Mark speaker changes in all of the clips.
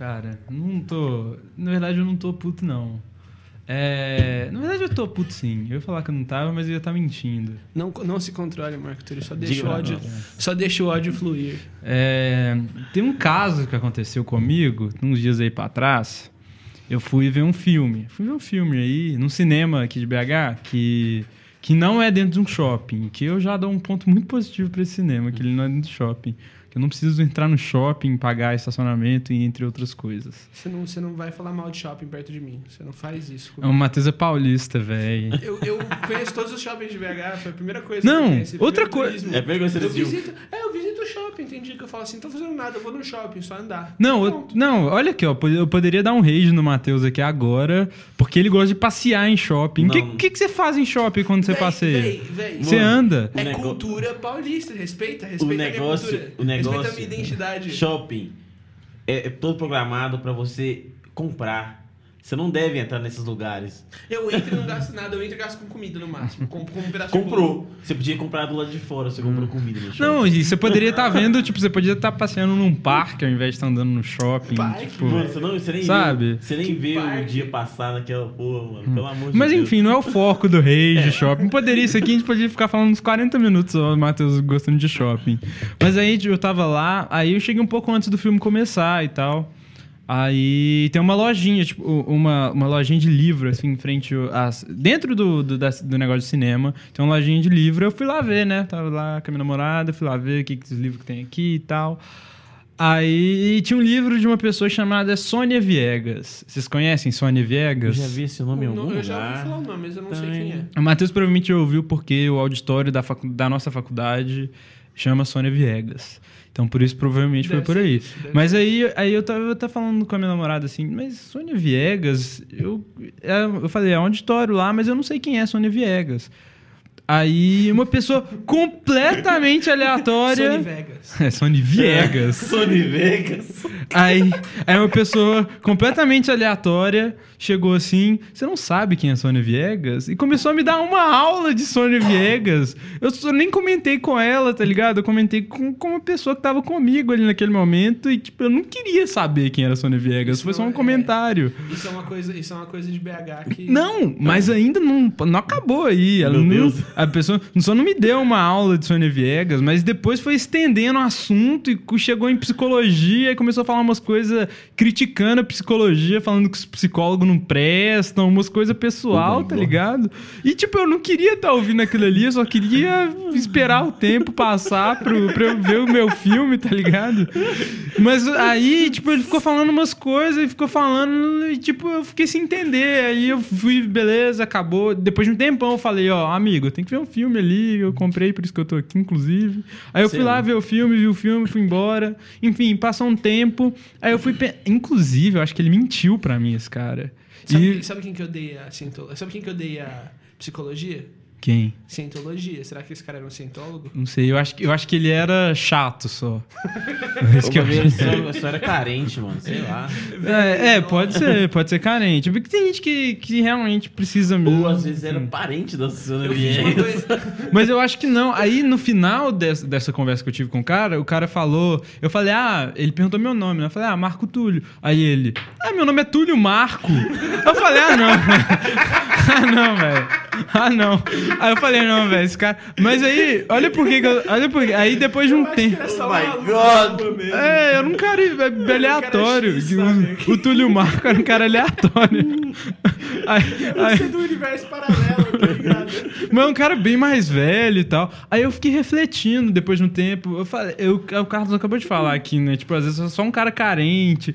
Speaker 1: Cara, não tô. Na verdade, eu não tô puto, não. É... Na verdade, eu tô puto sim. Eu ia falar que eu não tava, mas eu ia estar mentindo.
Speaker 2: Não, não se controle, Marco Túlio. Só deixa,
Speaker 3: Diga
Speaker 2: o ódio, só deixa o ódio fluir.
Speaker 1: É, Tem um caso que aconteceu comigo, uns dias aí pra trás. Eu fui ver um filme. Fui ver um filme aí, num cinema aqui de BH, que, que não é dentro de um shopping. Que eu já dou um ponto muito positivo pra esse cinema, que ele não é dentro de shopping. Que eu não preciso entrar no shopping, pagar estacionamento e entre outras coisas.
Speaker 2: Você não, você não vai falar mal de shopping perto de mim. Você não faz isso.
Speaker 1: É
Speaker 2: comigo.
Speaker 1: o Matheus é paulista, velho.
Speaker 2: Eu, eu conheço todos os shoppings de BH, foi a primeira coisa
Speaker 1: Não,
Speaker 2: que eu conheci.
Speaker 1: outra
Speaker 2: primeiro
Speaker 1: coisa-.
Speaker 3: É pergunta
Speaker 2: Eu visito, é, eu visito shopping, tem dia que eu falo assim, não tô fazendo nada, eu vou no shopping, só andar.
Speaker 1: Não, eu, não, olha aqui, ó. Eu poderia dar um rage no Matheus aqui agora, porque ele gosta de passear em shopping. O que, que, que você faz em shopping quando você
Speaker 2: Véi,
Speaker 1: passeia?
Speaker 2: véi, véi.
Speaker 1: Você
Speaker 3: Mano,
Speaker 1: anda?
Speaker 3: O
Speaker 2: É
Speaker 3: nego-
Speaker 2: cultura paulista, respeita, respeita
Speaker 3: negócio-
Speaker 2: a minha cultura.
Speaker 3: o negócio-
Speaker 2: Respeita a minha identidade.
Speaker 3: Shopping é, é todo programado pra você comprar. Você não deve entrar nesses lugares.
Speaker 2: Eu entro e não gasto nada, eu entro e gasto com comida no máximo. Com, com um pedaço de.
Speaker 3: Comprou. Você podia comprar do lado de fora, você comprou comida no shopping.
Speaker 1: Não, e você poderia estar vendo, tipo, você poderia estar passeando num parque ao invés de estar andando no shopping.
Speaker 2: Parque,
Speaker 1: tipo.
Speaker 3: Mano, você, não, você nem
Speaker 1: Sabe?
Speaker 3: viu. Você nem
Speaker 2: Que
Speaker 3: vê o
Speaker 2: parque.
Speaker 3: dia passar naquela porra, mano. Pelo amor de
Speaker 1: Mas
Speaker 3: Deus.
Speaker 1: enfim, não é o foco do rage shopping. Poderia, isso aqui a gente poderia ficar falando uns 40 minutos, ó, o Matheus gostando de shopping. Mas aí eu tava lá, aí eu cheguei um pouco antes do filme começar e tal. Aí tem uma lojinha, tipo, uma, uma lojinha de livro, assim, em frente. às- dentro do, do, da- do negócio de cinema, tem uma lojinha de livro. Eu fui lá ver, né? Tava lá com a minha namorada, fui lá ver o que, que esses livros que tem aqui e tal. Aí tinha um livro de uma pessoa chamada Sônia Viegas. Vocês conhecem Sônia
Speaker 3: Eu
Speaker 1: Viegas?
Speaker 3: já vi esse nome em algum
Speaker 2: Não, eu já ouvi
Speaker 3: lugar.
Speaker 2: falar o nome, mas eu não sei
Speaker 3: Também.
Speaker 2: quem é.
Speaker 1: O Matheus provavelmente ouviu porque o auditório da, facu- da nossa faculdade chama Sônia Viegas. Então por isso provavelmente
Speaker 2: Deve
Speaker 1: foi por aí.
Speaker 2: isso,
Speaker 1: Mas aí, aí eu tava, eu tava falando com a minha namorada assim, mas Sônia Viegas, eu, é, eu falei, é um auditório lá, mas eu não sei quem é Sônia Viegas. Aí uma pessoa completamente aleatória.
Speaker 2: Sony Vegas.
Speaker 1: É, Sony Viegas.
Speaker 3: Sony Vegas.
Speaker 1: Aí, aí uma pessoa completamente aleatória chegou assim, você não sabe quem é Sônia Viegas? E começou a me dar uma aula de Sônia Viegas. Eu só nem comentei com ela, tá ligado? Eu comentei com, com uma pessoa que tava comigo ali naquele momento e, tipo, eu não queria saber quem era Sônia Viegas.
Speaker 2: Isso
Speaker 1: Foi só um
Speaker 2: é-
Speaker 1: comentário.
Speaker 2: Isso é uma coisa, isso é uma coisa de BH que.
Speaker 1: Não, mas ainda não, não acabou aí. Ela
Speaker 3: Meu
Speaker 1: não,
Speaker 3: Deus.
Speaker 1: A pessoa só não me deu uma aula de Sônia Viegas, mas depois foi estendendo o assunto e chegou em psicologia e começou a falar umas coisas criticando a psicologia, falando que os psicólogos não prestam, umas coisas pessoal, tá ligado? E tipo, eu não queria estar ouvindo aquilo ali, eu só queria esperar o tempo passar pro, pra eu ver o meu filme, tá ligado? Mas aí, tipo, ele ficou falando umas coisas e ficou falando e, tipo, eu fiquei sem entender. Aí eu fui, beleza, acabou. Depois de um tempão eu falei, ó, amigo, tem que ver um filme ali. Eu comprei, por isso que eu tô aqui, inclusive. Aí eu fui lá ver o filme, vi o filme, fui embora. Enfim, passou um tempo. Aí eu fui. pe- Inclusive, eu acho que ele mentiu pra mim, esse cara.
Speaker 2: Sabe,
Speaker 1: E-
Speaker 2: sabe quem que odeia a cientologia? Sabe quem que odeia a psicologia?
Speaker 1: Quem?
Speaker 2: Cientologia. Será que esse cara era um cientólogo?
Speaker 1: Não sei, eu acho, que- eu acho que ele era chato só. Esse que
Speaker 3: Eu ele só, só era carente, mano. Sei lá.
Speaker 1: É, é, pode ser, pode ser carente. Porque tem gente que, que realmente precisa mesmo.
Speaker 3: Ou às vezes era parente da Viegas.
Speaker 2: coisa.
Speaker 1: Mas eu acho que não. Aí no final dessa, dessa conversa que eu tive com o cara, o cara falou. Eu falei, ah, ele perguntou meu nome, né? Eu falei, ah, Marco Túlio. Aí ele, ah, meu nome é Túlio Marco. Eu falei, ah, não. ah, não, velho. Ah, não. Aí eu falei, não, velho, esse cara. Mas aí, olha por que. eu- Olha por quê. Aí depois de um
Speaker 2: Acho que
Speaker 1: tempo.
Speaker 2: era só
Speaker 3: Oh
Speaker 2: uma
Speaker 3: my God.
Speaker 1: É, era um cara é, aleatório.
Speaker 2: X, sabe?
Speaker 1: o, o Túlio Marco era um cara aleatório. Aí, aí,
Speaker 2: Você é do universo paralelo, tá ligado?
Speaker 1: mas é um cara bem mais velho e tal. Aí eu fiquei refletindo depois de um tempo. Eu falei, eu, o Carlos acabou de falar aqui, né? Tipo, às vezes eu sou só um cara carente.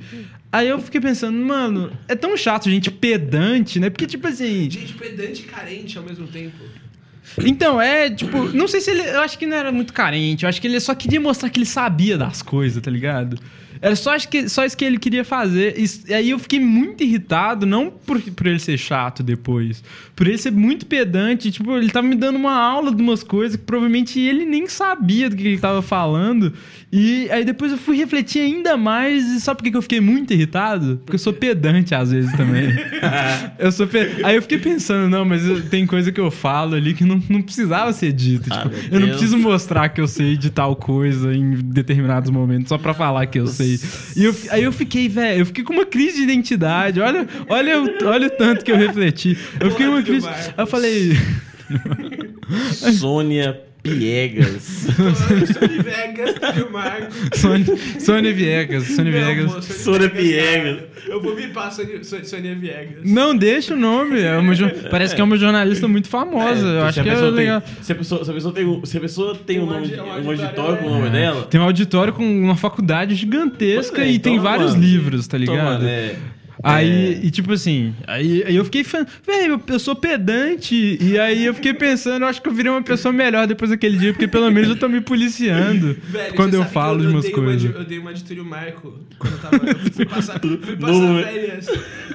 Speaker 1: Aí eu fiquei pensando, mano, é tão chato, gente pedante, né? Porque, tipo assim.
Speaker 2: Gente pedante e carente ao mesmo tempo.
Speaker 1: Então, é, tipo, não sei se ele. Eu acho que não era muito carente. Eu acho que ele só queria mostrar que ele sabia das coisas, tá ligado? Era só, que, só isso que ele queria fazer. E aí eu fiquei muito irritado, não por, por ele ser chato depois, por ele ser muito pedante. Tipo, ele tava me dando uma aula de umas coisas que provavelmente ele nem sabia do que ele tava falando. E aí depois eu fui refletir ainda mais. E sabe por que eu fiquei muito irritado? Porque eu sou pedante às vezes também. eu sou pe... Aí eu fiquei pensando, não, mas eu- tem coisa que eu falo ali que não não, precisava ser dito.
Speaker 3: Ah,
Speaker 1: tipo, eu não preciso mostrar que eu sei de tal coisa em determinados momentos só pra falar que eu sei. E eu, aí eu fiquei, velho, eu fiquei com uma crise de identidade. Olha, olha, o- olha o tanto que eu refleti. Eu fiquei uma
Speaker 4: Porra,
Speaker 1: crise. Aí eu falei.
Speaker 3: Sônia Piegas.
Speaker 4: Sony Vegas, Tio Marco.
Speaker 1: Sônia, Sônia Viegas. Sônia
Speaker 4: Não,
Speaker 1: Viegas.
Speaker 4: pô, Sony
Speaker 3: Sônia
Speaker 4: Viegas,
Speaker 3: Viegas.
Speaker 4: Eu vou me passar Sônia Viegas.
Speaker 1: Não, deixa o nome. É uma jo- Parece que é uma jornalista muito famosa. eu
Speaker 3: É,
Speaker 1: acho
Speaker 3: se a
Speaker 1: que é
Speaker 3: pessoa tem-
Speaker 1: legal.
Speaker 3: se, a pessoa, se a pessoa tem um, se a pessoa tem um,
Speaker 4: Um
Speaker 3: nome,
Speaker 4: um
Speaker 3: um
Speaker 4: auditório,
Speaker 3: com o
Speaker 4: é.
Speaker 3: nome dela.
Speaker 1: Tem um auditório com uma faculdade gigantesca
Speaker 3: é,
Speaker 1: e tem
Speaker 3: então,
Speaker 1: vários
Speaker 3: mano,
Speaker 1: livros, tá
Speaker 3: então,
Speaker 1: ligado?
Speaker 3: mano, é-
Speaker 1: Aí,
Speaker 3: é-
Speaker 1: e tipo assim, aí, aí eu fiquei falando, velho, eu, sou pedante, e aí eu fiquei pensando, eu acho que eu virei uma pessoa melhor depois daquele dia, porque pelo menos eu tô me policiando
Speaker 4: Velho,
Speaker 1: quando eu falo de umas
Speaker 4: uma
Speaker 1: coisas.
Speaker 4: de- eu dei uma de Túlio Marco quando eu tava. Eu fui passar, fui passar férias.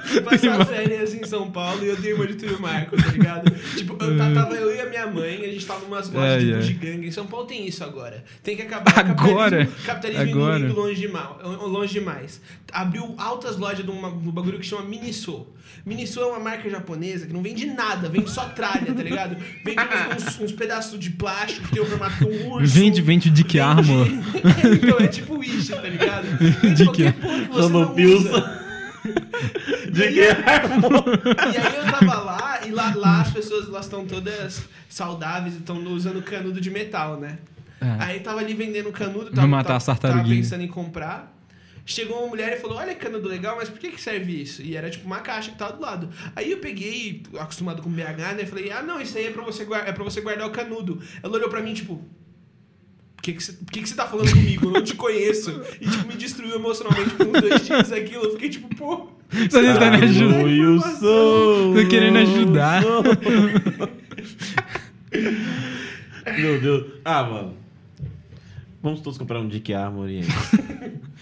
Speaker 4: Fui passar férias em São Paulo e eu dei uma de Túlio Marco, tá ligado? Tipo, eu ta- tava eu e a minha mãe, a gente tava numas lojas
Speaker 1: Ai,
Speaker 4: de
Speaker 1: ai.
Speaker 4: bugiganga. Em São Paulo tem isso agora. Tem que acabar
Speaker 1: Agora?
Speaker 4: capitalismo, capitalismo
Speaker 1: Agora?
Speaker 4: indo longe, demais, longe demais. Abriu altas lojas de, uma, de um bagulho que chama Miniso. Miniso é uma marca japonesa que não vende nada, vende só tralha, tá ligado? Vende uns, uns- uns pedaços de plástico que tem o formato de um urso.
Speaker 1: Vende, vende o Dick
Speaker 4: Vende-
Speaker 1: Armor.
Speaker 4: então é tipo Wish, tá ligado? Vende
Speaker 1: De
Speaker 4: qualquer
Speaker 1: que?
Speaker 4: porra que você não usa.
Speaker 3: De
Speaker 4: E
Speaker 3: que
Speaker 4: aí, e aí eu tava lá e lá, lá as pessoas estão todas saudáveis e estão usando canudo de metal, né?
Speaker 1: É.
Speaker 4: Aí tava ali vendendo canudo,
Speaker 1: Vai
Speaker 4: tava,
Speaker 1: matar
Speaker 4: tava, tava pensando em comprar. Chegou uma mulher e falou: Olha, canudo legal, mas por que, que serve isso? E era tipo uma caixa que tava do lado. Aí eu peguei, acostumado com BH, né? Falei: Ah, não, isso aí é pra você, é pra você guardar o canudo. Ela olhou pra mim, tipo. Por que, que, você, por que, que você tá falando comigo? Eu não te conheço. E, tipo, me destruiu emocionalmente por uns dois dias aquilo. Eu fiquei, tipo, pô.
Speaker 1: Tá tentando ajudar.
Speaker 3: Wilson!
Speaker 1: Tô querendo ajudar.
Speaker 3: Meu Deus. Ah, mano. Vamos todos comprar um Dick Armor e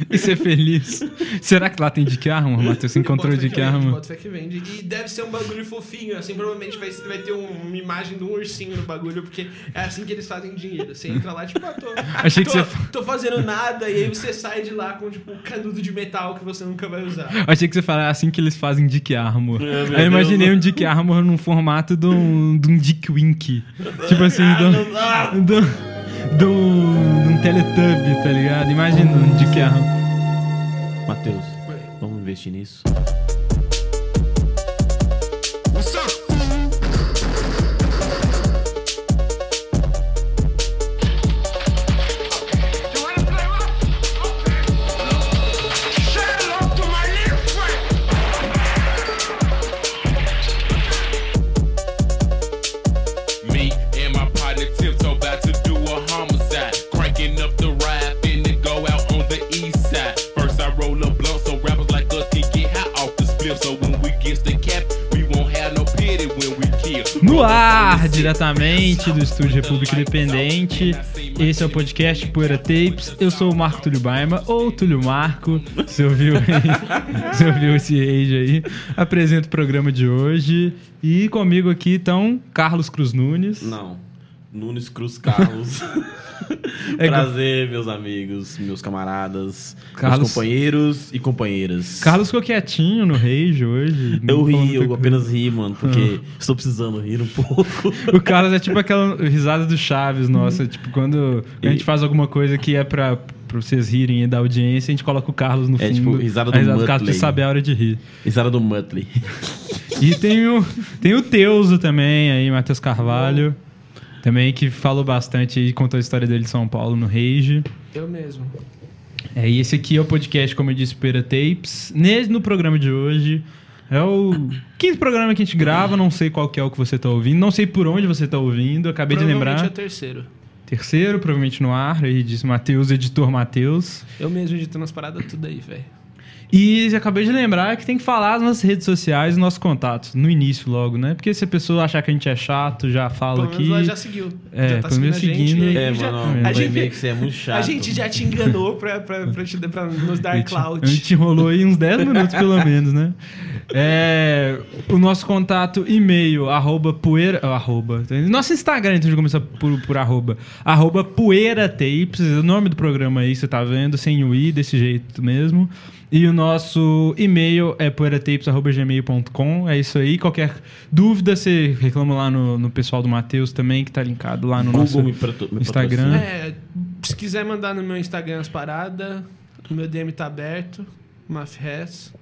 Speaker 1: E ser feliz. Será que lá tem Dick Armor, Matheus? Você encontrou Dick
Speaker 4: que vende,
Speaker 1: Armor?
Speaker 4: bota fé que vende. E deve ser um bagulho fofinho, assim, provavelmente vai, vai ter um- uma imagem de um ursinho no bagulho, porque é assim que eles fazem dinheiro. Você entra lá, tipo, ah, tô,
Speaker 1: Achei que
Speaker 4: tô,
Speaker 1: você-
Speaker 4: tô fazendo nada, e aí você sai de lá com, tipo, um canudo de metal que você nunca vai usar.
Speaker 1: Achei que você falava assim que eles fazem Dick Armor. Aí eu imaginei
Speaker 3: Deus.
Speaker 1: um Dick Armor num formato de um, de um Dick Wink. Tipo assim,
Speaker 3: Ah,
Speaker 1: do, do, do, de um Teletubby, tá ligado? Imagina um Dick Armor.
Speaker 3: Matheus, vamos investir nisso.
Speaker 5: No
Speaker 1: ar, diretamente do Estúdio República Independente. Esse é o podcast Poeira Tapes. Eu sou o Marco Túlio Baima, ou Túlio Marco. Você ouviu? Você ouviu esse age aí? Apresento o programa de hoje. E comigo aqui estão Carlos Cruz Nunes.
Speaker 3: Não. Nunes Cruz Carlos.
Speaker 1: É
Speaker 3: Prazer, meus amigos, meus camaradas,
Speaker 1: Carlos-
Speaker 3: meus companheiros e companheiras.
Speaker 1: Carlos ficou quietinho no rage hoje.
Speaker 3: Eu ri, eu apenas ri, mano, porque estou precisando rir um pouco.
Speaker 1: O Carlos é tipo aquela risada do Chaves, nossa. Tipo, quando a gente faz alguma coisa que é pra, pra vocês rirem e da audiência, a gente coloca o Carlos no
Speaker 3: É
Speaker 1: fundo.
Speaker 3: tipo risada do
Speaker 1: a risada Carlos saber a hora de rir.
Speaker 3: Risada do Muttley.
Speaker 1: E tem o, tem o Teuso também aí, Matheus Carvalho. Também que falou bastante e contou a história dele de São Paulo no Rage.
Speaker 4: Eu mesmo.
Speaker 1: É, e esse aqui é o podcast, como eu disse, Pera Tapes. Nesse, no programa de hoje, é o quinto programa que a gente grava, não sei qual que é o que você tá ouvindo, não sei por onde você tá ouvindo, acabei de
Speaker 4: Provavelmente
Speaker 1: lembrar.
Speaker 4: é o terceiro.
Speaker 1: Terceiro, provavelmente no ar, aí disse Matheus, editor Matheus.
Speaker 4: Eu mesmo editando as paradas tudo aí, velho.
Speaker 1: E acabei de lembrar que tem que falar nas nossas redes sociais os nossos contatos, no início logo, né? Porque se a pessoa achar que a gente é chato, já fala
Speaker 4: Pelo
Speaker 1: aqui.
Speaker 4: menos ela já seguiu.
Speaker 1: É,
Speaker 4: já tá
Speaker 1: pelo menos
Speaker 4: seguindo a gente, e
Speaker 3: É,
Speaker 4: já-
Speaker 3: mano,
Speaker 1: a
Speaker 4: gente-
Speaker 3: que você é muito chato.
Speaker 4: A gente já te enganou pra, pra, pra, te, pra nos
Speaker 1: A
Speaker 4: dar
Speaker 1: gente-
Speaker 4: clout.
Speaker 1: A gente rolou aí uns 10 minutos, pelo menos, né? É, o nosso contato e-mail, arroba poeira. Arroba. Nosso Instagram, então a gente começa por, por arroba. Arroba poeira tapes. O nome do programa aí, você tá vendo, sem o i, desse jeito mesmo. E o nosso e-mail é poeiratapes.gmail.com. É isso aí. Qualquer dúvida, você reclama lá no, no pessoal do Matheus também, que tá linkado lá no nosso
Speaker 3: me me
Speaker 1: Instagram.
Speaker 4: É, se quiser mandar no meu Instagram as paradas, o meu DM tá aberto, Mafres.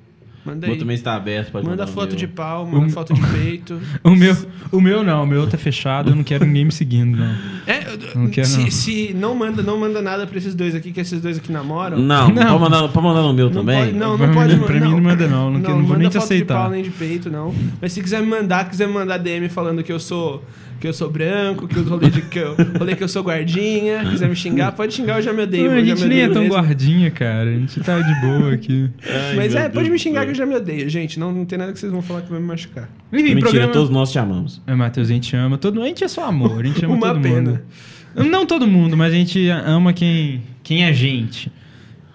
Speaker 4: Manda
Speaker 3: O meu
Speaker 4: aí.
Speaker 3: também está aberto. Pode
Speaker 4: Manda
Speaker 3: mandar
Speaker 4: foto
Speaker 3: meu.
Speaker 4: de pau, manda
Speaker 1: O-
Speaker 4: foto de peito.
Speaker 1: O meu, o meu não, o meu tá fechado, eu não quero ninguém me seguindo, não.
Speaker 4: É,
Speaker 1: Não quero,
Speaker 4: se,
Speaker 1: não.
Speaker 4: se não manda, não manda nada pra esses dois aqui, que esses dois aqui namoram.
Speaker 3: Não,
Speaker 1: Não.
Speaker 3: Pode, mandar, pode mandar no meu
Speaker 4: Não
Speaker 3: também.
Speaker 4: pode, não,
Speaker 1: Pra
Speaker 4: não
Speaker 1: mim-
Speaker 4: pode
Speaker 1: pra mim não manda não, não que- não vou
Speaker 4: manda
Speaker 1: nem te
Speaker 4: foto
Speaker 1: aceitar.
Speaker 4: de pau nem de peito, não. Mas se quiser me mandar, quiser me mandar DM falando que eu sou que eu sou branco, que eu rolê de que eu, rolê que eu sou guardinha, quiser me xingar, pode xingar, eu já me odeio.
Speaker 1: Não, a gente
Speaker 4: me
Speaker 1: nem é tão
Speaker 4: mesmo.
Speaker 1: guardinha, cara. A gente tá de boa aqui.
Speaker 3: Ai,
Speaker 4: Mas é, pode
Speaker 3: Deus
Speaker 4: me
Speaker 3: do
Speaker 4: xingar
Speaker 3: céu.
Speaker 4: que eu já me odeio, gente. Não, não tem nada que vocês vão falar que vai me machucar.
Speaker 1: Enfim,
Speaker 3: Mentira,
Speaker 1: programa...
Speaker 3: todos nós te amamos.
Speaker 1: É, Matheus, a gente ama todo A gente é só amor, a gente ama
Speaker 4: Uma
Speaker 1: todo
Speaker 4: pena.
Speaker 1: mundo. Não todo mundo, mas a gente ama quem, quem é gente.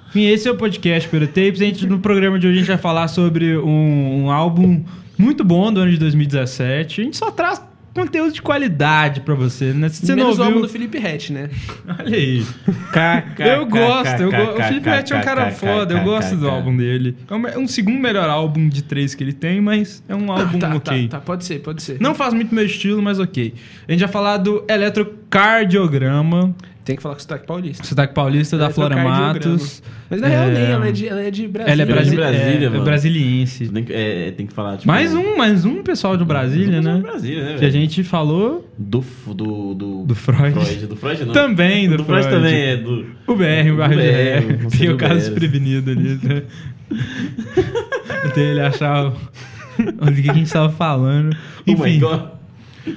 Speaker 1: Enfim, esse é o podcast Pelo Tapes. A gente, no programa de hoje a gente vai falar sobre um, um álbum muito bom do ano de 2017. A gente só traz conteúdo de qualidade pra você, né? Se você
Speaker 4: Menos o
Speaker 1: não
Speaker 4: álbum
Speaker 1: ouviu...
Speaker 4: do Felipe Rett, né?
Speaker 1: Olha aí.
Speaker 3: KK,
Speaker 1: Eu gosto, eu go... o Felipe Rett é um cara foda, eu gosto do álbum dele. É um, é um segundo melhor álbum de três que ele tem, mas é um álbum
Speaker 4: tá,
Speaker 1: ok.
Speaker 4: tá, tá, pode ser, pode ser.
Speaker 1: Não faz muito meu estilo, mas ok. A gente vai falar do eletrocardiograma,
Speaker 4: Tem que falar com sotaque paulista.
Speaker 1: sotaque paulista da Flora
Speaker 4: Eletrocardiograma.
Speaker 1: Matos.
Speaker 4: Mas na real nem, ela é de, ela é de Brasília.
Speaker 1: Ela é, brasi
Speaker 3: de Brasília,
Speaker 1: é, é brasiliense.
Speaker 3: Tem que, é, tem que falar, tipo...
Speaker 1: Mais um, mais um pessoal de Brasília, né?
Speaker 3: Brasília, né,
Speaker 1: Que a gente falou
Speaker 3: Do, do, do...
Speaker 1: do Freud.
Speaker 3: Do Freud, não.
Speaker 1: Também do,
Speaker 3: do Freud
Speaker 1: Freud.
Speaker 3: também é do...
Speaker 1: O BR, o bairro
Speaker 3: Do
Speaker 1: de
Speaker 3: BR,
Speaker 1: BR. Tem o caso desprevenido ali, né? Até ele achar o... o que a gente tava falando.
Speaker 3: Oh
Speaker 1: Enfim,
Speaker 3: God.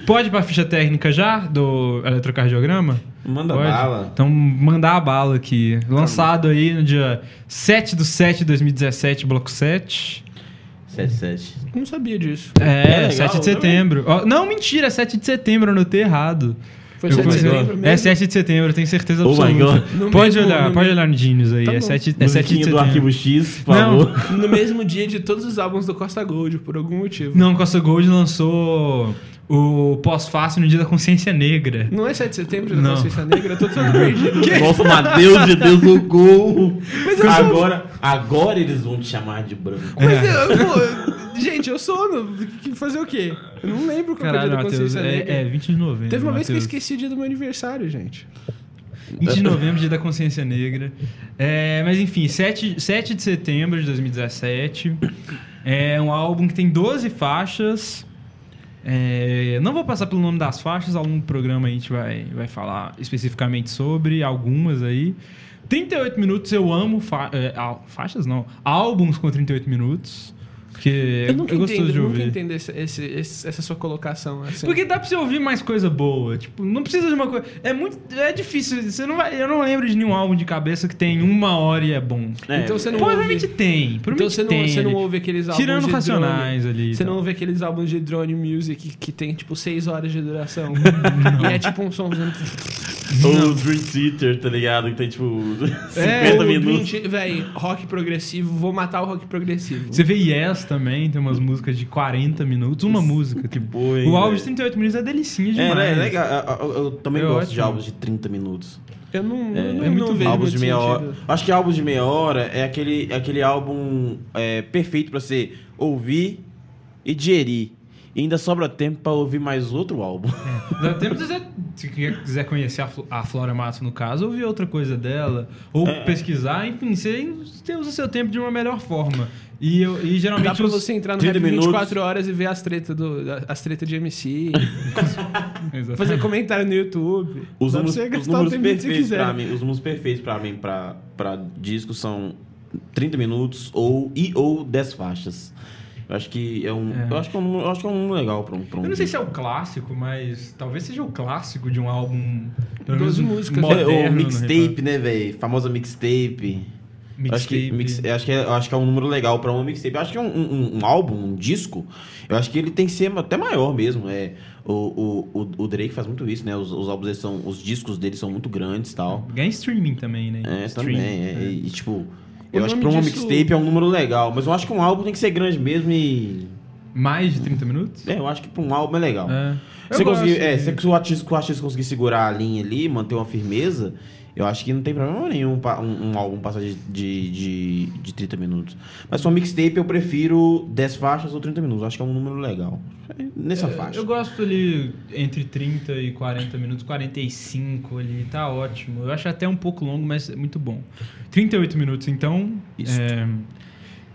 Speaker 1: Pode ir pra ficha técnica já do eletrocardiograma?
Speaker 3: Manda
Speaker 1: Pode?
Speaker 3: bala.
Speaker 1: Então, mandar a bala aqui. Lançado aí no dia 7 do 7 de 2017, bloco 7.
Speaker 3: 77.
Speaker 4: Não sabia disso.
Speaker 1: É,
Speaker 3: legal,
Speaker 1: 7 de setembro. Ó, não, mentira, é 7 de setembro, eu anotei errado.
Speaker 4: Foi
Speaker 1: Eu
Speaker 4: 7 de setembro mesmo?
Speaker 1: É 7 de setembro, eu tenho certeza
Speaker 3: Oh my
Speaker 1: absoluta.
Speaker 3: God.
Speaker 4: No
Speaker 1: Pode
Speaker 4: mesmo-
Speaker 1: olhar,
Speaker 4: no
Speaker 1: pode
Speaker 4: mesmo-
Speaker 1: olhar no Genius aí.
Speaker 4: Tá
Speaker 1: é
Speaker 4: bom.
Speaker 1: 7, é 7 de
Speaker 3: Musiquinha
Speaker 1: setembro.
Speaker 3: do Arquivo X, por
Speaker 1: Não.
Speaker 3: favor.
Speaker 4: No mesmo dia de todos os álbuns do Costa Gold, por algum motivo.
Speaker 1: Não, Costa Gold lançou o pós-fácil no dia da consciência negra.
Speaker 4: Não é 7 de setembro da
Speaker 1: Não.
Speaker 4: Consciência Negra? Eu tô todo perdido.
Speaker 3: Nossa, Matheus de Deus no gol. agora, agora eles vão te chamar de branco.
Speaker 4: Mas
Speaker 1: É.
Speaker 4: eu, pô, gente, eu sou. no- que- Fazer o quê? Eu não lembro qual é o
Speaker 1: Caralho,
Speaker 4: dia da
Speaker 1: Matheus,
Speaker 4: Consciência Negra.
Speaker 1: é, é 20 de novembro.
Speaker 4: Teve uma vez que eu
Speaker 1: Matheus.
Speaker 4: esqueci o dia do meu aniversário, gente.
Speaker 1: 20 de novembro, dia da consciência negra. É, mas enfim, 7, 7 de setembro de 2017. É um álbum que tem 12 faixas. É, não vou passar pelo nome das faixas, ao longo do programa a gente vai, vai falar especificamente sobre algumas aí. 38 minutos, eu amo fa é, faixas, não, álbuns com 38 minutos. Que é,
Speaker 4: Eu nunca
Speaker 1: é gostoso
Speaker 4: entendo,
Speaker 1: de
Speaker 4: nunca
Speaker 1: ouvir.
Speaker 4: entendo esse, esse- esse- essa sua colocação. Assim.
Speaker 1: Porque dá pra você ouvir mais coisa boa. Tipo, não precisa de uma coisa. É muito. É difícil. Você não vai, eu não lembro de nenhum álbum de cabeça que tem uma hora e é bom.
Speaker 3: É,
Speaker 4: Então você não
Speaker 1: Provavelmente
Speaker 4: ouve...
Speaker 1: tem.
Speaker 4: Então
Speaker 1: Provavelmente
Speaker 4: você não,
Speaker 1: tem.
Speaker 4: você não ouve aqueles álbuns
Speaker 1: Tirando
Speaker 4: de
Speaker 1: Racionais
Speaker 4: drone.
Speaker 1: ali.
Speaker 4: Você
Speaker 1: tal.
Speaker 4: não ouve aqueles álbuns de drone music que tem tipo 6 horas de duração. e é tipo um som fazendo.
Speaker 3: Ou o Dream Theater, tá ligado? Que tem tipo 50
Speaker 4: É, o
Speaker 3: minutos.
Speaker 4: Véi, rock progressivo, vou matar o rock progressivo.
Speaker 1: Você vê Yes também, tem umas músicas de 40 minutos. Uma música. Tipo,
Speaker 3: boa, hein,
Speaker 1: o álbum de 38 minutos é delicinha
Speaker 3: É,
Speaker 1: demais.
Speaker 3: né? É legal. Eu, eu- eu também
Speaker 1: É
Speaker 3: gosto de
Speaker 1: ótimo.
Speaker 3: álbuns de 30 minutos.
Speaker 4: Eu não,
Speaker 3: É,
Speaker 4: eu não,
Speaker 1: é muito
Speaker 4: não vejo
Speaker 3: álbuns de meia
Speaker 4: sentido.
Speaker 3: hora. Acho que álbuns de meia hora é aquele, é aquele álbum é, perfeito pra você ouvir e digerir. E ainda sobra tempo pra ouvir mais outro álbum.
Speaker 1: Dá tempo de você, se quiser conhecer a, a Flora Matos, no caso, ouvir outra coisa dela, ou
Speaker 3: É.
Speaker 1: pesquisar, enfim, você, você usa o seu tempo de uma melhor forma. E, eu, e
Speaker 4: Dá
Speaker 1: geralmente
Speaker 4: pra
Speaker 1: os-
Speaker 4: você entrar no
Speaker 3: 30
Speaker 4: Rap
Speaker 3: minutos.
Speaker 4: 24 horas e ver as tretas do, as treta de MC. Fazer comentário no YouTube.
Speaker 3: Os
Speaker 4: Dá pra
Speaker 3: números,
Speaker 4: você
Speaker 3: os números perfeitos
Speaker 4: quiser.
Speaker 3: pra mim, os números perfeitos pra mim pra, pra disco são 30 minutos ou e ou 10 faixas. Eu acho que é um,
Speaker 1: É.
Speaker 3: eu acho que é um, número- eu acho que é um legal pra um, pra um
Speaker 1: Eu não sei se
Speaker 3: disco.
Speaker 1: é o clássico, mas talvez seja o clássico de um álbum. Menos
Speaker 4: músicas.
Speaker 1: moderno,
Speaker 3: É, o
Speaker 1: no
Speaker 3: mixtape, né, velho? Famosa mixtape. Eu Acho que,
Speaker 1: Mixtape.
Speaker 3: mix- acho, que é, acho que é um número legal pra uma mixtape. Acho que é um, um- um álbum, um disco, eu acho que ele tem que ser até maior mesmo. É, o, o, o, o Drake faz muito isso, né? Os, os álbuns dele são. Os discos dele são muito grandes e tal.
Speaker 1: Ganha streaming também, né?
Speaker 3: É,
Speaker 1: Streaming,
Speaker 3: também. É,
Speaker 1: é.
Speaker 3: E, tipo, Eu acho que pra uma
Speaker 2: disso-
Speaker 3: mixtape é um número legal, mas eu acho que um álbum tem que ser grande mesmo e.
Speaker 1: Mais de 30 minutos?
Speaker 3: É, eu acho que pra um álbum é legal.
Speaker 1: É. Gosto
Speaker 3: conseguir, é, se o artista, o artista conseguir segurar a linha ali, manter uma firmeza, eu acho que não tem problema nenhum um, um álbum passar de, de, de, de 30 minutos. Mas uma mixtape eu prefiro 10 faixas ou 30 minutos. Acho que é um número legal. Nessa
Speaker 1: É,
Speaker 3: faixa.
Speaker 1: Eu gosto ali entre 30 e 40 minutos, 45 ali, tá ótimo. Eu acho até um pouco longo, mas é muito bom. 38 minutos, então.
Speaker 3: Isso.
Speaker 1: é,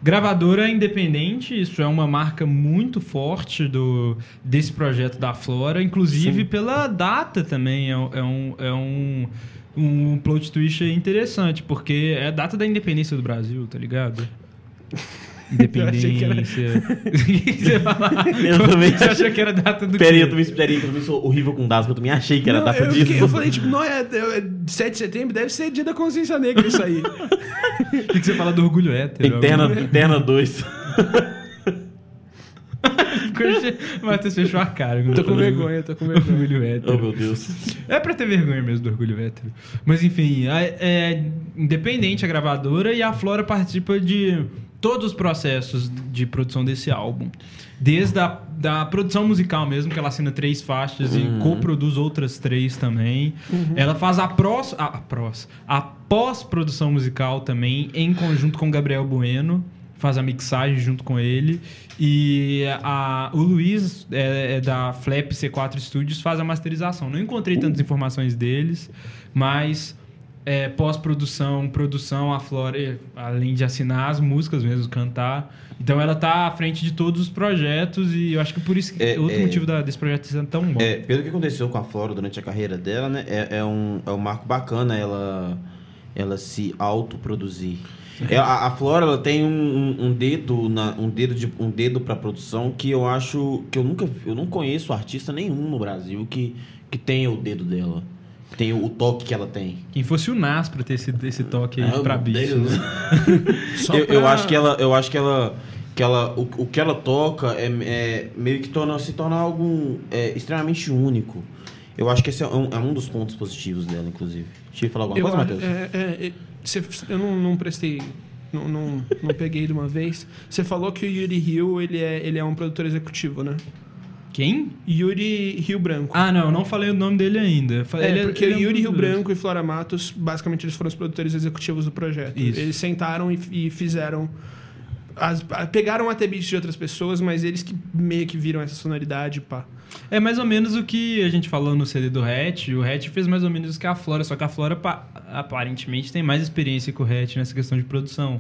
Speaker 1: gravadora independente, isso é uma marca muito forte do, desse projeto da Flora, inclusive pela data também. É, é um. É um um plot twist interessante, porque é a data da independência do Brasil, tá ligado?
Speaker 2: achei que era-
Speaker 1: Independência. O que falar?
Speaker 3: Eu também
Speaker 1: Você achou que era data do
Speaker 3: Peraí, eu também, peraí, eu também sou horrível com dados, que eu também achei que era
Speaker 2: Não,
Speaker 3: data
Speaker 2: eu,
Speaker 3: disso.
Speaker 2: fiquei- eu falei, tipo, não, é, é 7 de setembro, deve ser dia da consciência negra isso aí.
Speaker 1: O que que você fala do orgulho hétero?
Speaker 3: Interna, interna 2.
Speaker 1: Matheus fechou a cara.
Speaker 2: tô com vergonha, tô com vergonha.
Speaker 1: Orgulho
Speaker 3: oh,
Speaker 1: hétero.
Speaker 3: meu Deus.
Speaker 1: É pra ter vergonha mesmo do orgulho hétero. Mas enfim, é, é independente a gravadora e a Flora participa de todos os processos de produção desse álbum. Desde a da produção musical mesmo, que ela assina três faixas e coproduz outras três também. Ela faz a prós, a, a prós, a pós-produção musical também, em conjunto com o Gabriel Bueno. Faz a mixagem junto com ele. E a, o Luiz, é, é da Flap C4 Studios, faz a masterização. Não encontrei tantas informações deles, mas é, pós-produção, produção, a Flora, além de assinar as músicas mesmo, cantar. Então ela tá à frente de todos os projetos e eu acho que por isso que
Speaker 3: É,
Speaker 1: outro
Speaker 3: é.
Speaker 1: motivo da- desse projeto ser tão bom.
Speaker 3: É, pelo que aconteceu com a Flora durante a carreira dela, né? É, é um, é um marco bacana ela, ela se autoproduzir. É, a, a Flora ela tem um, um- dedo na, um dedo de um dedo para produção que eu acho que eu nunca eu não conheço artista nenhum no Brasil que que tenha o dedo dela, tem o, toque que ela tem.
Speaker 1: Quem fosse o Nas pra ter esse, esse toque aí
Speaker 3: Ah,
Speaker 1: pra bicho. Né?
Speaker 3: Eu, eu
Speaker 2: pra-
Speaker 3: acho que ela, eu acho que ela, que ela, o, o que ela toca é, é meio que torna, se torna algo é, extremamente único. Eu acho que esse é um, é um dos pontos positivos dela, inclusive. Deixa eu falar alguma
Speaker 2: Eu,
Speaker 3: coisa, Matheus?
Speaker 2: é, é, é, você- eu não, não prestei. Não, não, não peguei de uma vez. Você falou que o Yuri Rio ele é, ele é um produtor executivo, né?
Speaker 1: Quem?
Speaker 2: Yuri Rio Branco.
Speaker 1: Ah, não, não falei o nome dele ainda.
Speaker 2: É,
Speaker 1: ele
Speaker 2: porque
Speaker 1: ele
Speaker 2: o Yuri
Speaker 1: um
Speaker 2: Rio. Branco e Flora Matos, basicamente, eles foram os produtores executivos do projeto.
Speaker 1: Isso.
Speaker 2: Eles sentaram e, e fizeram. As- pegaram até beats de outras pessoas, mas eles que meio que viram essa sonoridade, pá.
Speaker 1: É mais ou menos o que a gente falou no CD do Hatch. O Hatch fez mais ou menos isso que a Flora, só que a Flora pa- aparentemente tem mais experiência que o Hatch nessa questão de produção.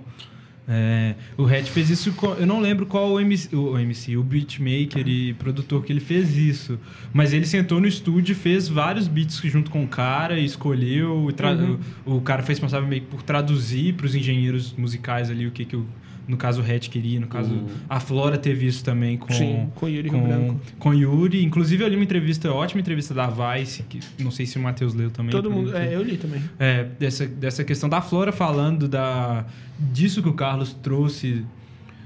Speaker 1: É, o Hatch fez isso, com, eu não lembro qual o MC, o, o MC, o beatmaker e produtor que ele fez isso, mas ele sentou no estúdio e fez vários beats junto com o cara e escolheu, e
Speaker 2: Uhum.
Speaker 1: o, o cara foi responsável meio por traduzir para os engenheiros musicais ali o que, que o, no caso o Hatch queria, no caso
Speaker 3: Uhum.
Speaker 1: a Flora teve isso também com
Speaker 2: Sim, com Yuri
Speaker 1: com, com Yuri. Inclusive, eu li uma entrevista, ótima entrevista da Vice, que não sei se o Matheus leu também.
Speaker 2: Todo mundo. É, eu li também.
Speaker 1: É, dessa, dessa questão da Flora falando da, disso que o Carlos trouxe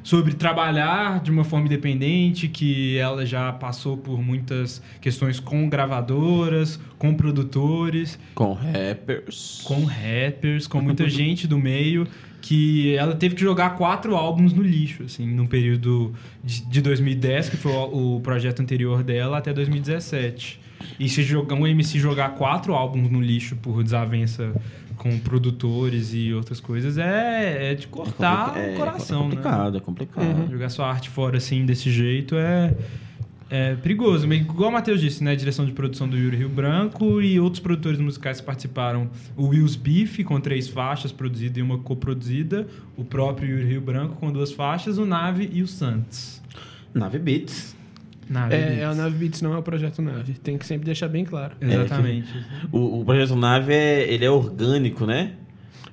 Speaker 1: sobre trabalhar de uma forma independente, que ela já passou por muitas questões com gravadoras, com produtores,
Speaker 3: Com rappers.
Speaker 1: com rappers, com muita gente do meio, que ela teve que jogar quatro álbuns no lixo, assim, num período de, de 2010, que foi o, projeto anterior dela, até 2017. E se jogar um MC jogar quatro álbuns no lixo por desavença com produtores e outras coisas é, é de cortar
Speaker 3: é-
Speaker 1: o coração,
Speaker 3: é
Speaker 1: né?
Speaker 3: complicado, é complicado.
Speaker 1: Jogar sua arte fora assim, desse jeito, é, é perigoso. Mas, igual o Matheus disse, né? A direção de produção do Yuri Rio Branco e outros produtores musicais que participaram. O Will's Beef, com três faixas, produzida e uma coproduzida. O próprio Yuri Rio Branco, com duas faixas. O Nave e o Santos.
Speaker 3: Nave Beats.
Speaker 1: Nave
Speaker 2: É, é
Speaker 1: Beats.
Speaker 2: a Nave Beats, não é o projeto Nave. Tem que sempre deixar bem claro.
Speaker 1: Exatamente.
Speaker 3: O, o projeto Nave é, ele é orgânico, né?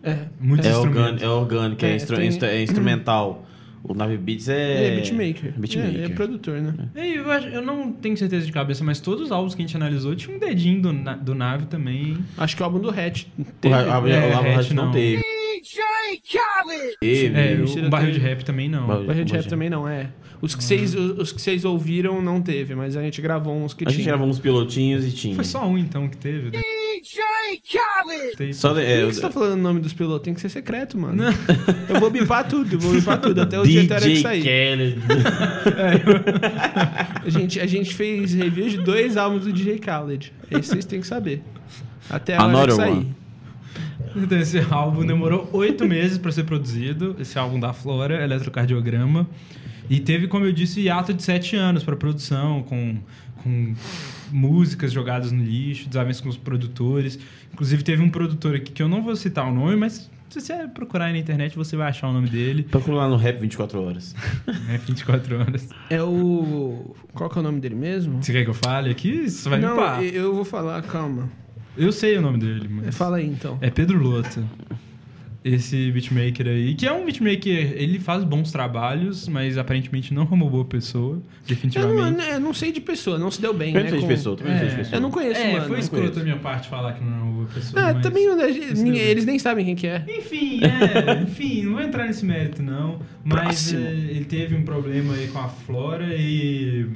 Speaker 2: É.
Speaker 1: Muitos
Speaker 3: É, orgânico, é orgânico, é,
Speaker 2: É,
Speaker 3: instru-
Speaker 2: tem-
Speaker 3: é instrumental. O Nave Beats é.
Speaker 2: Ele é beatmaker.
Speaker 3: Beatmaker.
Speaker 2: É, é produtor, né?
Speaker 1: E Eu, acho- eu não tenho certeza de cabeça, mas todos os álbuns que a gente analisou tinha um dedinho do, Na- do Nave também.
Speaker 2: Acho que o álbum do Hatch
Speaker 3: O,
Speaker 2: teve.
Speaker 3: A-
Speaker 1: É,
Speaker 3: o Lava
Speaker 1: Hatch
Speaker 3: Hatch não
Speaker 1: não.
Speaker 3: teve. Teve.
Speaker 1: É,
Speaker 2: Mentira,
Speaker 1: o Barril de Rap também não.
Speaker 3: Barril-
Speaker 2: O Red Rap também não, é. Os que, vocês, os que vocês ouviram não teve, mas a gente gravou uns que
Speaker 3: A gente
Speaker 2: tinha.
Speaker 3: gravou uns pilotinhos e tinha.
Speaker 1: Foi só um então que teve. né? Tem-
Speaker 3: Só de-
Speaker 4: Por
Speaker 3: é,
Speaker 4: que você tá falando o nome dos pilotos? Tem que ser secreto, mano. Eu vou bipar tudo, eu vou bipar tudo, até o dia que
Speaker 3: DJ
Speaker 4: sair.
Speaker 3: Kelly.
Speaker 4: A gente, a gente fez review de dois álbuns do DJ Khaled. Esse vocês têm que saber. Até a hora que sair.
Speaker 3: one.
Speaker 1: Então, esse álbum demorou oito meses para ser produzido. Esse álbum da Flora, Eletrocardiograma. E teve, como eu disse, hiato de sete anos para produção, com, com músicas jogadas no lixo, desavenças com os produtores. Inclusive, teve um produtor aqui que eu não vou citar o nome, mas se você procurar aí na internet, você vai achar o nome dele.
Speaker 3: Procura lá no Rap 24 Horas.
Speaker 1: É 24 horas.
Speaker 4: É o. Qual que é o nome dele mesmo?
Speaker 1: Você quer que eu fale aqui? Você vai me
Speaker 4: Não, eu eu vou falar, calma.
Speaker 1: Eu sei o nome dele, mas...
Speaker 4: Fala aí então.
Speaker 1: É Pedro Lota. Esse beatmaker aí, que é um beatmaker, ele faz bons trabalhos, mas aparentemente não é uma boa pessoa,
Speaker 4: Eu não,
Speaker 1: definitivamente.
Speaker 4: eu não sei de pessoa, não se deu bem, né?
Speaker 3: não sei de
Speaker 4: com-
Speaker 3: pessoa, também não sei de pessoa.
Speaker 4: Eu não conheço,
Speaker 1: é,
Speaker 4: mano.
Speaker 1: foi escroto da minha parte falar que não é uma boa pessoa. Mas-
Speaker 4: também
Speaker 1: bem.
Speaker 4: eles nem sabem quem que é.
Speaker 1: Enfim, é, enfim, não vou entrar nesse mérito não, mas é, ele teve um problema aí com a Flora e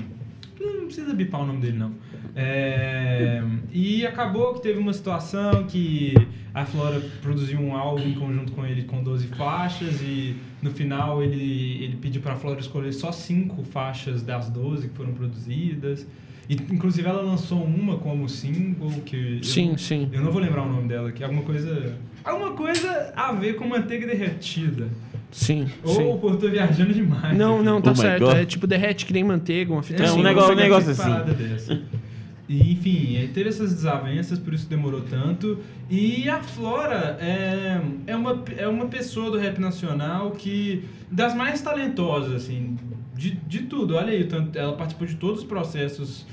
Speaker 1: não precisa bipar o nome dele não. É, e acabou que teve uma situação que a Flora produziu um álbum em conjunto com ele com 12 faixas e no final ele, ele pediu pra Flora escolher só cinco faixas das 12 que foram produzidas. E, inclusive ela lançou uma como single que eu
Speaker 4: Sim,
Speaker 1: não-
Speaker 4: sim.
Speaker 1: eu não vou lembrar o nome dela aqui. Alguma coisa. Alguma coisa a ver com manteiga derretida.
Speaker 4: Sim,
Speaker 1: Ou
Speaker 4: sim.
Speaker 1: o eu tô viajando demais.
Speaker 4: Não,
Speaker 1: aqui.
Speaker 4: não, tá
Speaker 3: Oh
Speaker 4: certo. É tipo derrete que nem manteiga, uma fita
Speaker 3: É,
Speaker 4: assim.
Speaker 3: um negócio-
Speaker 1: pegar
Speaker 3: negócio assim.
Speaker 1: E, enfim, aí teve essas desavenças, por isso demorou tanto. E a Flora é, é, uma, é uma pessoa do rap nacional que. das mais talentosas, assim, de, de tudo. Olha aí, ela participou de todos os processos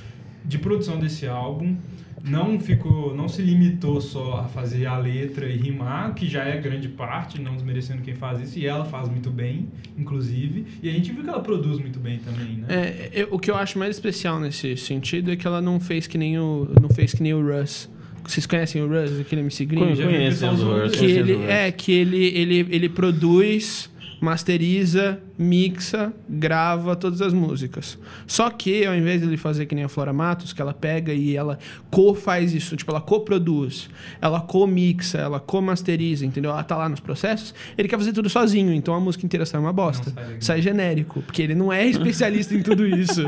Speaker 1: de produção desse álbum. Não ficou, não se limitou só a fazer a letra e rimar, que já é grande parte, não desmerecendo quem faz isso, e ela faz muito bem, inclusive. E a gente viu que ela produz muito bem também, né?
Speaker 4: É, eu- o que eu acho mais especial nesse sentido é que ela não fez que nem o, não fez que nem o Russ. Vocês conhecem o Russ, aquele MC
Speaker 1: o
Speaker 3: Conheço
Speaker 1: zoando
Speaker 3: Rush,
Speaker 4: que ele é que ele, ele, ele produz, masteriza, mixa, grava todas as músicas. Só que ao invés de ele fazer que nem a Flora Matos, que ela pega e ela co-faz isso, tipo, ela co-produz, ela co-mixa, ela co-masteriza, entendeu? Ela tá lá nos processos, ele quer fazer tudo sozinho, então a música inteira sai uma bosta.
Speaker 1: Sai
Speaker 4: sai genérico, porque ele não é especialista em tudo isso.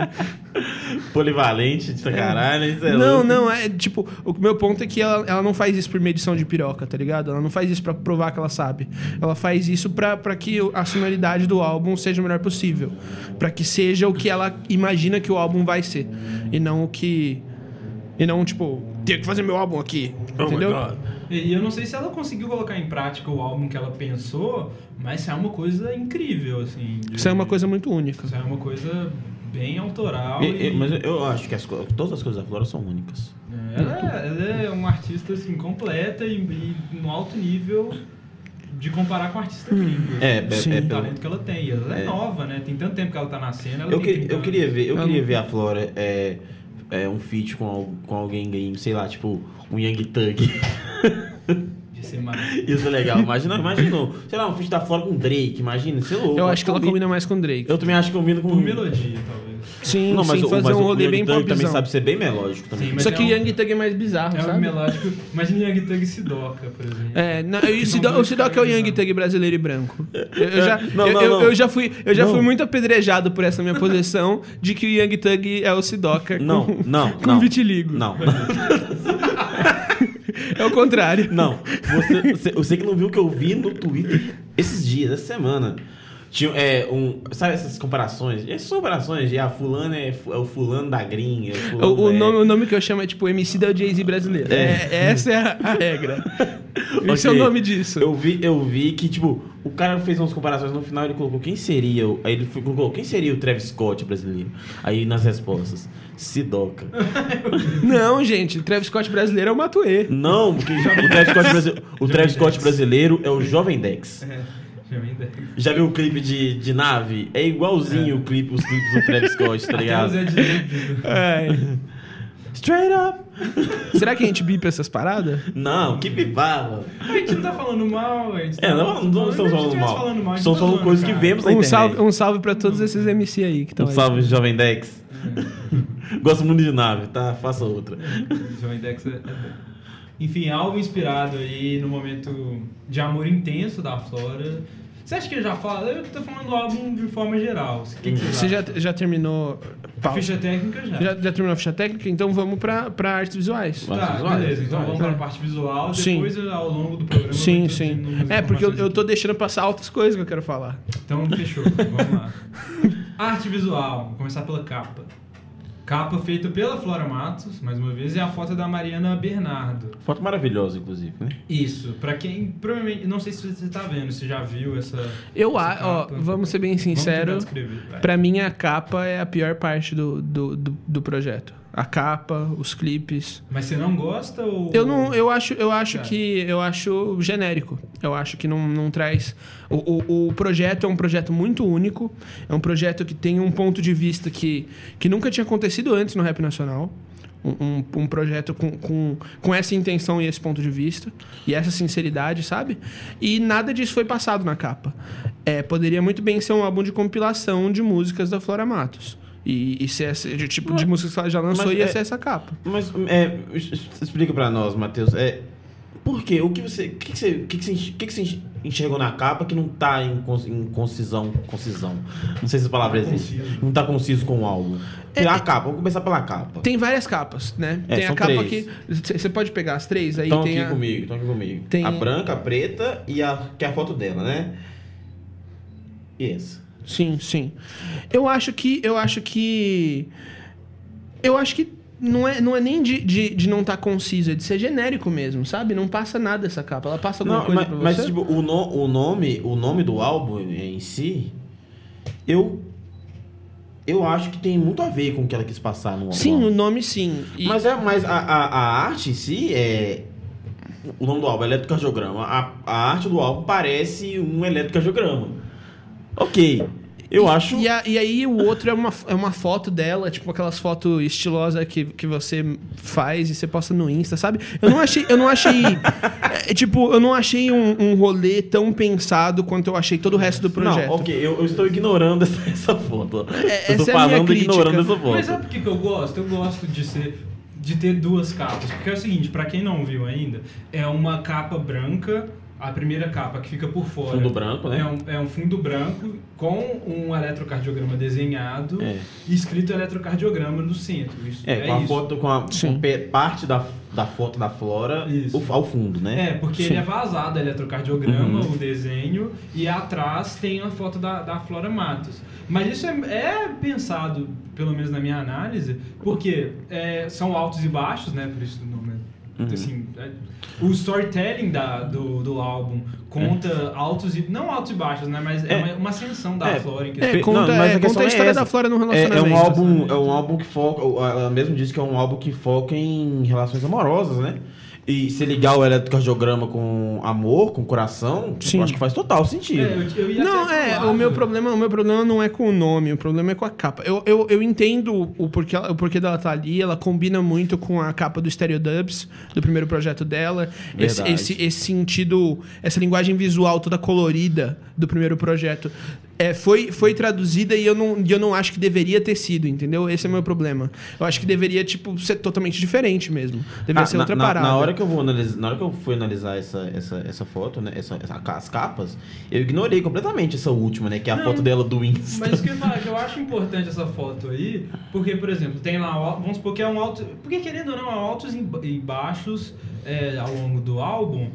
Speaker 3: Polivalente de caralho, isso é
Speaker 4: Não,
Speaker 3: louco.
Speaker 4: não, é tipo, o meu ponto é que ela, ela não faz isso por medição de piroca, tá ligado? Ela não faz isso pra provar que ela sabe. Ela faz isso pra que a sonoridade do álbum seja o melhor possível. Pra que seja o que ela imagina que o álbum vai ser. E não o que. E não, tipo, tenho que fazer meu álbum aqui.
Speaker 3: Oh my
Speaker 4: entendeu?
Speaker 3: God.
Speaker 1: E eu não sei se ela conseguiu colocar em prática o álbum que ela pensou, mas isso é uma coisa incrível, assim. de-
Speaker 4: Isso é uma coisa muito única.
Speaker 1: Isso é uma coisa bem autoral.
Speaker 3: E-
Speaker 1: E,
Speaker 3: e- mas eu acho que as co- todas as coisas da Flora são únicas.
Speaker 1: É, ela, é- ela é uma artista assim, completa e, e no alto nível de comparar com a artista gringa.
Speaker 3: É, é-
Speaker 4: Sim.
Speaker 3: é
Speaker 1: o
Speaker 3: pelo-
Speaker 1: talento que ela tem. E Ela é,
Speaker 3: É.
Speaker 1: nova, né? Tem tanto tempo que ela tá na cena. Ela
Speaker 3: Eu,
Speaker 1: 30
Speaker 3: eu queria ver, eu
Speaker 4: Ela
Speaker 3: queria ver a Flora é, é, um feat com, com alguém gringo, sei lá, tipo um Young Thug. Isso é legal. Imagina, imagina, sei lá, um feat da Flora com Drake, imagina, sei louco.
Speaker 4: Eu acho que ela
Speaker 3: Combina-
Speaker 4: combina mais com Drake.
Speaker 3: Eu também acho que combina com
Speaker 1: Por melodia, talvez.
Speaker 4: Sim,
Speaker 3: Não, mas,
Speaker 4: sim,
Speaker 3: o,
Speaker 4: fazer
Speaker 3: mas
Speaker 4: um
Speaker 3: o
Speaker 4: rolê
Speaker 3: Young
Speaker 4: bem
Speaker 3: Thug também sabe ser bem melódico também.
Speaker 1: Sim,
Speaker 4: Só
Speaker 1: é
Speaker 4: que
Speaker 1: um-
Speaker 4: Young Thug é mais bizarro,
Speaker 1: É um
Speaker 4: sabe?
Speaker 1: melódico. Imagina Young Thug e Sidoca, por exemplo.
Speaker 4: É, não, e o o Sidoca é o
Speaker 1: né?
Speaker 4: Thug brasileiro e branco. Eu, eu já,
Speaker 3: Não,
Speaker 4: eu,
Speaker 3: não,
Speaker 4: eu-
Speaker 3: não.
Speaker 4: eu já fui, eu já
Speaker 3: Não.
Speaker 4: fui muito apedrejado por essa minha posição de que o Young Thug é o Sidoca
Speaker 3: Não,
Speaker 4: com,
Speaker 3: não,
Speaker 4: com
Speaker 3: não.
Speaker 4: vitiligo.
Speaker 3: Não,
Speaker 4: É o contrário.
Speaker 3: não. Você, você, você que não viu o que eu vi no Twitter esses dias, essa semana. Tinha, é, um, sabe essas comparações? Essas comparações de ah, fulano é, é o fulano da gringa. é fulano
Speaker 4: O, o
Speaker 3: é-
Speaker 4: nome, o nome que eu chamo é tipo MC da Jay-Z brasileiro. É, essa é a, a regra. Esse é o nome disso.
Speaker 3: Eu vi, eu vi que, tipo, o cara fez umas comparações no final ele colocou quem seria. o- Aí ele colocou quem seria o Travis Scott brasileiro. Aí nas respostas, Sidoca.
Speaker 4: Não, gente, Travis Scott brasileiro é o Matuê.
Speaker 3: Não, porque já- o Travis Scott, brasi- o Travis Scott brasileiro é o Jovem Dex.
Speaker 1: É, já
Speaker 3: viu o clipe de, de nave? É igualzinho o clipe, os clipes do Travis Scott, tá ligado?
Speaker 4: É.
Speaker 3: Straight up!
Speaker 4: Será que a gente bipa essas paradas?
Speaker 3: Não, que bibava.
Speaker 1: A gente não tá falando mal, a gente tá
Speaker 3: É, não, não estamos falando
Speaker 1: tivesse
Speaker 3: mal.
Speaker 1: falando mal,
Speaker 3: Estamos
Speaker 1: tá
Speaker 3: falando coisas que vemos na
Speaker 4: Um
Speaker 3: internet.
Speaker 4: salve, um salve pra todos esses MC aí que estão
Speaker 3: Um
Speaker 4: aí.
Speaker 3: salve, Jovem Dex. Gosto muito de nave, tá? Faça outra.
Speaker 1: Jovem Dex é, é bom. Enfim, algo inspirado aí no momento de amor intenso da Flora. Você acha que ele já fala? Eu tô falando do álbum de forma geral. Que, que
Speaker 4: Você já, já terminou.
Speaker 1: A ficha técnica já.
Speaker 4: Já, já terminou a ficha técnica? Então vamos pra, pra artes visuais.
Speaker 1: Tá,
Speaker 3: Visuais,
Speaker 1: beleza. Então vamos para a parte visual.
Speaker 4: Sim.
Speaker 1: Depois, ao longo do programa, eu
Speaker 4: Sim,
Speaker 1: vou
Speaker 4: sim. É, porque eu, eu tô deixando passar outras coisas que eu quero falar.
Speaker 1: Então, fechou. Vamos lá. Arte visual. Vamos começar pela capa. Capa feita pela Flora Matos, mais uma vez, e a foto da Mariana Bernardo.
Speaker 3: Foto maravilhosa, inclusive, né?
Speaker 1: Isso, pra quem provavelmente. Não sei se você tá vendo, se já viu essa.
Speaker 4: Eu,
Speaker 1: essa
Speaker 4: a, ó, vamos ser bem sinceros. Pra mim, a capa é a pior parte do, do, do, do projeto. A capa, os clipes.
Speaker 1: Mas você não gosta ou.
Speaker 4: Eu não, eu acho, eu acho
Speaker 1: Cara.
Speaker 4: que eu acho genérico. Eu acho que não, não traz. O, o, o projeto é um projeto muito único. É um projeto que tem um ponto de vista que, que nunca tinha acontecido antes no rap nacional. Um, um, um projeto com, com, com essa intenção e esse ponto de vista. E essa sinceridade, sabe? E nada disso foi passado na capa. É, poderia muito bem ser um álbum de compilação de músicas da Flora Matos. E, e ser esse de tipo de músicas que ela já lançou
Speaker 3: Mas
Speaker 4: ia
Speaker 3: é-
Speaker 4: ser essa capa.
Speaker 3: Mas é, explica pra nós, Matheus. É, por quê? O que você. O que, que você, o que, que, você, que, que você enxergou na capa que não tá em, cons- em concisão. Concisão. Não sei se essa palavra
Speaker 1: Tá
Speaker 3: existe.
Speaker 1: conciso.
Speaker 3: Não tá conciso com o álbum.
Speaker 4: É,
Speaker 3: a
Speaker 4: é-
Speaker 3: capa, vamos começar pela capa.
Speaker 4: Tem várias capas, né?
Speaker 3: É,
Speaker 4: tem a
Speaker 3: são
Speaker 4: capa
Speaker 3: três.
Speaker 4: que. Você pode pegar as três, aí
Speaker 3: Estão aqui
Speaker 4: a.
Speaker 3: comigo, estão aqui comigo.
Speaker 4: Tem-
Speaker 3: A branca, a preta e a que é a foto dela, né? E essa.
Speaker 4: Sim, sim. Eu acho que. Eu acho que. Eu acho que não é, não é nem de, de, de não estar conciso, é de ser genérico mesmo, sabe? Não passa nada essa capa. Ela passa alguma
Speaker 3: Não,
Speaker 4: coisa
Speaker 3: mas,
Speaker 4: pra
Speaker 3: mas,
Speaker 4: você?
Speaker 3: tipo, o, no- o nome, o nome do álbum em si, eu eu acho que tem muito a ver com o que ela quis passar no álbum.
Speaker 4: sim, o nome sim. E-
Speaker 3: Mas é, mas a, a, a arte em si é o nome do álbum é eletrocardiograma. A, a arte do álbum parece um eletrocardiograma. OK. Eu
Speaker 4: e,
Speaker 3: acho
Speaker 4: E, a- e aí o outro é uma, é uma foto dela, tipo aquelas fotos estilosas que, que você faz e você posta no Insta, sabe? Eu não achei. Eu não achei. é, tipo, eu não achei um, um rolê tão pensado quanto eu achei todo o resto do projeto.
Speaker 3: Não, ok, eu, eu estou ignorando essa, essa foto.
Speaker 4: É,
Speaker 3: eu
Speaker 4: essa
Speaker 3: estou
Speaker 4: é a minha
Speaker 3: falando
Speaker 4: crítica.
Speaker 3: ignorando essa foto.
Speaker 1: Mas sabe por que, que eu gosto? Eu gosto de ser de ter duas capas. Porque é o seguinte, pra quem não viu ainda, é uma capa branca, a primeira capa que fica por fora.
Speaker 3: Fundo branco, né?
Speaker 1: É um, é um fundo branco com um eletrocardiograma desenhado
Speaker 3: É.
Speaker 1: e escrito eletrocardiograma no centro. Isso,
Speaker 3: É, com a
Speaker 1: isso.
Speaker 3: foto, com a com parte da, da foto da Flora o- ao fundo, né?
Speaker 1: É, porque
Speaker 4: Sim.
Speaker 1: ele é vazado, o eletrocardiograma,
Speaker 3: Uhum.
Speaker 1: o desenho, e atrás tem a foto da, da Flora Matos. Mas isso é, é pensado, pelo menos na minha análise, porque é, são altos e baixos, né? Por isso o nome. É-
Speaker 3: Uhum.
Speaker 1: Assim, é- o storytelling da, do, do álbum conta altos e. Não altos e baixos, né? Mas é,
Speaker 3: É.
Speaker 1: uma, ascensão da
Speaker 3: É.
Speaker 1: Flora em
Speaker 4: É, conta,
Speaker 3: Não, mas
Speaker 4: é,
Speaker 3: a questão
Speaker 4: conta a
Speaker 3: é
Speaker 4: história da Flora no
Speaker 3: É,
Speaker 4: relacionamento.
Speaker 3: é um álbum,
Speaker 1: exatamente.
Speaker 3: é um álbum que foca, ela mesmo disse que é um álbum que foca em relações amorosas, né? E se ligar o eletrocardiograma com amor, com coração, tipo,
Speaker 4: Sim.
Speaker 3: eu acho que faz total sentido.
Speaker 1: É, eu, eu ia
Speaker 4: Não, é,
Speaker 1: falar,
Speaker 4: o meu
Speaker 1: né?
Speaker 4: problema, o meu problema não é com o nome, o problema é com a capa. Eu, eu, eu entendo o porquê, o porquê dela tá ali, ela combina muito com a capa do Stereo Dubs, do primeiro projeto dela. Esse, esse, esse sentido, essa linguagem visual toda colorida do primeiro projeto. É, foi, foi traduzida e eu não, eu não acho que deveria ter sido, entendeu? Esse é o meu problema. Eu acho que deveria, tipo, ser totalmente diferente mesmo. Deveria
Speaker 3: Ah,
Speaker 4: ser
Speaker 3: na,
Speaker 4: outra
Speaker 3: na-
Speaker 4: parada.
Speaker 3: na hora que eu vou analisar, na hora que eu fui analisar essa, essa, essa foto, né, essa, essa- as capas, eu ignorei completamente essa última, né, que é a
Speaker 1: Não,
Speaker 3: foto dela do Insta.
Speaker 1: Mas o que eu, ia falar, que eu acho importante essa foto aí, porque, por exemplo, tem lá, vamos supor que é um alto. Porque querendo ou não, há altos e e baixos é, ao longo do álbum,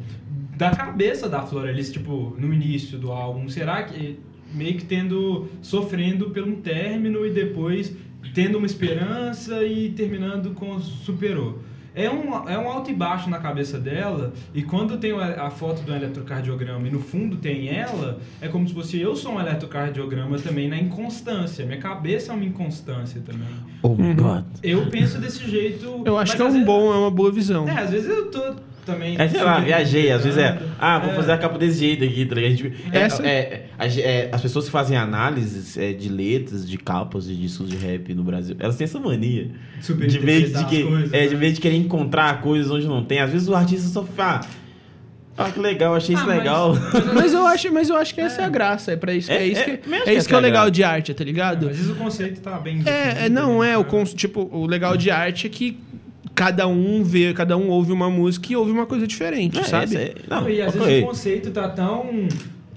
Speaker 1: da cabeça da Flora Alice, tipo, no início do álbum. Será que meio que tendo. sofrendo pelo um término e depois tendo uma esperança e terminando com superou. É um, é um alto e baixo na cabeça dela, e quando tem a, a foto do eletrocardiograma e no fundo tem ela, é como se fosse eu sou um eletrocardiograma também na inconstância. Minha cabeça é uma inconstância também.
Speaker 3: Oh my god.
Speaker 1: Eu penso desse jeito.
Speaker 4: Eu acho que é um
Speaker 1: vezes-
Speaker 4: bom, é uma boa visão.
Speaker 1: É, às vezes eu tô também.
Speaker 3: É, sei lá, viajei, às vezes é. Ah, vou
Speaker 1: É.
Speaker 3: fazer a capa desse jeito aqui, tá ligado? A gente- é,
Speaker 4: Essa-
Speaker 3: é, a ge- é, as pessoas que fazem análises é, de letras, de capas de discos de rap no Brasil, elas têm essa mania.
Speaker 1: Super
Speaker 3: De vez de, que,
Speaker 1: as coisas,
Speaker 3: é,
Speaker 1: né?
Speaker 3: de vez de querer encontrar coisas onde não tem. Às vezes o artista só fala, ah, que legal, achei isso
Speaker 1: Ah, mas-
Speaker 3: legal.
Speaker 4: Mas eu acho, mas eu acho que essa é, a graça. É para isso, é,
Speaker 3: É-
Speaker 4: isso
Speaker 3: é-
Speaker 4: que, é
Speaker 3: que
Speaker 4: isso que é o
Speaker 3: é
Speaker 4: legal de arte, tá
Speaker 1: É,
Speaker 4: ligado?
Speaker 1: às vezes o conceito tá bem.
Speaker 4: É, é, não
Speaker 1: né?
Speaker 4: é o cons- tipo o legal de arte é que cada um vê, cada um ouve uma música e ouve uma coisa diferente,
Speaker 3: É,
Speaker 4: sabe?
Speaker 3: é- não,
Speaker 1: e às
Speaker 3: ok.
Speaker 1: vezes o conceito tá tão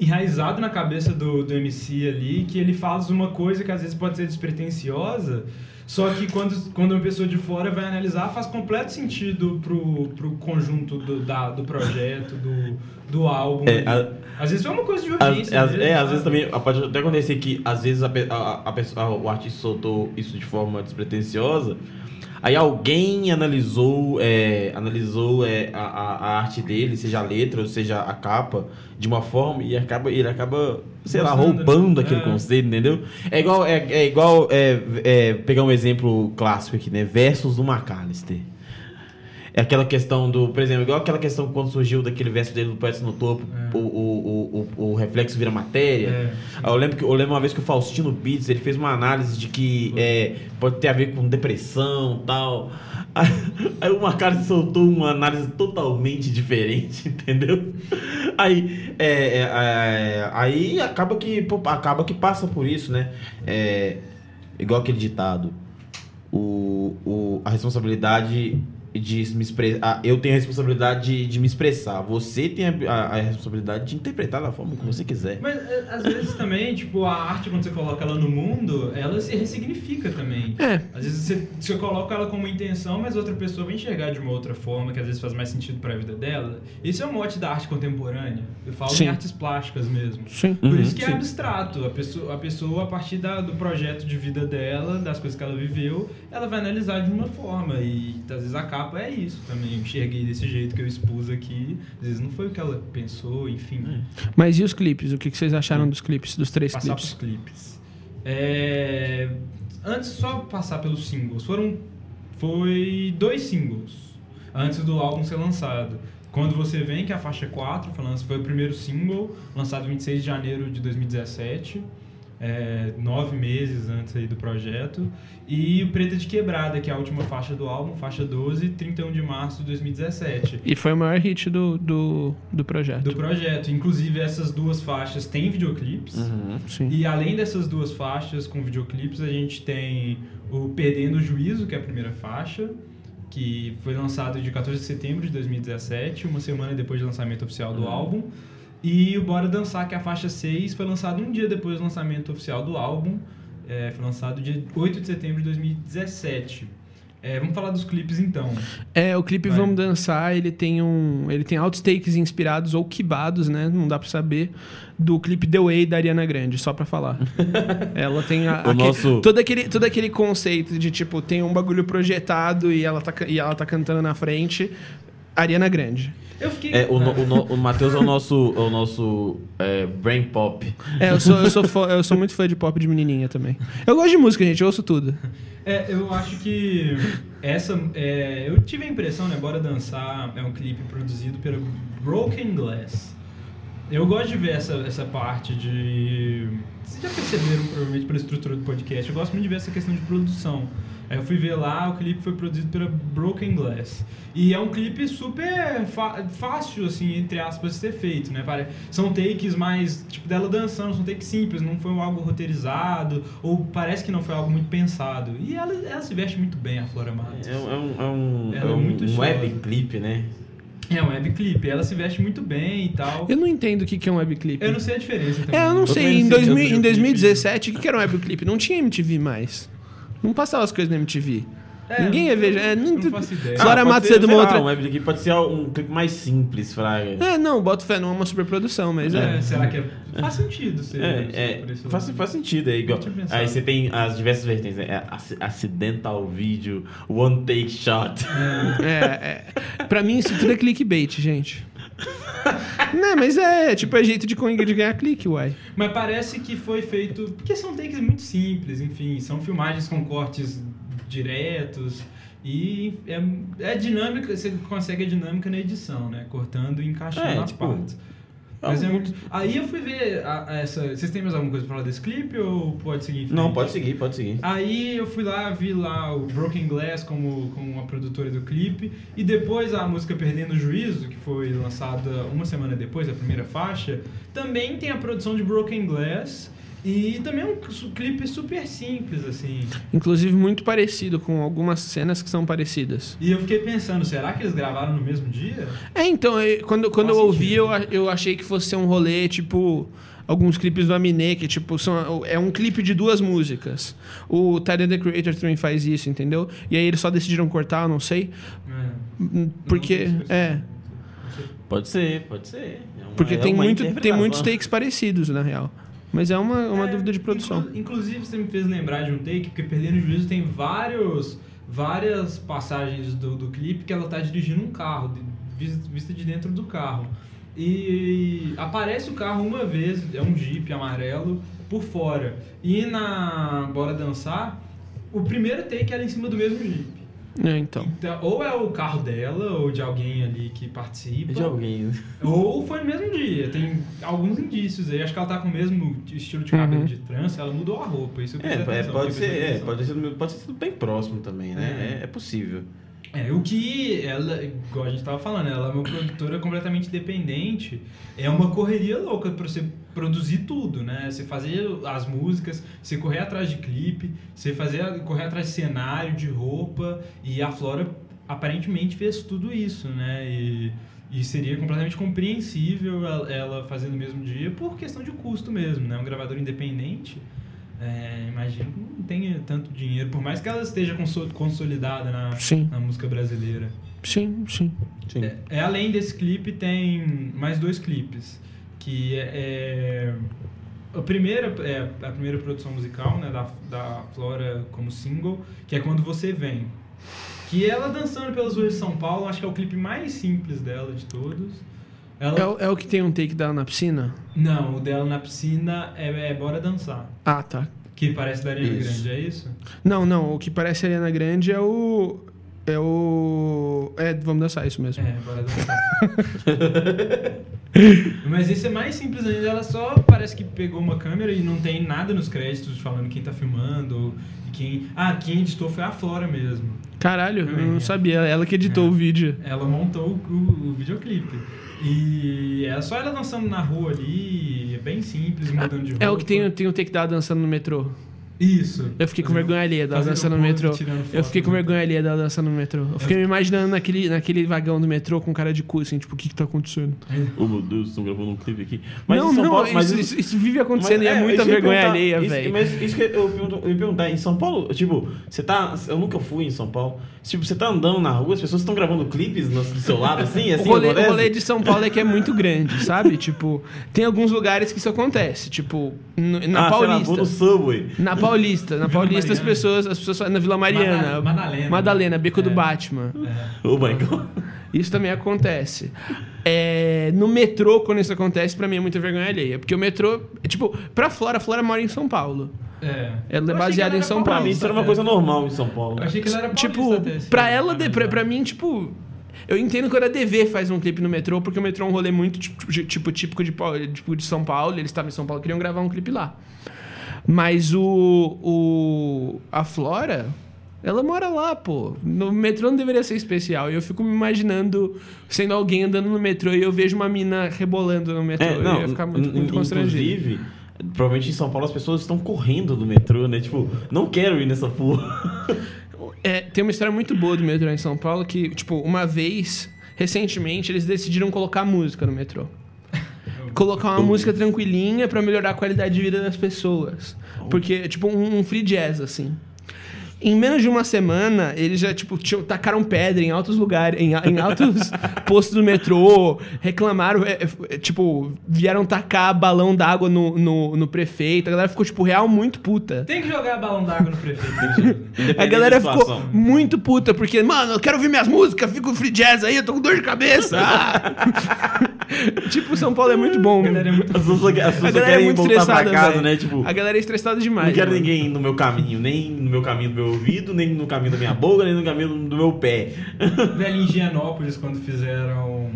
Speaker 1: enraizado na cabeça do, do MC ali que ele faz uma coisa que às vezes pode ser despretensiosa, só que quando, quando uma pessoa de fora vai analisar, faz completo sentido pro, pro conjunto do, da, do projeto, do, do álbum.
Speaker 3: É, a-
Speaker 1: às vezes é uma coisa de urgência. mesmo,
Speaker 3: é, às vezes também pode até acontecer que às vezes a, a- a pessoa- o artista soltou isso de forma despretensiosa. Aí alguém analisou, é, analisou é, a, a- arte dele, seja a letra ou seja a capa, de uma forma e acaba, ele acaba, sei lá,
Speaker 1: Gostando,
Speaker 3: roubando
Speaker 1: né?
Speaker 3: aquele
Speaker 1: É.
Speaker 3: conceito, entendeu? É igual, é, é igual é, é, pegar um exemplo clássico aqui, né? Versos do McAllister. É aquela questão do, por exemplo, igual aquela questão quando surgiu daquele verso dele do Poeta no Topo,
Speaker 1: É.
Speaker 3: o, o, o, o, reflexo vira matéria.
Speaker 1: É,
Speaker 3: Ah, eu, lembro que, eu lembro uma vez que o Faustino Beats ele fez uma análise de que é, pode ter a ver com depressão e tal. Aí, o Macari soltou uma análise totalmente diferente, entendeu? Aí, é, é, é, aí acaba que acaba que passa por isso, né? É, igual aquele ditado. O, o, a responsabilidade de me expressar. Eu tenho a responsabilidade de, de me expressar. Você tem a, a- a responsabilidade de interpretar da forma que você quiser.
Speaker 1: Mas é, às vezes também, tipo, a arte, quando você coloca ela no mundo, ela se ressignifica também.
Speaker 4: É.
Speaker 1: Às vezes você, você coloca ela como intenção, mas outra pessoa vai enxergar de uma outra forma, que às vezes faz mais sentido pra vida dela. Esse é o mote da arte contemporânea. Eu falo
Speaker 4: Sim.
Speaker 1: em artes plásticas mesmo.
Speaker 4: Sim.
Speaker 1: Por
Speaker 3: Uhum,
Speaker 1: isso que
Speaker 3: sim.
Speaker 1: é abstrato. A pessoa, a pessoa a partir da- do projeto de vida dela, das coisas que ela viveu, ela vai analisar de uma forma. E às vezes a capa é isso também. Eu enxerguei desse jeito que eu expus aqui. Às vezes não foi o que ela pensou, enfim.
Speaker 4: Mas e os clipes? O que vocês acharam dos clipes, dos três
Speaker 1: passar
Speaker 4: clipes?
Speaker 1: pros clipes. É, Antes, só passar pelos singles. Foram. Foi dois singles antes do álbum ser lançado. Quando você vem, que é a faixa 4, foi, lanç- foi o primeiro single, lançado 26 de janeiro de 2017, é, nove meses antes aí do projeto. E o Preta de Quebrada, que é a última faixa do álbum, faixa 12, 31 de março de 2017
Speaker 4: E foi o maior hit do, do, do projeto.
Speaker 1: do projeto. Inclusive, essas duas faixas têm videoclipes.
Speaker 3: Uhum.
Speaker 1: E além dessas duas faixas com videoclipes, a gente tem o Perdendo o Juízo, que é a primeira faixa, que foi lançado de 14 de setembro de 2017, uma semana depois do lançamento oficial do álbum. E o Bora Dançar, que é a faixa 6, foi lançado um dia depois do lançamento oficial do álbum. É, foi lançado dia 8 de setembro de 2017. É, vamos falar dos clipes então.
Speaker 4: É, o clipe
Speaker 1: Vai.
Speaker 4: Vamos Dançar, ele tem um. Ele tem outtakes inspirados ou quibados, né? Não dá pra saber. Do clipe The Way da Ariana Grande, só pra falar. ela tem a,
Speaker 3: O
Speaker 4: aque-
Speaker 3: nosso-
Speaker 4: todo, aquele, todo aquele conceito de tipo, tem um bagulho projetado e ela tá, e ela tá cantando na frente. Ariana Grande.
Speaker 1: Eu fiquei.
Speaker 3: É, o, o, o Matheus é o nosso, o nosso é, brain pop.
Speaker 4: É, eu sou, eu, sou fã- eu sou muito fã de pop de menininha também. Eu gosto de música, gente, eu ouço tudo.
Speaker 1: É, eu acho que essa. é, eu tive a impressão, né? Bora Dançar é um clipe produzido pela Broken Glass. Eu gosto de ver essa, essa parte de. Vocês já perceberam, provavelmente, pela estrutura do podcast, eu gosto muito de ver essa questão de produção. Aí eu fui ver lá, o clipe foi produzido pela Broken Glass. E é um clipe super fácil, assim, entre aspas, de ser feito, né? São takes mais, tipo, dela dançando, são takes simples, não foi algo roteirizado, ou parece que não foi algo muito pensado. E ela, ela se veste muito bem, a Flora Matos.
Speaker 3: É, um- é um, é um,
Speaker 1: Ela
Speaker 3: é
Speaker 1: é
Speaker 3: um,
Speaker 1: muito
Speaker 3: um web clip, né?
Speaker 1: É um webclip, ela se veste muito bem e tal.
Speaker 4: Eu não entendo o que que é um webclip.
Speaker 1: Eu não sei a diferença também.
Speaker 4: É, eu não
Speaker 3: Eu
Speaker 4: sei. Em,
Speaker 3: não sei
Speaker 4: 2000
Speaker 3: o que é
Speaker 4: em
Speaker 3: um
Speaker 4: 2017, o que que era um webclip? Não tinha MTV mais. Não passava as coisas na MTV.
Speaker 1: É,
Speaker 4: Ninguém ia ver. É, não,
Speaker 1: não faço ideia.
Speaker 4: Flora
Speaker 3: pode
Speaker 4: Matos
Speaker 3: ser,
Speaker 4: é de uma
Speaker 3: sei lá,
Speaker 4: outra.
Speaker 3: Um pode ser um clipe mais simples, Fraga.
Speaker 4: É, não, boto fé, não é uma superprodução, mas é.
Speaker 1: É, será que é... faz sentido ser
Speaker 3: É, é, faz, faz sentido. É igual. Aí você tem as diversas vertentes, né? É ac- Acidental vídeo, one take shot.
Speaker 4: É, é. Pra mim, isso tudo é clickbait, gente. Não, mas é, tipo, é jeito de, de ganhar clique, uai.
Speaker 1: Mas parece que foi feito. Porque são takes muito simples, enfim. São filmagens com cortes diretos. E é, é dinâmica, você consegue a dinâmica na edição, né? Cortando e encaixando
Speaker 3: É,
Speaker 1: as
Speaker 3: tipo,
Speaker 1: partes. Mas é muito. Aí eu fui ver a- a essa. Vocês têm mais alguma coisa pra falar desse clipe ou pode seguir?
Speaker 3: Não, pode seguir, pode seguir.
Speaker 1: Aí eu fui lá, vi lá o Broken Glass como, como a produtora do clipe. E depois a música Perdendo o Juízo, que foi lançada uma semana depois, a primeira faixa, também tem a produção de Broken Glass. E também é um clipe super simples, assim.
Speaker 4: Inclusive muito parecido com algumas cenas que são parecidas.
Speaker 1: E eu fiquei pensando, será que eles gravaram no mesmo dia?
Speaker 4: É, então, eu- quando, quando eu ouvi, eu, eu achei que fosse ser um rolê, tipo, alguns clipes do Aminé, que, tipo, são, é um clipe de duas músicas. O Tyler, the Creator, também faz isso, entendeu? E aí eles só decidiram cortar, eu não sei.
Speaker 1: É.
Speaker 4: hum, Porque,
Speaker 1: Não, sei.
Speaker 4: é,
Speaker 3: Pode ser, pode ser. É uma-
Speaker 4: porque
Speaker 3: é
Speaker 4: tem, muito, tem muitos takes parecidos, na real. Mas é uma, uma
Speaker 1: É,
Speaker 4: dúvida de produção.
Speaker 1: inclu- inclusive, você me fez lembrar de um take, porque Perdendo o Juízo tem vários, várias passagens do, do clipe que ela tá dirigindo um carro, de- vis- vista de dentro do carro. E aparece o carro uma vez, é um Jeep amarelo, por fora. E na Bora Dançar, o primeiro take é ela em cima do mesmo Jeep.
Speaker 4: É, então.
Speaker 1: Então, ou é o carro dela, ou de alguém ali que participa.
Speaker 3: De alguém.
Speaker 1: Ou foi no mesmo dia. Tem alguns indícios aí. Acho que ela tá com o mesmo estilo de cabelo
Speaker 4: Uhum.
Speaker 1: de trança. Ela mudou a roupa. Isso eu
Speaker 3: É, é,
Speaker 1: atenção,
Speaker 3: pode ser, é, pode ser, pode ser tudo bem próximo também, né? É, é possível.
Speaker 1: É, o que ela, igual a gente tava falando, ela é uma produtora completamente independente. É uma correria louca pra você produzir tudo, né? Você fazer as músicas, você correr atrás de clipe, você fazer, correr atrás de cenário, de roupa. E a Flora aparentemente fez tudo isso, né? E, e seria completamente compreensível ela- fazer no mesmo dia por questão de custo mesmo, né? Um gravador independente. É, imagino que não tenha tanto dinheiro, por mais que ela esteja conso- consolidada na,
Speaker 4: Sim.
Speaker 1: na música brasileira.
Speaker 4: Sim, sim.
Speaker 3: Sim.
Speaker 1: É, é, além desse clipe, tem mais dois clipes. Que é. é a primeira, é a primeira produção musical né, da, da Flora como single, que é Quando Você Vem. Que ela dançando pelas ruas de São Paulo, acho que é o clipe mais simples dela de todos. Ela,
Speaker 4: É, o- é o que tem um take dela na piscina?
Speaker 1: Não, o dela na piscina é, é Bora Dançar.
Speaker 4: Ah, tá.
Speaker 1: Que parece da Ariana
Speaker 3: Isso.
Speaker 1: Grande, é isso?
Speaker 4: Não, não. O que parece a Ariana Grande é o. É o. É, vamos dançar isso mesmo.
Speaker 1: É, bora dançar. Mas esse é mais simples ainda, ela só parece que pegou uma câmera e não tem nada nos créditos falando quem tá filmando e quem. Ah, quem editou foi a Flora mesmo.
Speaker 4: Caralho, eu não
Speaker 1: É.
Speaker 4: sabia. Ela que editou
Speaker 1: É.
Speaker 4: o vídeo.
Speaker 1: Ela montou o, o, o videoclipe. E é só ela dançando na rua ali, bem simples, mudando de roupa.
Speaker 4: É o que tem, tem o take dela dançando no metrô.
Speaker 1: Isso.
Speaker 4: Eu fiquei com vergonha alheia dela dançando no metrô. Eu fiquei com
Speaker 1: no
Speaker 4: vergonha alheia dela dançando no metrô. Eu fiquei me imaginando naquele, naquele vagão do metrô com cara de cu, assim, tipo, o que que tá acontecendo?
Speaker 3: Oh meu Deus, estão gravando um clipe aqui.
Speaker 4: não,
Speaker 3: em São
Speaker 4: não,
Speaker 3: Paulo-
Speaker 4: isso,
Speaker 3: mas
Speaker 4: isso, isso vive acontecendo e é, muita
Speaker 3: isso eu ia
Speaker 4: vergonha alheia,
Speaker 3: Isso-
Speaker 4: velho.
Speaker 3: Mas isso que eu, pergunto- eu ia perguntar, em São Paulo, tipo, você tá. Eu nunca fui em São Paulo. Tipo, você tá andando na rua, as pessoas estão gravando clipes no, do seu lado, assim?
Speaker 4: O
Speaker 3: assim
Speaker 4: rolê, o rolê de São Paulo é que é muito grande, sabe? tipo, tem alguns lugares que isso acontece. Tipo, na
Speaker 3: ah, sei lá,
Speaker 4: Paulista.
Speaker 3: vou no Subway.
Speaker 4: Na Paulista, na
Speaker 1: Vila
Speaker 4: Paulista as pessoas, as pessoas na Vila Mariana,
Speaker 1: Mada- Madalena.
Speaker 4: Madalena, Beco do
Speaker 1: É.
Speaker 4: Batman.
Speaker 1: É.
Speaker 3: Oh my god.
Speaker 4: Isso também acontece. É, no metrô, quando isso acontece, pra mim é muita vergonha alheia. Porque o metrô, é, tipo, pra Flora, a Flora mora em São Paulo.
Speaker 1: É.
Speaker 4: Ela é
Speaker 1: Eu achei
Speaker 4: baseada
Speaker 1: que
Speaker 4: em
Speaker 1: ela
Speaker 4: São
Speaker 1: era
Speaker 3: Pra
Speaker 4: Paulo.
Speaker 3: mim, isso era uma
Speaker 1: paulista
Speaker 3: coisa normal em São Paulo.
Speaker 1: Eu achei que ela era paulista
Speaker 4: Tipo,
Speaker 1: até, assim,
Speaker 4: pra ela, de- pra, pra mim, tipo. Eu entendo quando a DV faz um clipe no metrô, porque o metrô é um rolê muito tipo, tipo, típico de, tipo, de São Paulo. Eles estavam em São Paulo queriam gravar um clipe lá. Mas o. o a Flora, ela mora lá, pô. No metrô não deveria ser especial. E eu fico me imaginando sendo alguém andando no metrô e eu vejo uma mina rebolando no metrô.
Speaker 3: É,
Speaker 4: eu
Speaker 3: não,
Speaker 4: ia ficar muito, muito constrangido.
Speaker 3: inclusive, provavelmente em São Paulo as pessoas estão correndo do metrô, né? Tipo, não quero ir nessa porra.
Speaker 4: É, tem uma história muito boa do metrô em São Paulo que, tipo, uma vez, recentemente, eles decidiram colocar música no metrô. Colocar uma música tranquilinha pra melhorar a qualidade de vida das pessoas. Porque, tipo, um, um free jazz, assim. Em menos de uma semana, eles já, tipo, tacaram pedra em altos lugares, em, em altos postos do metrô, reclamaram, é, é, tipo, vieram tacar balão d'água no, no, no prefeito. A galera ficou, tipo, real muito puta.
Speaker 1: Tem que jogar balão d'água no prefeito.
Speaker 4: A galera ficou muito puta, porque, mano, eu quero ouvir minhas músicas, fico free jazz aí, eu tô com dor de cabeça. Ah. tipo, São Paulo é muito bom.
Speaker 1: A galera é muito
Speaker 3: As pessoas, as pessoas
Speaker 4: galera é muito estressada,
Speaker 3: casa, né? Tipo,
Speaker 4: A galera é estressada demais.
Speaker 3: não quero
Speaker 4: mano.
Speaker 3: ninguém no meu caminho, nem no meu caminho do meu ouvido, nem no caminho da minha boca, nem no caminho do meu pé.
Speaker 1: Velho, em Higienópolis, quando fizeram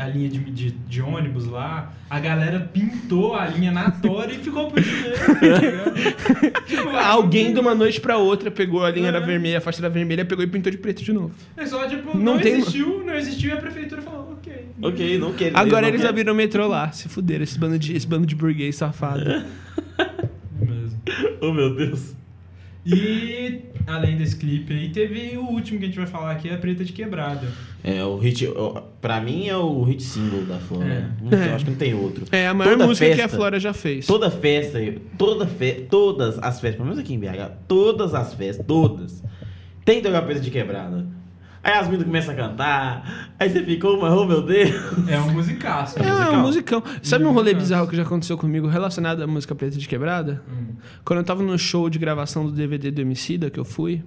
Speaker 1: a linha de, de, de ônibus lá, a galera pintou a linha na tora e ficou por mesmo. tá ligado? tipo,
Speaker 4: Alguém de uma noite pra outra pegou a linha
Speaker 1: É.
Speaker 4: da vermelha, a faixa da vermelha, pegou e pintou de preto de novo.
Speaker 1: É só, tipo,
Speaker 4: Não
Speaker 1: não,
Speaker 4: tem-
Speaker 1: existiu, não existiu e a prefeitura falou, ok.
Speaker 3: Ok, não quero.
Speaker 4: Agora
Speaker 3: não
Speaker 4: eles
Speaker 3: querem.
Speaker 4: abriram o metrô lá. Se fuderam, esse bando de, esse bando de burguês safado.
Speaker 1: Mesmo.
Speaker 3: Oh, meu Deus.
Speaker 1: E além desse clipe aí, teve o último que a gente vai falar aqui, a Preta de Quebrada.
Speaker 3: É, o hit. Pra mim é o hit single da Flora.
Speaker 1: É.
Speaker 3: Não tem- acho que não tem outro.
Speaker 4: É a maior
Speaker 3: Toda
Speaker 4: música que a
Speaker 3: festa-
Speaker 4: Flora já fez.
Speaker 3: Toda festa, toda fe, todas as festas, pelo menos aqui em BH, todas as festas, todas, tem que tocar peça de quebrada. Aí as meninas começam a cantar, aí você ficou, mas oh meu Deus.
Speaker 1: É um musicaço.
Speaker 4: É, um musicão. Sabe um rolê
Speaker 1: Musicaço.
Speaker 4: bizarro que já aconteceu comigo relacionado à música preta de quebrada?
Speaker 1: Hum.
Speaker 4: Quando eu tava no show de gravação do DVD do Emicida, que eu fui,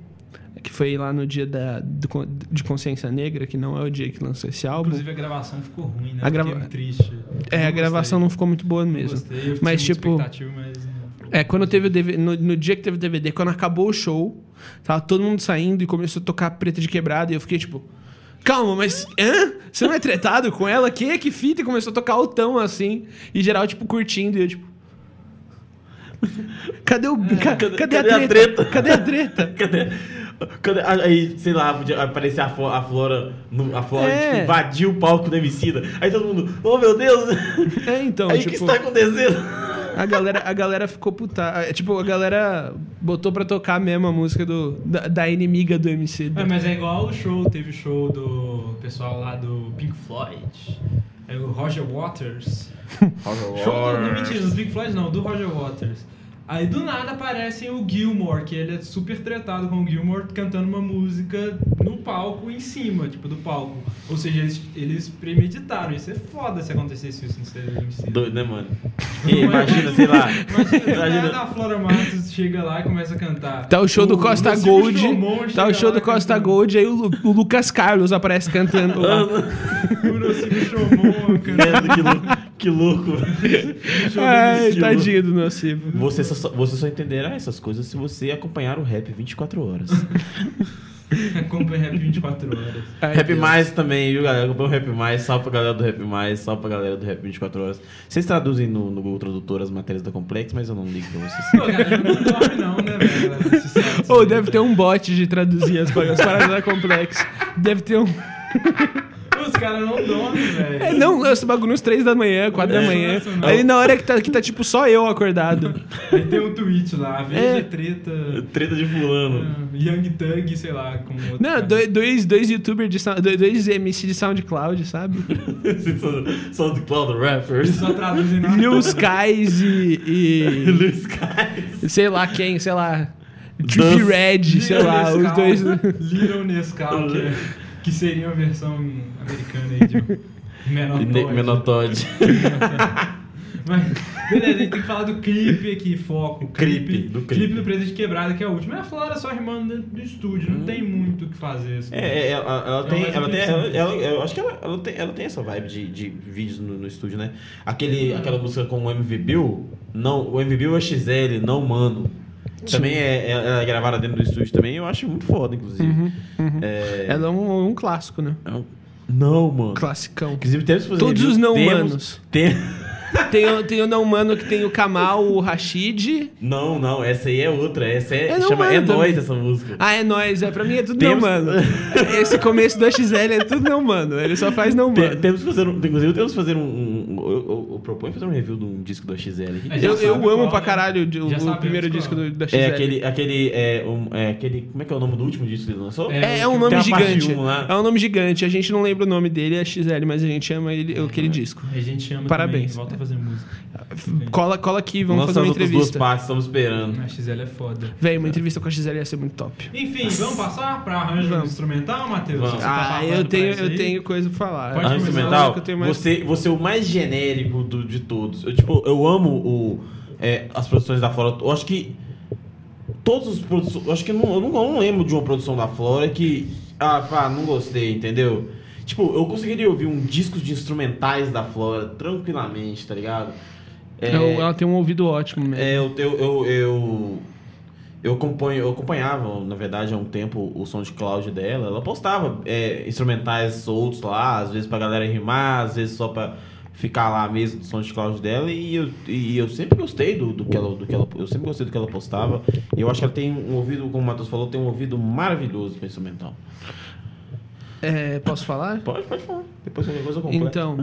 Speaker 4: que foi lá no dia da, do de Consciência Negra, que não é o dia que lançou esse álbum.
Speaker 1: Inclusive a gravação ficou ruim, né?
Speaker 4: A grava-
Speaker 1: Fiquei triste.
Speaker 4: É, a gravação não ficou muito boa mesmo.
Speaker 1: Gostei, eu
Speaker 4: Mas, tipo,
Speaker 1: expectativa, mas.
Speaker 4: É, quando teve o DVD, no, no dia que teve o DVD, quando acabou o show, tava todo mundo saindo e começou a tocar preta de quebrada, e eu fiquei tipo, calma, mas hã? Você não é tretado com ela? Que que fita? E começou a tocar altão assim, e geral, tipo, curtindo, e eu, tipo. Cadê o. ca- cadê,
Speaker 3: cadê
Speaker 4: a
Speaker 3: a
Speaker 4: treta? Cadê a treta?
Speaker 3: Cadê? Cadê? Aí, sei lá, podia aparecer a, Flo- a Flora, a Flora
Speaker 4: É.
Speaker 3: tipo, invadiu o palco do Emicida. Aí todo mundo, oh meu Deus,
Speaker 4: É, então,
Speaker 3: aí o que
Speaker 4: tipo,
Speaker 3: está acontecendo?
Speaker 4: A galera, a galera ficou puta. é, Tipo, a galera botou pra tocar mesmo a música do, da, da inimiga do MC.
Speaker 1: É, mas é igual o show, teve o show do pessoal lá do Pink Floyd. É o Roger Waters. Show do, não, mentira, do Pink Floyd não, do Roger Waters. Aí do nada aparecem o Gilmore, que ele é super tretado com o Gilmore cantando uma música no palco em cima, tipo, do palco. Ou seja, eles, eles premeditaram. Isso é foda se acontecesse isso no CMC.
Speaker 3: Doido, né, mano? E imagina, sei lá.
Speaker 1: Imagina,
Speaker 3: Imagina-
Speaker 1: a Flora Matos chega lá e começa a cantar.
Speaker 4: Tá o show do Costa
Speaker 1: Luciano
Speaker 4: Gold. Tá o show do Costa
Speaker 1: cantando.
Speaker 4: Gold, aí o, Lu- o Lucas Carlos aparece cantando lá.
Speaker 1: O Luciano Chomon cantando.
Speaker 3: Credo, que louco. Que louco.
Speaker 4: Ai, tadinho do Nocivo.
Speaker 3: Você só, você só entenderá essas coisas se você acompanhar o rap 24 horas.
Speaker 1: Acompanha Rap 24 horas.
Speaker 4: Ai,
Speaker 3: rap
Speaker 4: Deus.
Speaker 3: Mais também, viu, galera? Acompanha o Rap Mais, só pra galera do Rap Mais, só pra galera do Rap 24 horas. Vocês traduzem no, no Google Tradutor as matérias da Complex, mas eu não ligo pra vocês.
Speaker 1: Pô, galera, não dorme não, né, velho?
Speaker 4: Ou deve ter um bot de traduzir as as paradas da Complex. Deve ter um.
Speaker 1: Os caras não dormem, velho.
Speaker 4: É, não, esse bagulho uns 3 da manhã, 4 da
Speaker 1: É,
Speaker 4: manhã.
Speaker 1: sensacional.
Speaker 4: Aí na hora que tá, que tá tipo só eu acordado.
Speaker 1: Aí tem um tweet lá, veja
Speaker 4: É.
Speaker 1: treta.
Speaker 3: Treta de fulano.
Speaker 1: ah, Young Thug, sei lá, com outro.
Speaker 4: Não,
Speaker 1: cara.
Speaker 4: dois, dois, dois youtubers de sound- dois, dois MC de SoundCloud, sabe?
Speaker 3: São do Cloud Rappers.
Speaker 1: Eles só traduzem na
Speaker 4: Lil Skies e, e.
Speaker 3: Luiz Skies.
Speaker 4: Sei lá quem, sei lá. Trippy Red, sei lá, os dois.
Speaker 1: Little Nescau, que, é- que seria a versão americana aí de Todd. Mas, beleza, a gente tem que falar do clipe aqui, foco.
Speaker 3: Clipe, do clipe.
Speaker 1: Clipe do Presa de Quebrada, que é o último. É a Flora só rimando dentro do estúdio, não tem muito o que fazer. assim.
Speaker 3: É, é, ela, ela
Speaker 1: É
Speaker 3: tem,
Speaker 1: mais
Speaker 3: ela tem, ela, ela- eu acho que ela, ela tem, ela tem essa vibe de, de vídeos no, no estúdio, né? Aquele, aquela música com o MV Bill, não, o MV Bill é XL, não mano. Também é, é, ela é gravada dentro do estúdio também, eu acho muito foda, inclusive. É,
Speaker 4: Ela é um, um clássico, né?
Speaker 3: é um- não, mano.
Speaker 4: Classicão.
Speaker 3: Inclusive temos que fazer
Speaker 4: Todos
Speaker 3: review,
Speaker 4: os não
Speaker 3: temos-
Speaker 4: humanos.
Speaker 3: Tem...
Speaker 4: Tem, o- tem o não humano que tem o Kamal, o Rashid.
Speaker 3: Não, não, essa aí é outra. Essa é,
Speaker 4: É
Speaker 3: chama É Nós essa música.
Speaker 4: Ah, é nóis. É, pra mim é tudo
Speaker 3: Temos-
Speaker 4: não humano. Esse começo do XL é tudo não humano. Ele só faz não
Speaker 3: Tem-
Speaker 4: humano.
Speaker 3: temos que fazer um, inclusive temos que fazer um, um- um- eu, proponho fazer um review de um disco do XL
Speaker 4: Eu, eu amo
Speaker 1: qual,
Speaker 4: pra
Speaker 1: né?
Speaker 4: caralho de- o, o primeiro disco do, da XL.
Speaker 3: É aquele, aquele, é, um, é aquele, como é que é o nome do último disco que ele lançou?
Speaker 1: É,
Speaker 4: É, é um nome gigante.
Speaker 3: um.
Speaker 4: É um nome gigante. A gente não lembra o nome dele, é XL, mas a gente ama ele, aquele disco.
Speaker 1: A gente ama
Speaker 4: Parabéns.
Speaker 1: também, volta a fazer música.
Speaker 4: Cola, cola aqui, vamos
Speaker 3: Lança
Speaker 4: fazer uma entrevista.
Speaker 3: duas partes, estamos esperando.
Speaker 1: A XL é foda.
Speaker 4: Véi, uma entrevista com a XL ia ser muito top.
Speaker 1: Enfim, vamos passar pra arranjo
Speaker 4: Vamos.
Speaker 1: instrumental, Matheus? Tá
Speaker 4: Ah, eu tenho, eu tenho coisa pra falar.
Speaker 1: Pode
Speaker 3: instrumental,
Speaker 4: que eu tenho mais-
Speaker 3: você, você é o mais genérico de todos. Eu, tipo, eu amo o, é, as produções da Flora. Eu acho que todos os produções. Eu acho que não, eu não, eu não lembro de uma produção da Flora que. Ah, pá, não gostei, entendeu? Tipo, eu conseguiria ouvir um disco de instrumentais da Flora tranquilamente, tá ligado? É,
Speaker 4: Eu- ela tem um ouvido ótimo mesmo.
Speaker 3: é, eu, eu, eu, eu, eu, acompanho, eu acompanhava, na verdade, há um tempo o som de Cloud dela. Ela postava é, instrumentais soltos lá, às vezes pra galera rimar, às vezes só pra ficar lá mesmo do som de Cloud dela. E eu, e eu sempre gostei do, do, que ela, do que ela. Eu sempre gostei do que ela postava. E eu acho que ela tem um ouvido, como o Matheus falou, tem um ouvido maravilhoso pra instrumental.
Speaker 4: É, posso falar?
Speaker 3: Pode, pode falar. Depois qualquer coisa completa.
Speaker 4: Então,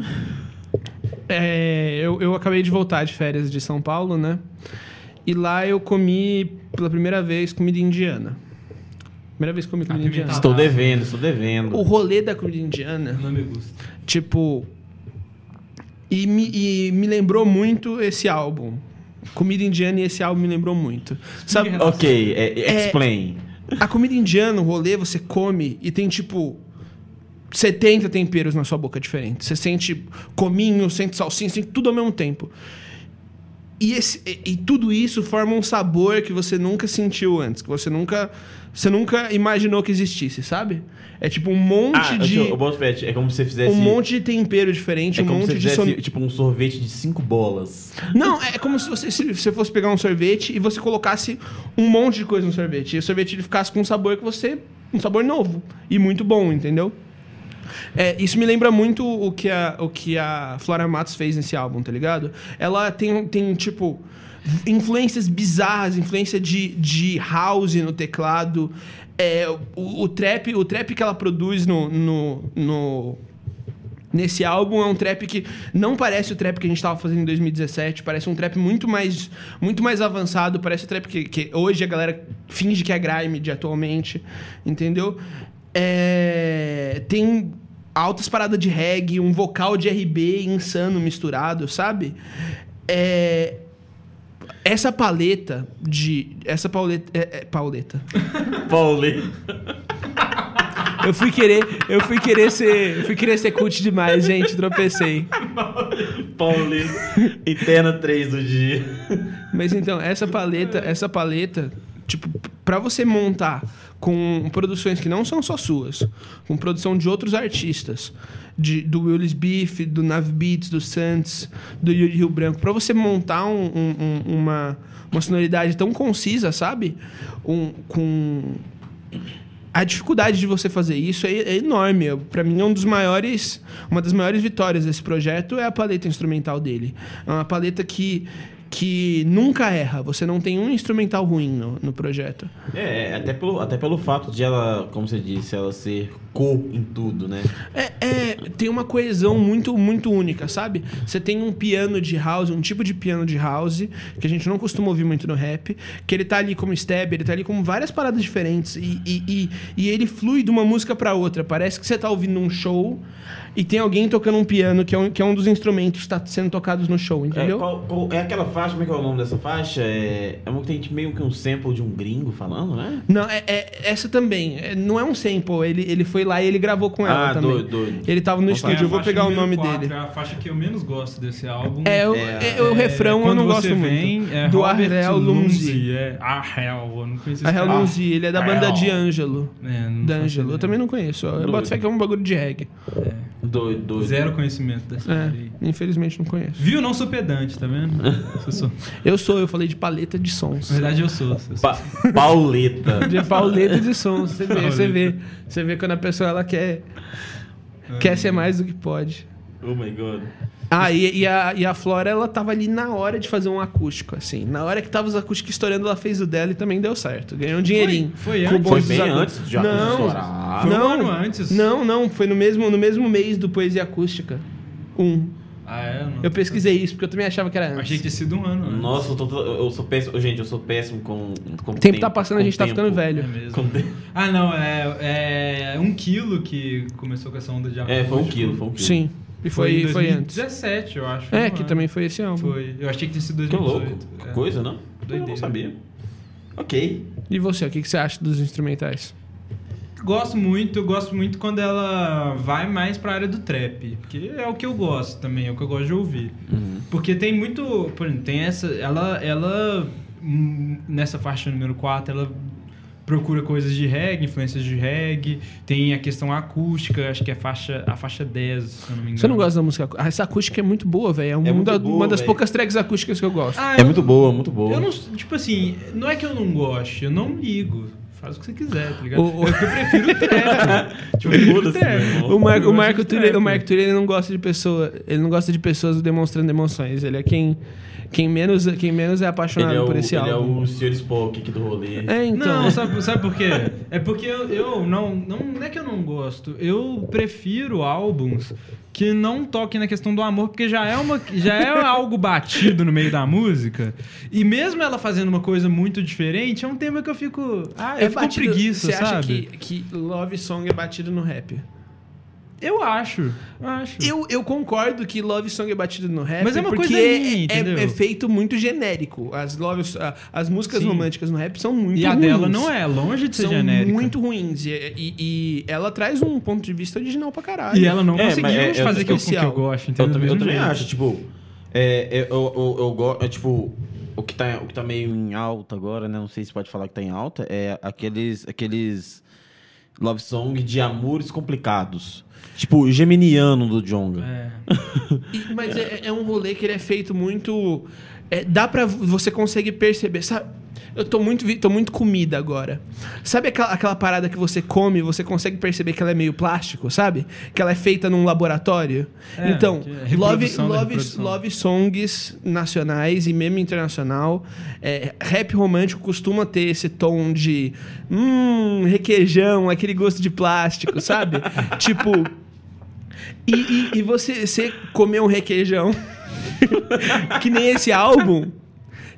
Speaker 4: é, eu, eu acabei de voltar de férias de São Paulo, né? E lá eu comi, pela primeira vez, comida indiana. Primeira vez que comi comida indiana.
Speaker 1: Apimentada.
Speaker 3: Estou devendo, estou devendo.
Speaker 4: O rolê da comida indiana,
Speaker 1: Não me gusta.
Speaker 4: tipo... E me, e me lembrou muito esse álbum. Comida indiana e esse álbum me lembrou muito. Sabe.
Speaker 3: Ok, é,
Speaker 4: É-
Speaker 3: explain.
Speaker 4: a comida indiana, o rolê, você come e tem tipo 70 temperos na sua boca diferentes. Você sente cominho, sente salsinha, sente tudo ao mesmo tempo. E, esse, e, e tudo isso forma um sabor que você nunca sentiu antes, que você nunca, você nunca imaginou que existisse, sabe? É tipo um monte
Speaker 3: Ah,
Speaker 4: de
Speaker 3: eu, eu boto é como se você fizesse.
Speaker 4: um monte de tempero diferente,
Speaker 3: é
Speaker 4: um
Speaker 3: como se
Speaker 4: monte
Speaker 3: você
Speaker 4: de
Speaker 3: fizesse,
Speaker 4: son...
Speaker 3: tipo um sorvete de cinco bolas.
Speaker 4: Não, é como se você, se você fosse pegar um sorvete e você colocasse um monte de coisa no sorvete. E o sorvete ele ficasse com um sabor que você. um sabor novo. E muito bom, entendeu? É, isso me lembra muito o que, a, o que a Flora Matos fez nesse álbum, tá ligado? Ela tem, tem tipo, influências bizarras, influência de, de house no teclado. É, o, o, trap, o trap que ela produz no, no, no, nesse álbum é um trap que não parece o trap que a gente estava fazendo em 2017, parece um trap muito mais, muito mais avançado, parece o trap que, que hoje a galera finge que é grime de atualmente, entendeu? É, tem altas paradas de reggae, um vocal de RB insano misturado, sabe? É, essa paleta de essa pauleta, é, é, pauleta.
Speaker 3: Pauleta.
Speaker 4: Eu fui querer, eu fui querer ser, eu fui querer ser cult demais, gente, tropecei.
Speaker 3: Pauleta. Interna 3 do dia.
Speaker 4: Mas então, essa paleta, essa paleta, tipo, pra você montar com produções que não são só suas, com produção de outros artistas, de, do Willis Beef, do Nav Beats, do Santos, do Yuri Rio Branco, pra você montar um- um- uma, uma sonoridade tão concisa, sabe? Um, com a dificuldade de você fazer isso é, é enorme. Para mim, é um dos maiores, uma das maiores vitórias desse projeto é a paleta instrumental dele. É uma paleta que, que nunca erra. Você não tem um instrumental ruim no, no projeto.
Speaker 3: É, até pelo, até pelo fato de ela, como você disse, ela ser co em tudo, né?
Speaker 4: É, é, tem uma coesão muito, muito única, sabe? Você tem um piano de house, um tipo de piano de house, que a gente não costuma ouvir muito no rap, que ele tá ali como stab, ele tá ali com várias paradas diferentes, e, e, e, e ele flui de uma música pra outra. Parece que você tá ouvindo um show e tem alguém tocando um piano, que é um, que é um dos instrumentos que tá sendo tocados no show,
Speaker 3: É,
Speaker 4: entendeu?
Speaker 3: qual- qual- é aquela faixa, como é que é o nome dessa faixa? É, é uma que tem meio que um sample de um gringo falando, né?
Speaker 4: Não, é, é- essa também. É, não é um sample, ele, ele foi lá e ele gravou com ela
Speaker 3: Ah,
Speaker 4: também.
Speaker 3: doido, doido.
Speaker 4: Ele tava no
Speaker 3: Então
Speaker 4: estúdio, eu vou pegar o nome dele.
Speaker 1: É a faixa que eu menos gosto desse álbum.
Speaker 4: É, o,
Speaker 3: É,
Speaker 4: é, o refrão eu não gosto
Speaker 1: vem,
Speaker 4: muito.
Speaker 1: É
Speaker 4: do Arrel Lunzi.
Speaker 1: É, Arrel, eu não conheço
Speaker 4: A
Speaker 1: esse
Speaker 4: Hell
Speaker 1: cara.
Speaker 4: Lunzi, ele é da banda
Speaker 3: Arrel.
Speaker 4: de Ângelo.
Speaker 1: É, não
Speaker 4: Da
Speaker 1: faço
Speaker 4: Ângelo. Eu também não conheço. Eu boto fé que é um bagulho de reggae.
Speaker 3: Doido, doido.
Speaker 1: Zero conhecimento dessa
Speaker 4: É,
Speaker 1: série.
Speaker 4: infelizmente não conheço.
Speaker 1: Viu? Não sou pedante, tá vendo? Eu sou.
Speaker 4: Eu sou, eu falei de paleta de sons.
Speaker 1: Na verdade, eu sou.
Speaker 3: Pa Pauleta.
Speaker 4: De paleta de sons. Você vê, você
Speaker 1: Pauleta.
Speaker 4: vê. Você vê quando a pessoa ela quer, quer ser mais do que pode.
Speaker 3: Oh my god.
Speaker 4: Ah, e, e a, e a Flora, ela tava ali na hora de fazer um acústico, assim. Na hora que tava os acústicos estourando, ela fez o dela e também deu certo. Ganhou um dinheirinho.
Speaker 1: foi
Speaker 4: Com
Speaker 1: antes?
Speaker 3: Foi bem antes de
Speaker 4: Não,
Speaker 3: estourar.
Speaker 1: Foi um
Speaker 4: não,
Speaker 1: ano antes.
Speaker 4: Não, não, foi no mesmo, no mesmo mês do Poesia Acústica. Um.
Speaker 1: Ah, é? Não.
Speaker 4: Eu pesquisei isso, porque eu também achava que era
Speaker 1: Eu
Speaker 4: antes.
Speaker 1: Achei que tinha sido um ano. antes.
Speaker 3: Nossa, eu, tô, eu sou péssimo. Gente, eu sou péssimo com. com
Speaker 4: O tempo tá passando, a gente tá
Speaker 3: tempo.
Speaker 4: ficando
Speaker 1: É
Speaker 4: velho.
Speaker 1: mesmo.
Speaker 3: Com tempo.
Speaker 1: Ah, não, é, é um quilo que começou com essa onda de
Speaker 3: É, foi um quilo, foi um quilo.
Speaker 4: Sim. E foi,
Speaker 1: em
Speaker 4: foi, antes.
Speaker 1: 2017, eu acho.
Speaker 4: É, que
Speaker 1: ano.
Speaker 4: também foi esse álbum.
Speaker 1: Foi. Eu achei que tinha sido
Speaker 3: Que
Speaker 1: 2018.
Speaker 3: louco. Que
Speaker 1: É.
Speaker 3: coisa, não? Eu
Speaker 1: Doideira.
Speaker 3: não sabia. Ok.
Speaker 4: E você, o que você acha dos instrumentais?
Speaker 1: Gosto muito, eu gosto muito quando ela vai mais pra área do trap. Que é o que eu gosto também, é o que eu gosto de ouvir. Porque tem muito. Por exemplo, tem essa. Ela. ela hum, nessa faixa número 4, ela procura coisas de reggae, influências de reggae. Tem a questão acústica, acho que é a faixa, a faixa 10, se eu não me engano.
Speaker 4: Você não gosta da música acústica? Essa acústica é muito boa, velho. É, uma,
Speaker 3: muito
Speaker 4: da-
Speaker 3: boa,
Speaker 4: uma das
Speaker 3: velho.
Speaker 4: poucas tracks acústicas que eu gosto.
Speaker 1: Ah,
Speaker 3: É
Speaker 1: eu-
Speaker 3: muito boa, muito boa.
Speaker 1: Eu não. Tipo assim, não é que eu não gosto, eu não ligo. Faz o que você quiser, tá ligado?
Speaker 4: O- o-
Speaker 1: Eu, prefiro o trap. tipo, o trap.
Speaker 4: O, Mar, o Marco Túlio, o Marco Túlio ele não gosta de pessoa, ele não gosta de pessoas demonstrando emoções. Ele é quem, quem menos, quem menos é apaixonado
Speaker 3: Ele é, o,
Speaker 4: por esse
Speaker 3: ele é
Speaker 4: álbum.
Speaker 3: o Sr. Spock aqui do rolê.
Speaker 4: É, então.
Speaker 1: Não, sabe, sabe por quê? É porque eu, eu não, não. Não é que eu não gosto. Eu prefiro álbuns que não toquem na questão do amor, porque já é, uma, já é algo batido no meio da música. E mesmo ela fazendo uma coisa muito diferente, é um tema que eu fico. Ah, eu fico com
Speaker 4: É batido-
Speaker 1: preguiça,
Speaker 4: Você
Speaker 1: sabe?
Speaker 4: acha que, que Love Song é batido no rap?
Speaker 1: Eu acho. Eu acho.
Speaker 4: Eu, eu concordo que Love Song é batido no rap,
Speaker 1: Mas é uma
Speaker 4: porque
Speaker 1: coisa
Speaker 4: é,
Speaker 1: minha,
Speaker 4: é-
Speaker 1: entendeu?
Speaker 4: é feito muito genérico. As, love, a- as músicas
Speaker 1: Sim.
Speaker 4: românticas no rap são muito
Speaker 1: E a
Speaker 4: ruins.
Speaker 1: dela não é, longe de ser
Speaker 4: São
Speaker 1: genérica.
Speaker 4: muito ruins. E, e- e ela traz um ponto de vista original pra caralho.
Speaker 1: E ela não
Speaker 3: É,
Speaker 1: conseguiu
Speaker 3: é- é
Speaker 1: fazer que eu, que eu gosto,
Speaker 3: Eu
Speaker 1: entendeu?
Speaker 3: também, eu
Speaker 1: Do mesmo
Speaker 3: também acho, tipo, é, é, eu, eu, eu gosto, é, tipo, o que, tá, o que tá meio em alta agora, né? Não sei se pode falar que tá em alta, é aqueles, aqueles love song de amores complicados. Tipo, o Geminiano do Jonga.
Speaker 1: É.
Speaker 4: E- mas é, é um rolê que ele é feito muito. é, dá pra. Você consegue perceber. Sabe? Eu tô muito, tô muito comida agora. Sabe aquela, aquela parada que você come você consegue perceber que ela é meio plástico, sabe? Que ela é feita num laboratório?
Speaker 1: É,
Speaker 4: então,
Speaker 1: é
Speaker 4: love, love,
Speaker 1: reprodução.
Speaker 4: love songs nacionais e meme internacional. é, rap romântico costuma ter esse tom de. Hum, requeijão, aquele gosto de plástico, sabe? tipo. E, e- e você, você comer um requeijão, que nem esse álbum,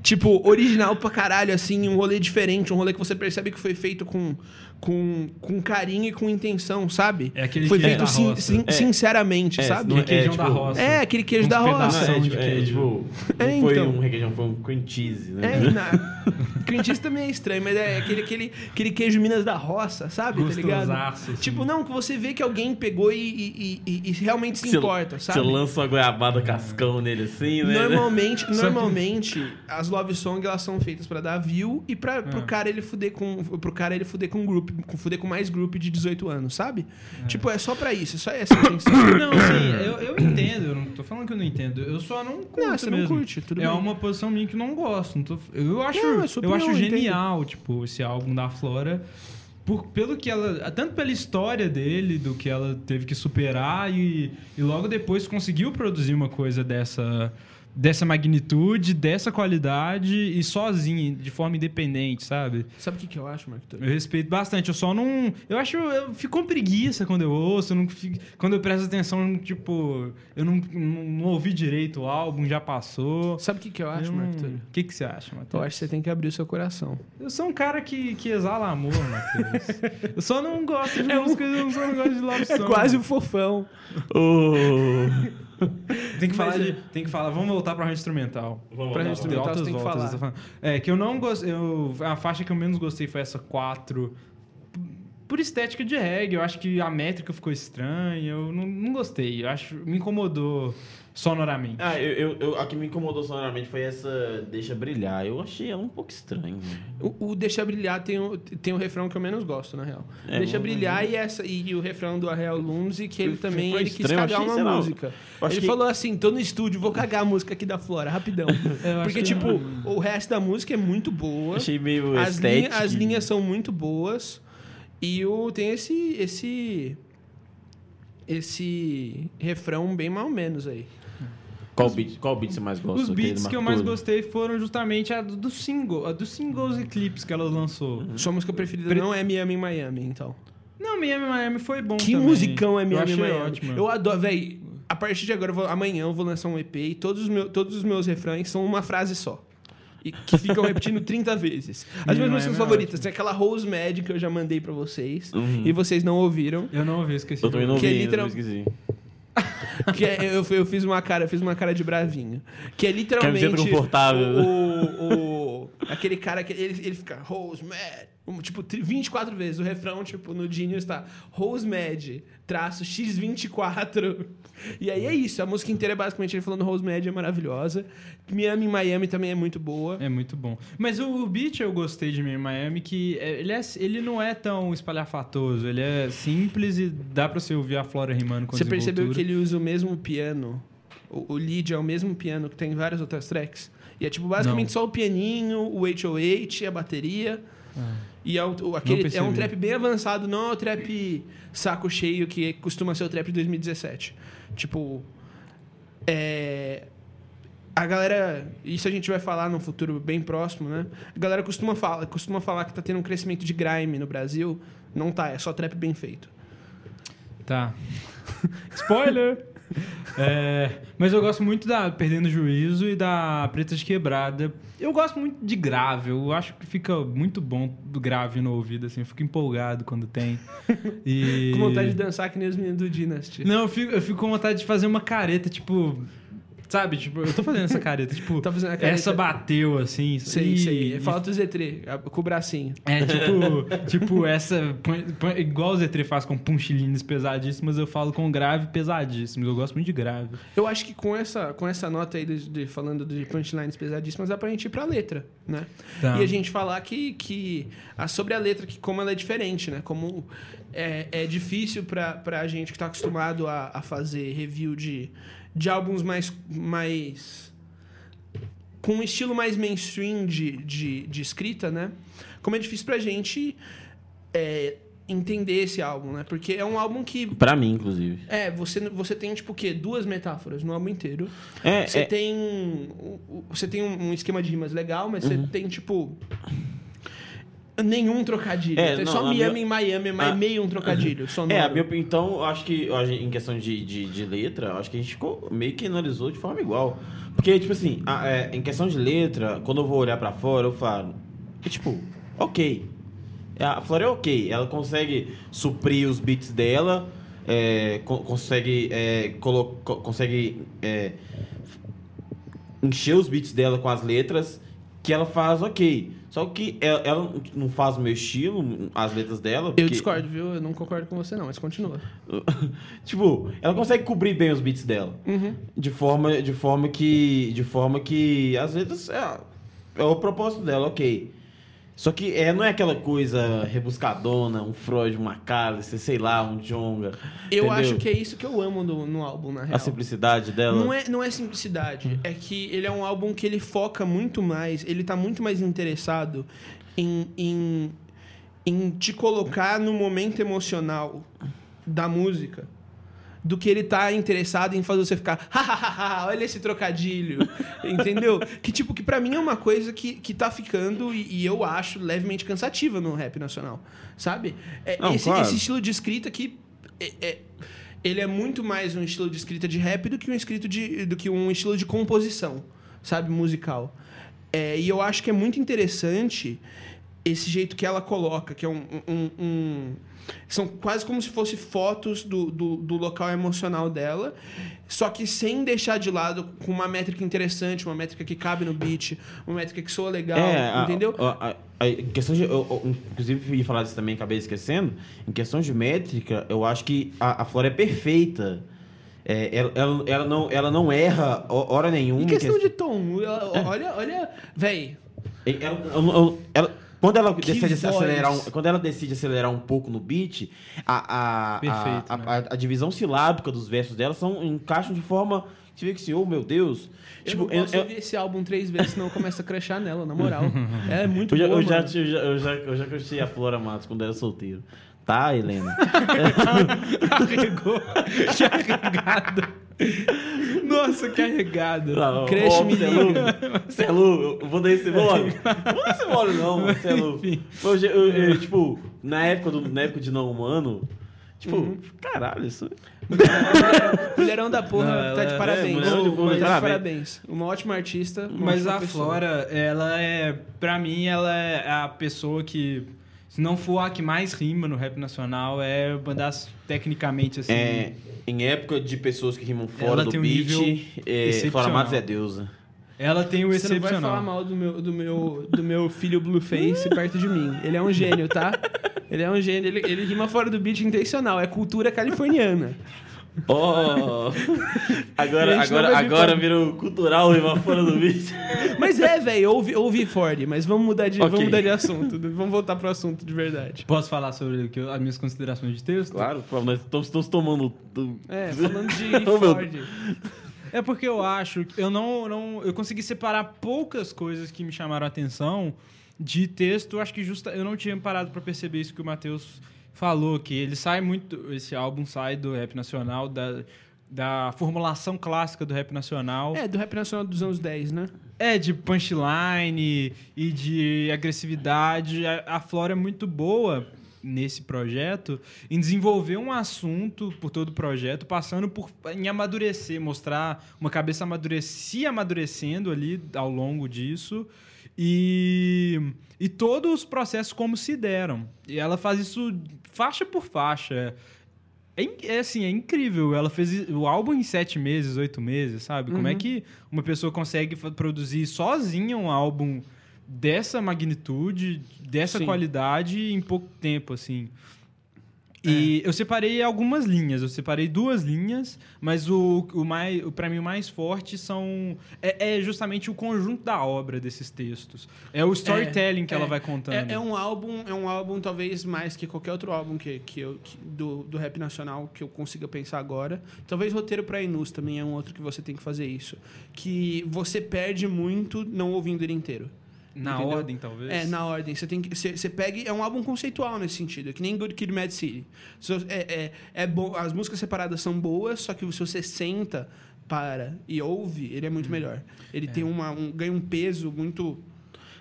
Speaker 4: tipo, original pra caralho, assim, um rolê diferente, um rolê que você percebe que foi feito com, com, com carinho e com intenção, sabe?
Speaker 1: É aquele
Speaker 4: foi feito sin- sin-
Speaker 3: É.
Speaker 4: sinceramente,
Speaker 3: É,
Speaker 4: sabe?
Speaker 3: não é-
Speaker 1: Requeijão
Speaker 3: tipo,
Speaker 1: da roça.
Speaker 4: É, aquele queijo da roça.
Speaker 3: é, tipo, é, tipo, não
Speaker 4: É,
Speaker 3: foi
Speaker 4: então.
Speaker 3: um requeijão, foi um cream cheese, né?
Speaker 4: É, na... cream cheese também é estranho, mas é aquele, aquele, aquele queijo Minas da Roça, sabe? Tá ligado?
Speaker 1: Gostosaço, assim.
Speaker 4: Tipo, não, que você vê que alguém pegou e, e- e- e realmente se
Speaker 3: Você-
Speaker 4: importa, sabe?
Speaker 3: Você lança uma goiabada cascão nele assim, né?
Speaker 4: Normalmente,
Speaker 1: que-
Speaker 4: normalmente as love songs elas são feitas pra dar view e para pro
Speaker 1: É.
Speaker 4: cara ele fuder com pro cara ele fuder com grupo, com fuder com mais grupo de 18 anos, sabe? Tipo, é só pra isso, é só essa intenção.
Speaker 1: Não, sim, eu, eu entendo, eu não tô falando que eu não entendo. Eu só não curto
Speaker 4: Não, você não
Speaker 1: mesmo.
Speaker 4: curte, tudo
Speaker 1: é
Speaker 4: bem.
Speaker 1: uma posição minha que eu não gosto. não tô- eu acho,
Speaker 4: Não, é
Speaker 1: eu
Speaker 4: opinião,
Speaker 1: acho
Speaker 4: eu entendo.
Speaker 1: genial, tipo, esse álbum da Flora. Por, pelo que ela. Tanto pela história dele, do que ela teve que superar, e, e logo depois conseguiu produzir uma coisa dessa. Dessa magnitude, dessa qualidade e sozinha, de forma independente, sabe?
Speaker 4: Sabe o que, que eu acho, Marco?
Speaker 1: Eu respeito bastante. Eu só não. Eu acho. Eu fico com preguiça quando eu ouço. Eu não fico- quando eu presto atenção, tipo. Eu não, não, não ouvi direito o álbum, já passou.
Speaker 4: Sabe o que, que eu acho,
Speaker 1: Eu não-
Speaker 4: Marco?
Speaker 1: O que, que você acha,
Speaker 4: Eu
Speaker 1: Matheus?
Speaker 4: acho que você tem que abrir o seu coração.
Speaker 1: Eu sou um cara que, que exala amor, Matheus. eu só não gosto de
Speaker 4: É um-
Speaker 1: músicas, eu só não gosto de love
Speaker 4: É
Speaker 1: song.
Speaker 4: quase o fofão.
Speaker 1: Tem que falar de.
Speaker 4: é-
Speaker 1: Tem que falar. Vamos voltar pra rádio instrumental.
Speaker 4: Gente
Speaker 3: vamos
Speaker 4: instrumental,
Speaker 1: Tem altas
Speaker 4: você tem que
Speaker 1: voltas,
Speaker 4: falar.
Speaker 1: É, que eu não gostei. Eu, a faixa que eu menos gostei foi essa 4. Por estética de reggae, eu acho que a métrica ficou estranha, eu não, não gostei. Eu acho. Me incomodou sonoramente.
Speaker 3: Ah, eu, eu, eu- a que me incomodou sonoramente foi essa Deixa Brilhar. Eu achei ela um pouco estranha.
Speaker 4: O, o Deixa Brilhar tem o, tem o refrão que eu menos gosto, na real.
Speaker 3: É,
Speaker 4: Deixa
Speaker 3: não-
Speaker 4: Brilhar e, essa, e, o refrão do Arreal Lumsey, que ele também ele quis
Speaker 3: estranho,
Speaker 4: cagar
Speaker 3: achei,
Speaker 4: uma
Speaker 3: lá,
Speaker 4: música. Ele
Speaker 3: que-
Speaker 4: falou assim, tô no estúdio, vou cagar a música aqui da Flora, rapidão. Porque,
Speaker 1: que-
Speaker 4: tipo, o resto da música é muito boa.
Speaker 3: Achei meio
Speaker 4: As, linha- as linhas são muito boas. E o, tem esse, esse, esse refrão bem mal menos aí.
Speaker 3: Qual beat, qual beat você mais gosta?
Speaker 1: Os beats que eu mais gostei foram justamente a do, do single, a dos singles e clipes que ela lançou.
Speaker 4: Sua música preferida
Speaker 1: Pre-
Speaker 4: não é Miami em Miami, então.
Speaker 1: Não, Miami Miami foi bom
Speaker 4: Que
Speaker 1: também.
Speaker 4: musicão é
Speaker 1: Eu
Speaker 4: Miami em
Speaker 1: achei
Speaker 4: Miami.
Speaker 1: ótimo.
Speaker 4: Eu adoro, véi. A partir de agora, eu vou- amanhã eu vou lançar um EP e todos os, meus, todos os meus refrãos são uma frase só. E que ficam repetindo 30 vezes. As minhas músicas
Speaker 1: é
Speaker 4: favoritas tem aquela Rose Mad que eu já mandei pra vocês
Speaker 3: Uhum.
Speaker 4: e vocês não ouviram.
Speaker 1: Eu não ouvi, esqueci.
Speaker 3: Eu também não
Speaker 4: Que é
Speaker 3: vi, ainda,
Speaker 4: literal-
Speaker 3: eu esqueci.
Speaker 4: Que é, eu, eu fiz uma cara, eu fiz uma cara de bravinho. Que é literalmente.
Speaker 3: Camiseta confortável.
Speaker 4: O, o- aquele cara que ele, ele fica Rose Mad. um, Tipo, tri- 24 vezes. O refrão, tipo, no Genius tá Rose Mad, traço X24. E aí é isso. A música inteira é basicamente ele falando Rose Mad é maravilhosa. Miami em Miami também é muito boa.
Speaker 1: É muito bom. Mas o, beat eu gostei de Miami Miami, que é- ele, é, ele não é tão espalhafatoso. Ele é simples e dá pra você ouvir a Flora rimando com
Speaker 4: Você percebeu que ele usa o mesmo piano? O, o lead é o mesmo piano que tem em várias outras tracks? E é tipo basicamente
Speaker 1: Não.
Speaker 4: só o pianinho, o 808 e a bateria. E é, o, aquele, é um trap bem avançado, não é o trap saco cheio que costuma ser o trap de 2017. Tipo, é, a galera, isso a gente vai falar num futuro bem próximo, né? A galera costuma, fala, costuma falar que tá tendo um crescimento de grime no Brasil. Não tá, é só trap bem feito.
Speaker 1: Tá. Spoiler! É, mas eu gosto muito da Perdendo Juízo e da Preta de Quebrada. Eu gosto muito de grave. Eu acho que fica muito bom do grave no ouvido, assim. Eu fico empolgado quando tem. E...
Speaker 4: Com vontade de dançar que nem os meninos do Dynasty.
Speaker 1: Não, eu fico, eu fico com vontade de fazer uma careta, tipo... Sabe? Tipo, eu tô fazendo essa careta, tipo...
Speaker 4: Tá fazendo a careta.
Speaker 1: Essa bateu, assim.
Speaker 4: Sei,
Speaker 1: e-
Speaker 4: sei. Fala do Z3, a- com o bracinho.
Speaker 1: É, tipo, tipo essa. igual o Z3 faz com punchilines pesadíssimas, eu falo com grave pesadíssimo. Eu gosto muito de grave.
Speaker 4: Eu acho que com essa, com essa nota aí de, de- falando de punchlines pesadíssimas, dá pra gente ir pra letra, né?
Speaker 1: Tá.
Speaker 4: E a gente falar que, que a- sobre a letra, que como ela é diferente, né? Como é, é difícil pra, pra gente que tá acostumado a, a fazer review de, de álbuns mais, mais. com um estilo mais mainstream de, de, de escrita, né? Como é difícil pra gente é, entender esse álbum, né? Porque é um álbum que
Speaker 3: Pra mim, inclusive.
Speaker 4: é, você, você tem, tipo, o quê? Duas metáforas no álbum inteiro.
Speaker 3: É,
Speaker 4: Você
Speaker 3: é-
Speaker 4: tem. Você tem um um esquema de rimas legal, mas você tem, tipo. Nenhum trocadilho.
Speaker 3: É,
Speaker 4: tem
Speaker 3: não,
Speaker 4: só Miami em Miami, mas
Speaker 3: a-
Speaker 4: meio um trocadilho. Sonoro.
Speaker 3: É, a minha, opinião- então, eu acho que em questão de, de, de letra, acho que a gente ficou meio que analisou de forma igual. Porque, tipo assim, a- é, em questão de letra, quando eu vou olhar pra fora, eu falo, é, tipo, ok. A Flora é ok, ela consegue suprir os beats dela, é, co- consegue, é, colo- co- consegue é, encher os beats dela com as letras, que ela faz ok. Só que ela, ela não faz o meu estilo, as letras dela.
Speaker 4: Eu
Speaker 3: porque-
Speaker 4: discordo, viu? Eu não concordo com você, não, mas continua.
Speaker 3: tipo, ela consegue cobrir bem os beats dela.
Speaker 4: Uhum.
Speaker 3: De forma, de forma que. De forma que. Às vezes é, é o propósito dela, ok. Só que é, não é aquela coisa rebuscadona, um Freud, uma Cálice, sei lá, um Jonga.
Speaker 4: Eu
Speaker 3: entendeu?
Speaker 4: acho que é isso que eu amo no, no álbum, na real.
Speaker 3: A simplicidade dela.
Speaker 4: Não é, não é simplicidade. É que ele é um álbum que ele foca muito mais, ele tá muito mais interessado em, em, em te colocar no momento emocional da música do que ele tá interessado em fazer você ficar, hahaha, olha esse trocadilho, entendeu? Que tipo, que pra mim é uma coisa que, que tá ficando, e, e eu acho, levemente cansativa no rap nacional, sabe? É,
Speaker 3: Não,
Speaker 4: esse,
Speaker 3: claro.
Speaker 4: esse estilo de escrita que é- é- ele é muito mais um estilo de escrita de rap do que um, escrito de, do que um estilo de composição, sabe, musical. É, e eu acho que é muito interessante esse jeito que ela coloca, que é um. um- um- são quase como se fossem fotos do, do, do local emocional dela, só que sem deixar de lado com uma métrica interessante, uma métrica que cabe no beat, uma métrica que soa legal,
Speaker 3: É,
Speaker 4: entendeu?
Speaker 3: a- a- a- em questão de. eu- eu, inclusive, ia falar disso também, acabei esquecendo. Em questão de métrica, eu acho que a, a Flora é perfeita. É, ela, ela, ela não, ela não erra ho- hora nenhuma.
Speaker 4: em questão
Speaker 3: ques-
Speaker 4: de tom, ela- olha, olha, véi,
Speaker 3: Ela, ela- ela- quando ela
Speaker 4: Que
Speaker 3: decide
Speaker 4: voz.
Speaker 3: acelerar, um, quando ela decide acelerar um pouco no beat, a, a,
Speaker 1: Perfeito,
Speaker 3: a,
Speaker 1: né?
Speaker 3: a- a divisão silábica dos versos dela são encaixam de forma você vê que assim, oh meu Deus,
Speaker 4: eu
Speaker 3: tipo,
Speaker 4: não posso
Speaker 3: eu-
Speaker 4: ouvir esse álbum três vezes, senão eu começo a crachar nela, na moral. É muito
Speaker 3: eu já,
Speaker 4: boa,
Speaker 3: eu já, eu já, eu já, eu a Flora Matos quando era solteiro. Tá, Helena?
Speaker 1: Carregou. Carregado. Nossa, carregado.
Speaker 3: Não,
Speaker 4: Crush
Speaker 3: ó,
Speaker 4: me
Speaker 3: Celu,
Speaker 4: liga.
Speaker 3: Celu, eu vou dar esse mole. Não vou dar esse mole, não, mano, Celu.
Speaker 1: Enfim.
Speaker 3: Hoje, eu, eu, tipo, na época, do, na época de não humano, tipo,
Speaker 4: Uhum.
Speaker 3: caralho, isso.
Speaker 4: Mulherão da porra,
Speaker 1: Não,
Speaker 4: tá de parabéns.
Speaker 3: é, mulherão de porra,
Speaker 4: Tá de
Speaker 3: parabéns.
Speaker 4: parabéns. Uma ótima artista. uma
Speaker 1: Mas
Speaker 4: ótima
Speaker 1: a
Speaker 4: pessoa.
Speaker 1: Flora, ela é. Pra mim, ela é a pessoa que. Se não for a que mais rima no rap nacional, é uma das, tecnicamente, assim.
Speaker 3: É, em época de pessoas que rimam fora
Speaker 1: Ela
Speaker 3: do
Speaker 1: tem um
Speaker 3: beat,
Speaker 1: nível
Speaker 3: é,
Speaker 1: excepcional.
Speaker 3: Flora Matos é deusa.
Speaker 1: Ela tem o
Speaker 4: Você não vai
Speaker 1: excepcional.
Speaker 4: falar mal do meu, do meu, do meu filho Blueface perto de mim. Ele é um gênio, tá? Ele é um gênio. Ele, ele rima fora do beat intencional. É cultura californiana.
Speaker 3: Oh! Agora agora, agora
Speaker 4: fora.
Speaker 3: virou cultural rimar fora do beat.
Speaker 4: Mas é, velho. Ouvi, ouvi Ford. Mas vamos mudar, de,
Speaker 3: Ok.
Speaker 4: vamos mudar de assunto. Vamos voltar pro assunto de verdade.
Speaker 1: Posso falar sobre o que eu- as minhas considerações de texto?
Speaker 3: Claro, nós estamos estamos tomando. do-
Speaker 4: É, falando de Ford.
Speaker 1: É porque eu acho que eu não, não. Eu consegui separar poucas coisas que me chamaram a atenção de texto, acho que justa, eu não tinha parado pra perceber isso que o Matheus falou, que ele sai muito, esse álbum sai do rap nacional, da, da formulação clássica do rap nacional.
Speaker 4: É, do rap nacional dos anos 10, né?
Speaker 1: É, de punchline e de agressividade. A, a Flora é muito boa nesse projeto em desenvolver um assunto por todo o projeto, passando por em amadurecer, mostrar uma cabeça amadurecer, amadurecendo ali ao longo disso e, e todos os processos como se deram. E ela faz isso faixa por faixa. É, in- é assim, é incrível. Ela fez o álbum em sete meses, oito meses, sabe? Como é que uma pessoa consegue produzir sozinha um álbum dessa magnitude, dessa
Speaker 4: Sim.
Speaker 1: qualidade em pouco tempo, assim? E eu separei algumas linhas, eu separei duas linhas, mas o, o mais, o, para mim o mais forte são é, é justamente o conjunto da obra desses textos. É o storytelling que ela
Speaker 4: é,
Speaker 1: vai contando.
Speaker 4: É, é um álbum, é um álbum talvez mais que qualquer outro álbum que, que eu, que- do, do rap nacional que eu consiga pensar agora. Talvez roteiro pra Inus também é um outro que você tem que fazer isso. Que você perde muito não ouvindo ele inteiro.
Speaker 1: Na
Speaker 4: Entendeu?
Speaker 1: ordem, talvez.
Speaker 4: É, na ordem. Você tem que. Você, você pega. É um álbum conceitual nesse sentido. É que nem Good Kid Mad City. É, é, é bo, as músicas separadas são boas, só que se você senta, para e ouve, ele é muito melhor. Ele tem uma, um, ganha um peso muito.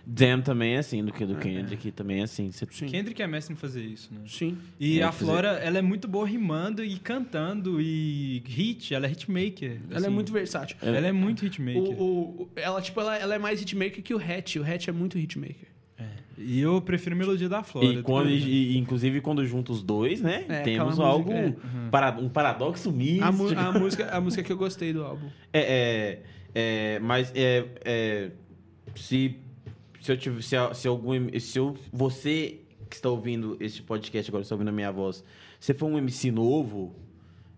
Speaker 3: Damn também é assim, do que do Kendrick também é assim. Você-
Speaker 4: Sim.
Speaker 1: Kendrick é mestre em fazer isso, né?
Speaker 4: Sim.
Speaker 1: E
Speaker 3: É,
Speaker 1: a Flora, ela é muito boa rimando e cantando e hit, ela é hitmaker.
Speaker 4: Ela é
Speaker 1: assim.
Speaker 4: muito versátil.
Speaker 1: Ela é muito hitmaker.
Speaker 4: O, o- ela, tipo, ela, ela é mais hitmaker que o Hatch. O Hatch é muito hitmaker.
Speaker 1: E eu prefiro a melodia da Flora.
Speaker 3: E, quando, e- e, inclusive quando junta os dois, né?
Speaker 4: É,
Speaker 3: temos algo.
Speaker 4: música,
Speaker 3: para- um paradoxo místico.
Speaker 4: A, mu- a música, a música que eu gostei do álbum.
Speaker 3: É, é, é, mas é, é, se, se eu tive, se, se algum, se eu, você que está ouvindo este podcast agora, está ouvindo a minha voz, você for um MC novo,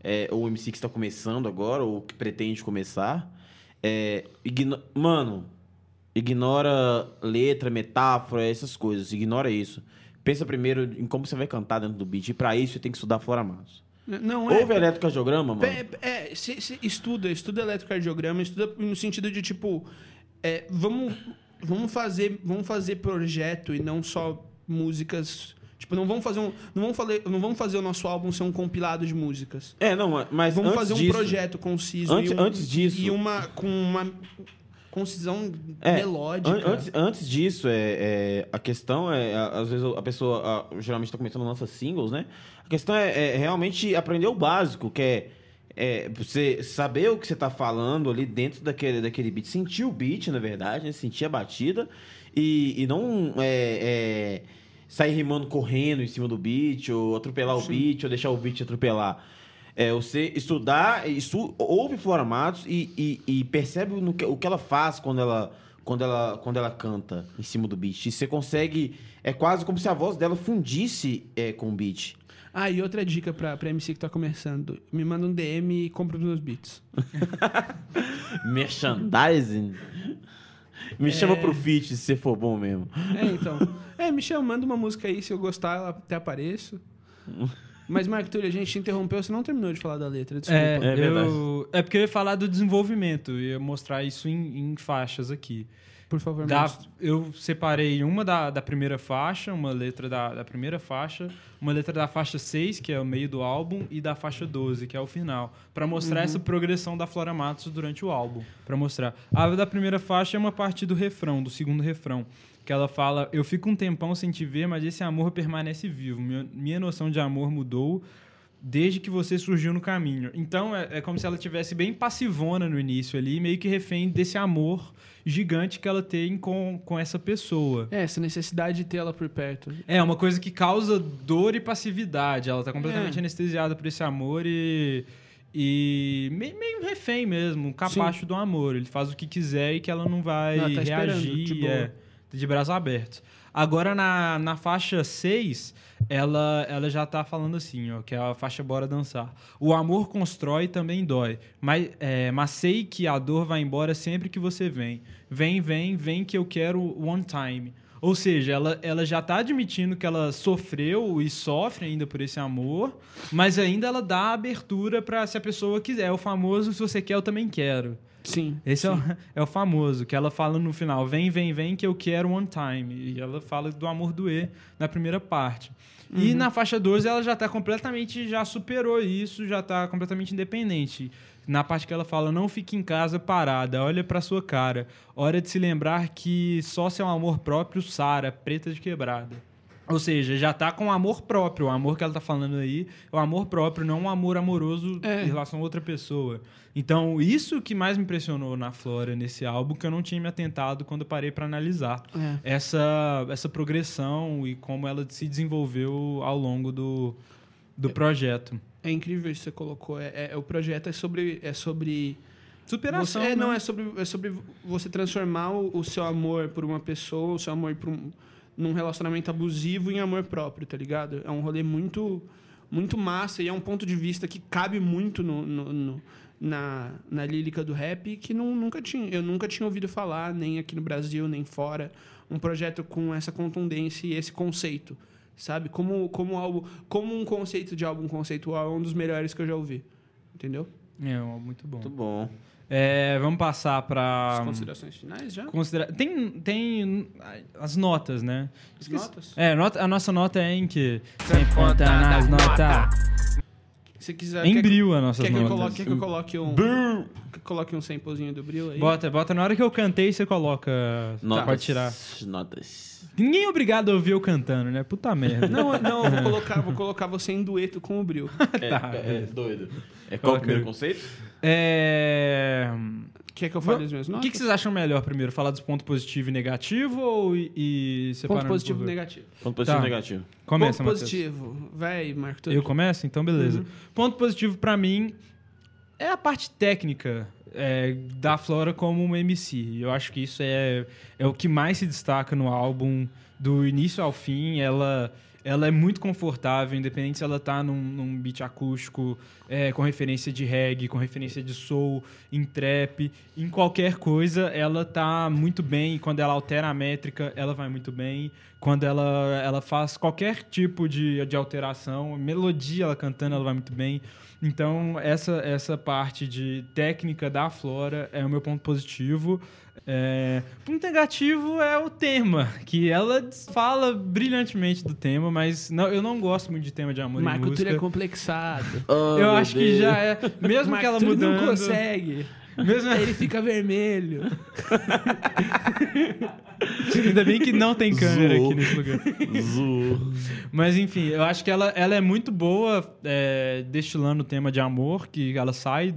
Speaker 3: é, ou um MC que está começando agora, ou que pretende começar, é, igno- mano, ignora letra, metáfora, essas coisas, ignora isso. Pensa primeiro em como você vai cantar dentro do beat, e para isso você tem que estudar Flora Matos.
Speaker 4: Não é.
Speaker 3: Ouve eletrocardiograma, mano.
Speaker 4: É, é, se- se estuda, estuda eletrocardiograma, estuda no sentido de tipo, é, vamos, vamos fazer, vamos fazer projeto e não só músicas. Tipo, não vamos fazer um, não vamos fazer, não vamos fazer o nosso álbum ser um compilado de músicas.
Speaker 3: É, não, mas
Speaker 4: Vamos fazer um
Speaker 3: disso,
Speaker 4: projeto conciso
Speaker 3: antes-
Speaker 4: um-
Speaker 3: antes disso-
Speaker 4: e uma com uma concisão
Speaker 3: É,
Speaker 4: melódica.
Speaker 3: An- Antes, antes disso, é, é, a questão é, às vezes a pessoa a- geralmente está começando lança singles, né? A questão é, é realmente aprender o básico, que é, é você saber o que você está falando ali dentro daquele, daquele beat, sentir o beat, na verdade, né? sentir a batida e, e não é, é, sair rimando correndo em cima do beat, ou atropelar o beat, ou deixar o beat atropelar. É, você estudar, estu, ouve Flora Matos e, e, e percebe no que- o que ela faz quando ela, quando, ela, quando ela canta em cima do beat. E você consegue. É quase como se a voz dela fundisse é, com o beat.
Speaker 4: Ah, e outra dica pra, pra MC que tá começando. Me manda um DM e compra os meus beats.
Speaker 3: Merchandising. Me chama pro feat se você for bom mesmo.
Speaker 4: É, então. É, me chama, manda uma música aí, se eu gostar, eu até apareço. Mas, Marco Túlio, a gente te interrompeu, você não terminou de falar da letra, desculpa.
Speaker 1: É,
Speaker 3: É verdade.
Speaker 1: eu, é porque eu ia falar do desenvolvimento, ia mostrar isso em, em faixas aqui.
Speaker 4: Por favor,
Speaker 1: Da- eu separei uma da, da primeira faixa, uma letra da, da primeira faixa, uma letra da faixa 6, que é o meio do álbum, e da faixa 12, que é o final, Pra mostrar essa progressão da Flora Matos durante o álbum, Pra mostrar. A da primeira faixa é uma parte do refrão, do segundo refrão, que ela fala: "Eu fico um tempão sem te ver, mas esse amor permanece vivo. Minha, minha noção de amor mudou." Desde que você surgiu no caminho. Então é, é como se ela tivesse bem passivona no início ali, meio que refém desse amor gigante que ela tem com, com essa pessoa.
Speaker 4: É, essa necessidade de ter ela por perto.
Speaker 1: É uma coisa que causa dor e passividade. Ela tá completamente
Speaker 4: É.
Speaker 1: anestesiada por esse amor e. E meio, meio refém mesmo, um capacho do amor. Ele faz o que quiser e que ela não vai
Speaker 4: Ela tá
Speaker 1: reagir.
Speaker 4: de
Speaker 1: é, de braços abertos. Agora, na, na faixa 6, ela, ela já tá falando assim, ó, que é a faixa Bora Dançar. O amor constrói também dói. Mas, é, mas sei que a dor vai embora sempre que você vem. Vem, vem, vem que eu quero one time. Ou seja, ela, ela já tá admitindo que ela sofreu e sofre ainda por esse amor, mas ainda ela dá abertura para se a pessoa quiser. É o famoso, se você quer, eu também quero.
Speaker 4: Sim.
Speaker 1: Esse é o, é o famoso, que ela fala no final, vem, vem, vem, que eu quero one time. E ela fala do amor doer na primeira parte. E
Speaker 4: Uhum.
Speaker 1: na faixa 12 ela já tá completamente, já superou isso, já tá completamente independente. Na parte que ela fala, não fique em casa parada, olha pra sua cara. Hora de se lembrar que só seu amor próprio sara, preta de quebrada. Ou seja, já tá com amor próprio. O amor que ela tá falando aí é o amor próprio, não um amor amoroso
Speaker 4: É.
Speaker 1: em relação a outra pessoa. Então, isso que mais me impressionou na Flora, nesse álbum, que eu não tinha me atentado quando eu parei pra analisar.
Speaker 4: É.
Speaker 1: Essa, essa progressão e como ela se desenvolveu ao longo do, do projeto.
Speaker 4: É incrível isso que você colocou. É, é- o projeto é sobre. É sobre
Speaker 1: Superação.
Speaker 4: Você, é,
Speaker 1: né?
Speaker 4: não, é sobre, é sobre você transformar o, o seu amor por uma pessoa, o seu amor por um, num relacionamento abusivo em amor próprio, tá ligado? É um rolê muito, muito massa e é um ponto de vista que cabe muito no, no- no- na, na lírica do rap que não, nunca tinha, eu nunca tinha ouvido falar, nem aqui no Brasil, nem fora, um projeto com essa contundência e esse conceito, sabe? Como, como, álbum, como um conceito de álbum conceitual é um dos melhores que eu já ouvi, entendeu?
Speaker 1: É, muito bom.
Speaker 3: Muito bom.
Speaker 1: É, vamos passar
Speaker 4: As
Speaker 1: pra.
Speaker 4: considerações finais já?
Speaker 1: Considera... Tem, tem as notas, né?
Speaker 4: As notas?
Speaker 1: É, nota- a nossa nota é em que? Sem conta nas notas.
Speaker 4: Se quiser.
Speaker 1: Em bril a nossa
Speaker 4: quer, que eu coloque, quer que eu coloque um. coloque um samplezinho do Bril aí?
Speaker 1: Bota, bota na hora que eu cantei, você coloca.
Speaker 3: Notas.
Speaker 1: Pode tirar.
Speaker 3: Notas.
Speaker 1: Ninguém é obrigado a ouvir eu cantando, né? Puta merda.
Speaker 4: Não, não, eu vou colocar, vou colocar você em dueto com o Bril.
Speaker 3: É,
Speaker 1: Tá,
Speaker 3: é, é doido. É qual o primeiro conceito?
Speaker 1: É.
Speaker 4: Quer que eu fale as minhas
Speaker 1: O
Speaker 4: notas?
Speaker 1: que, que vocês acham melhor primeiro? Falar dos pontos positivo e negativo ou e, e separando
Speaker 4: Ponto positivo e negativo.
Speaker 3: Ponto positivo
Speaker 1: Tá.
Speaker 3: e negativo.
Speaker 1: Começa,
Speaker 4: Ponto
Speaker 1: Matheus.
Speaker 4: positivo. Véi, Marco. tudo.
Speaker 1: Eu começo? Então, beleza.
Speaker 4: Uhum.
Speaker 1: Ponto positivo pra mim é a parte técnica é, da Flora como uma MC. Eu acho que isso é, é o que mais se destaca no álbum, do início ao fim. Ela, ela é muito confortável, independente se ela tá num, num beat acústico, é, com referência de reggae, com referência de soul, em trap, em qualquer coisa, ela tá muito bem. Quando ela altera a métrica, ela vai muito bem. Quando ela, ela faz qualquer tipo de, de alteração, melodia ela cantando, ela vai muito bem. Então, essa, essa parte de técnica da Flora é o meu ponto positivo. É, ponto negativo é o tema, que ela fala brilhantemente do tema, mas não, eu não gosto muito de tema de amor
Speaker 4: Marco Túlio é
Speaker 1: música.
Speaker 4: complexado.
Speaker 1: eu acho que já é, mesmo
Speaker 4: Marco
Speaker 1: que ela
Speaker 4: Túlio
Speaker 1: mudando,
Speaker 4: não consegue.
Speaker 1: mesmo
Speaker 4: Aí ele fica vermelho.
Speaker 1: ainda bem que não tem câmera
Speaker 3: Zoou.
Speaker 1: aqui nesse lugar.
Speaker 3: Zu.
Speaker 1: Mas enfim, eu acho que ela, ela é muito boa é, destilando o tema de amor, que ela sai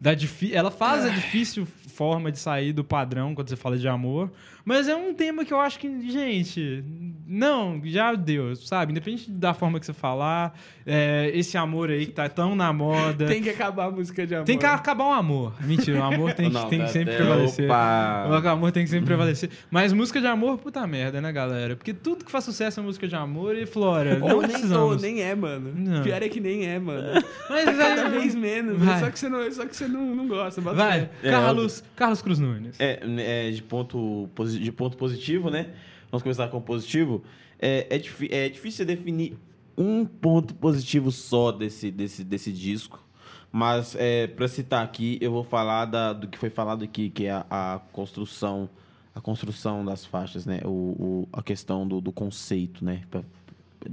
Speaker 1: da ela faz a difícil forma de sair do padrão quando você fala de amor, mas é um tema que eu acho que, gente, não, já deu, sabe? Independente da forma que você falar, é, esse amor aí que tá tão na moda,
Speaker 4: Tem que acabar a música de amor.
Speaker 1: tem que acabar o amor. Mentira, o amor tem, que-
Speaker 3: Não,
Speaker 1: tem que
Speaker 3: tá-
Speaker 1: sempre
Speaker 3: é,
Speaker 1: prevalecer.
Speaker 3: opa.
Speaker 1: O amor tem que sempre prevalecer. Mas música de amor, puta merda, né, galera? Porque tudo que faz sucesso é música de amor e Flora.
Speaker 4: Ou
Speaker 1: não
Speaker 4: nem,
Speaker 1: precisamos.
Speaker 4: ou nem é, mano.
Speaker 1: Não.
Speaker 4: Pior é que nem é, mano.
Speaker 1: Mas
Speaker 4: cada
Speaker 1: aí-
Speaker 4: vez menos.
Speaker 1: Vai.
Speaker 4: Só que você não, só que você não, não gosta.
Speaker 1: Vai.
Speaker 3: É,
Speaker 1: Carlos, Carlos Cruz Nunes.
Speaker 3: É, é, de, ponto, posi- de ponto positivo, né? Vamos começar com o positivo. É, é, é difícil definir um ponto positivo só desse, desse, desse disco. Mas, é, para citar aqui, eu vou falar da- do que foi falado aqui, que é a, a construção a construção das faixas, né? O, o- a questão do, do conceito, né? Pra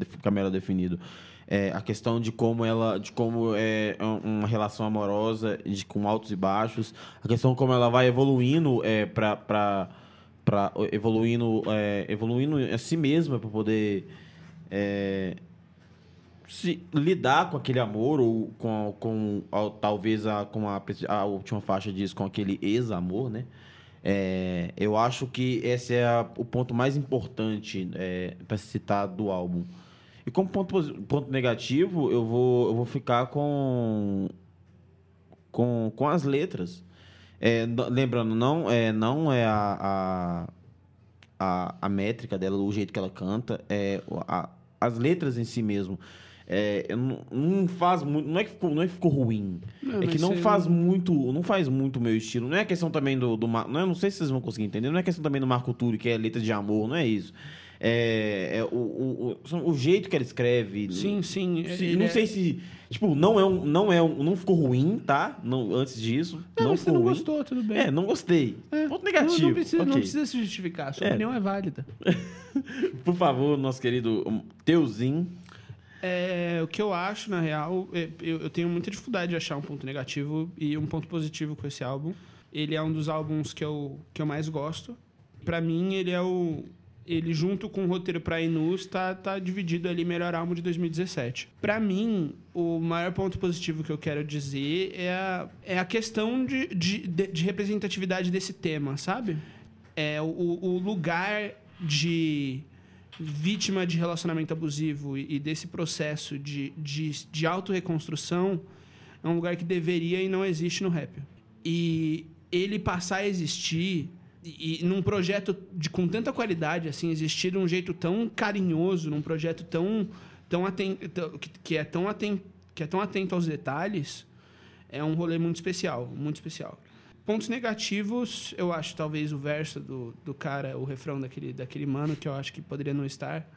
Speaker 3: ficar melhor definido. É, a questão de como ela, de como é um- uma relação amorosa, de, com altos e baixos. A questão como ela vai evoluindo é, para para evoluindo é, evoluindo a si mesma para poder é, se lidar com aquele amor ou com, com talvez a, com a, a última faixa diz com aquele ex-amor, né? É, eu acho que esse é a- o ponto mais importante para se citar do álbum. E como ponto, ponto negativo, eu vou, eu vou ficar com, com, com as letras. É, lembrando, não é, não é a, a, a, a métrica dela, o jeito que ela canta, é a- as letras em si mesmo. É, não, não faz muito. Não é que ficou, não é que ficou ruim.
Speaker 4: Não,
Speaker 3: é que não faz
Speaker 4: não-
Speaker 3: muito. Não faz muito o meu estilo. Não é questão também do. do não, é- não sei se vocês vão conseguir entender. Não é questão também do Marco Túlio, que é letra de amor, não é isso. É, é o, o, o, o jeito que ela escreve.
Speaker 4: Sim, sim.
Speaker 3: Sim,
Speaker 4: ele
Speaker 3: não
Speaker 4: é-
Speaker 3: sei se. Tipo, não é um. Não, é um, não ficou ruim, tá? Não, antes disso.
Speaker 4: Não,
Speaker 3: Não,
Speaker 4: mas você
Speaker 3: ficou
Speaker 4: não
Speaker 3: ruim.
Speaker 4: gostou, tudo bem.
Speaker 3: É, não gostei.
Speaker 4: É.
Speaker 3: Ponto
Speaker 4: Não-
Speaker 3: negativo.
Speaker 4: Não, precisa, não
Speaker 3: ok.
Speaker 4: precisa se justificar. Sua
Speaker 3: É.
Speaker 4: opinião é válida.
Speaker 3: Por favor, nosso querido um, Teuzinho.
Speaker 4: É, o que eu acho, na real, é, eu, eu tenho muita dificuldade de achar um ponto negativo e um ponto positivo com esse álbum. Ele é um dos álbuns que eu, que eu mais gosto. Pra mim, ele é o. Ele, junto com o roteiro pra Inus, tá, tá dividido ali melhor álbum de 2017. Pra mim, o maior ponto positivo que eu quero dizer é a, é a questão de, de, de- de representatividade desse tema, sabe? É o, o lugar de vítima de relacionamento abusivo e, e desse processo de, de, de autorreconstrução é um lugar que deveria e não existe no rap. E ele passar a existir e, e num projeto de, com tanta qualidade, assim, existir de um jeito tão carinhoso, num projeto tão, tão aten, que, que é tão aten, que é tão atento aos detalhes, é um rolê muito especial, muito especial. Pontos negativos, eu acho talvez o verso do, do cara, o refrão daquele, daquele mano, que eu acho que poderia não estar.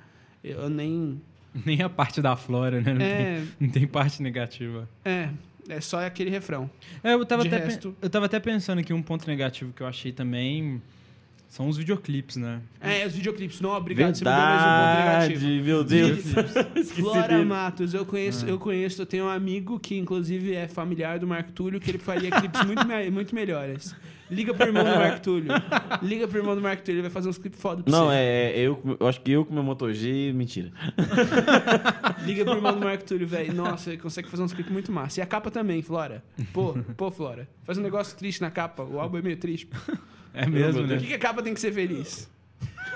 Speaker 4: Eu nem.
Speaker 1: Nem a parte da flora, né? Não,
Speaker 4: É.
Speaker 1: tem, não tem parte negativa.
Speaker 4: É, é só aquele refrão.
Speaker 1: É, eu tava,
Speaker 4: De
Speaker 1: até,
Speaker 4: resto-
Speaker 1: eu tava até pensando aqui um ponto negativo que eu achei também são os videoclipes, né?
Speaker 4: É, os videoclipes. Não, obrigado, você me deu mais um ponto negativo.
Speaker 3: Verdade, meu Deus.
Speaker 4: Flora
Speaker 3: dele.
Speaker 4: Matos, eu conheço, eu conheço, eu tenho um amigo que inclusive é familiar do Marco Túlio, que ele faria clipes muito, me- muito melhores. Liga pro irmão do Marco Túlio. Liga pro irmão do Marco Túlio, ele vai fazer uns clipes foda pra
Speaker 3: Não,
Speaker 4: você.
Speaker 3: é, é, eu, eu acho que eu com meu Moto G, mentira.
Speaker 4: Liga pro irmão do Marco Túlio, velho. Nossa, ele consegue fazer uns clipes muito massa. E a capa também, Flora. Pô, pô, Flora. Faz um negócio triste na capa. O álbum é meio triste.
Speaker 1: É mesmo,
Speaker 4: Por
Speaker 1: né?
Speaker 4: que, que a capa tem que ser feliz?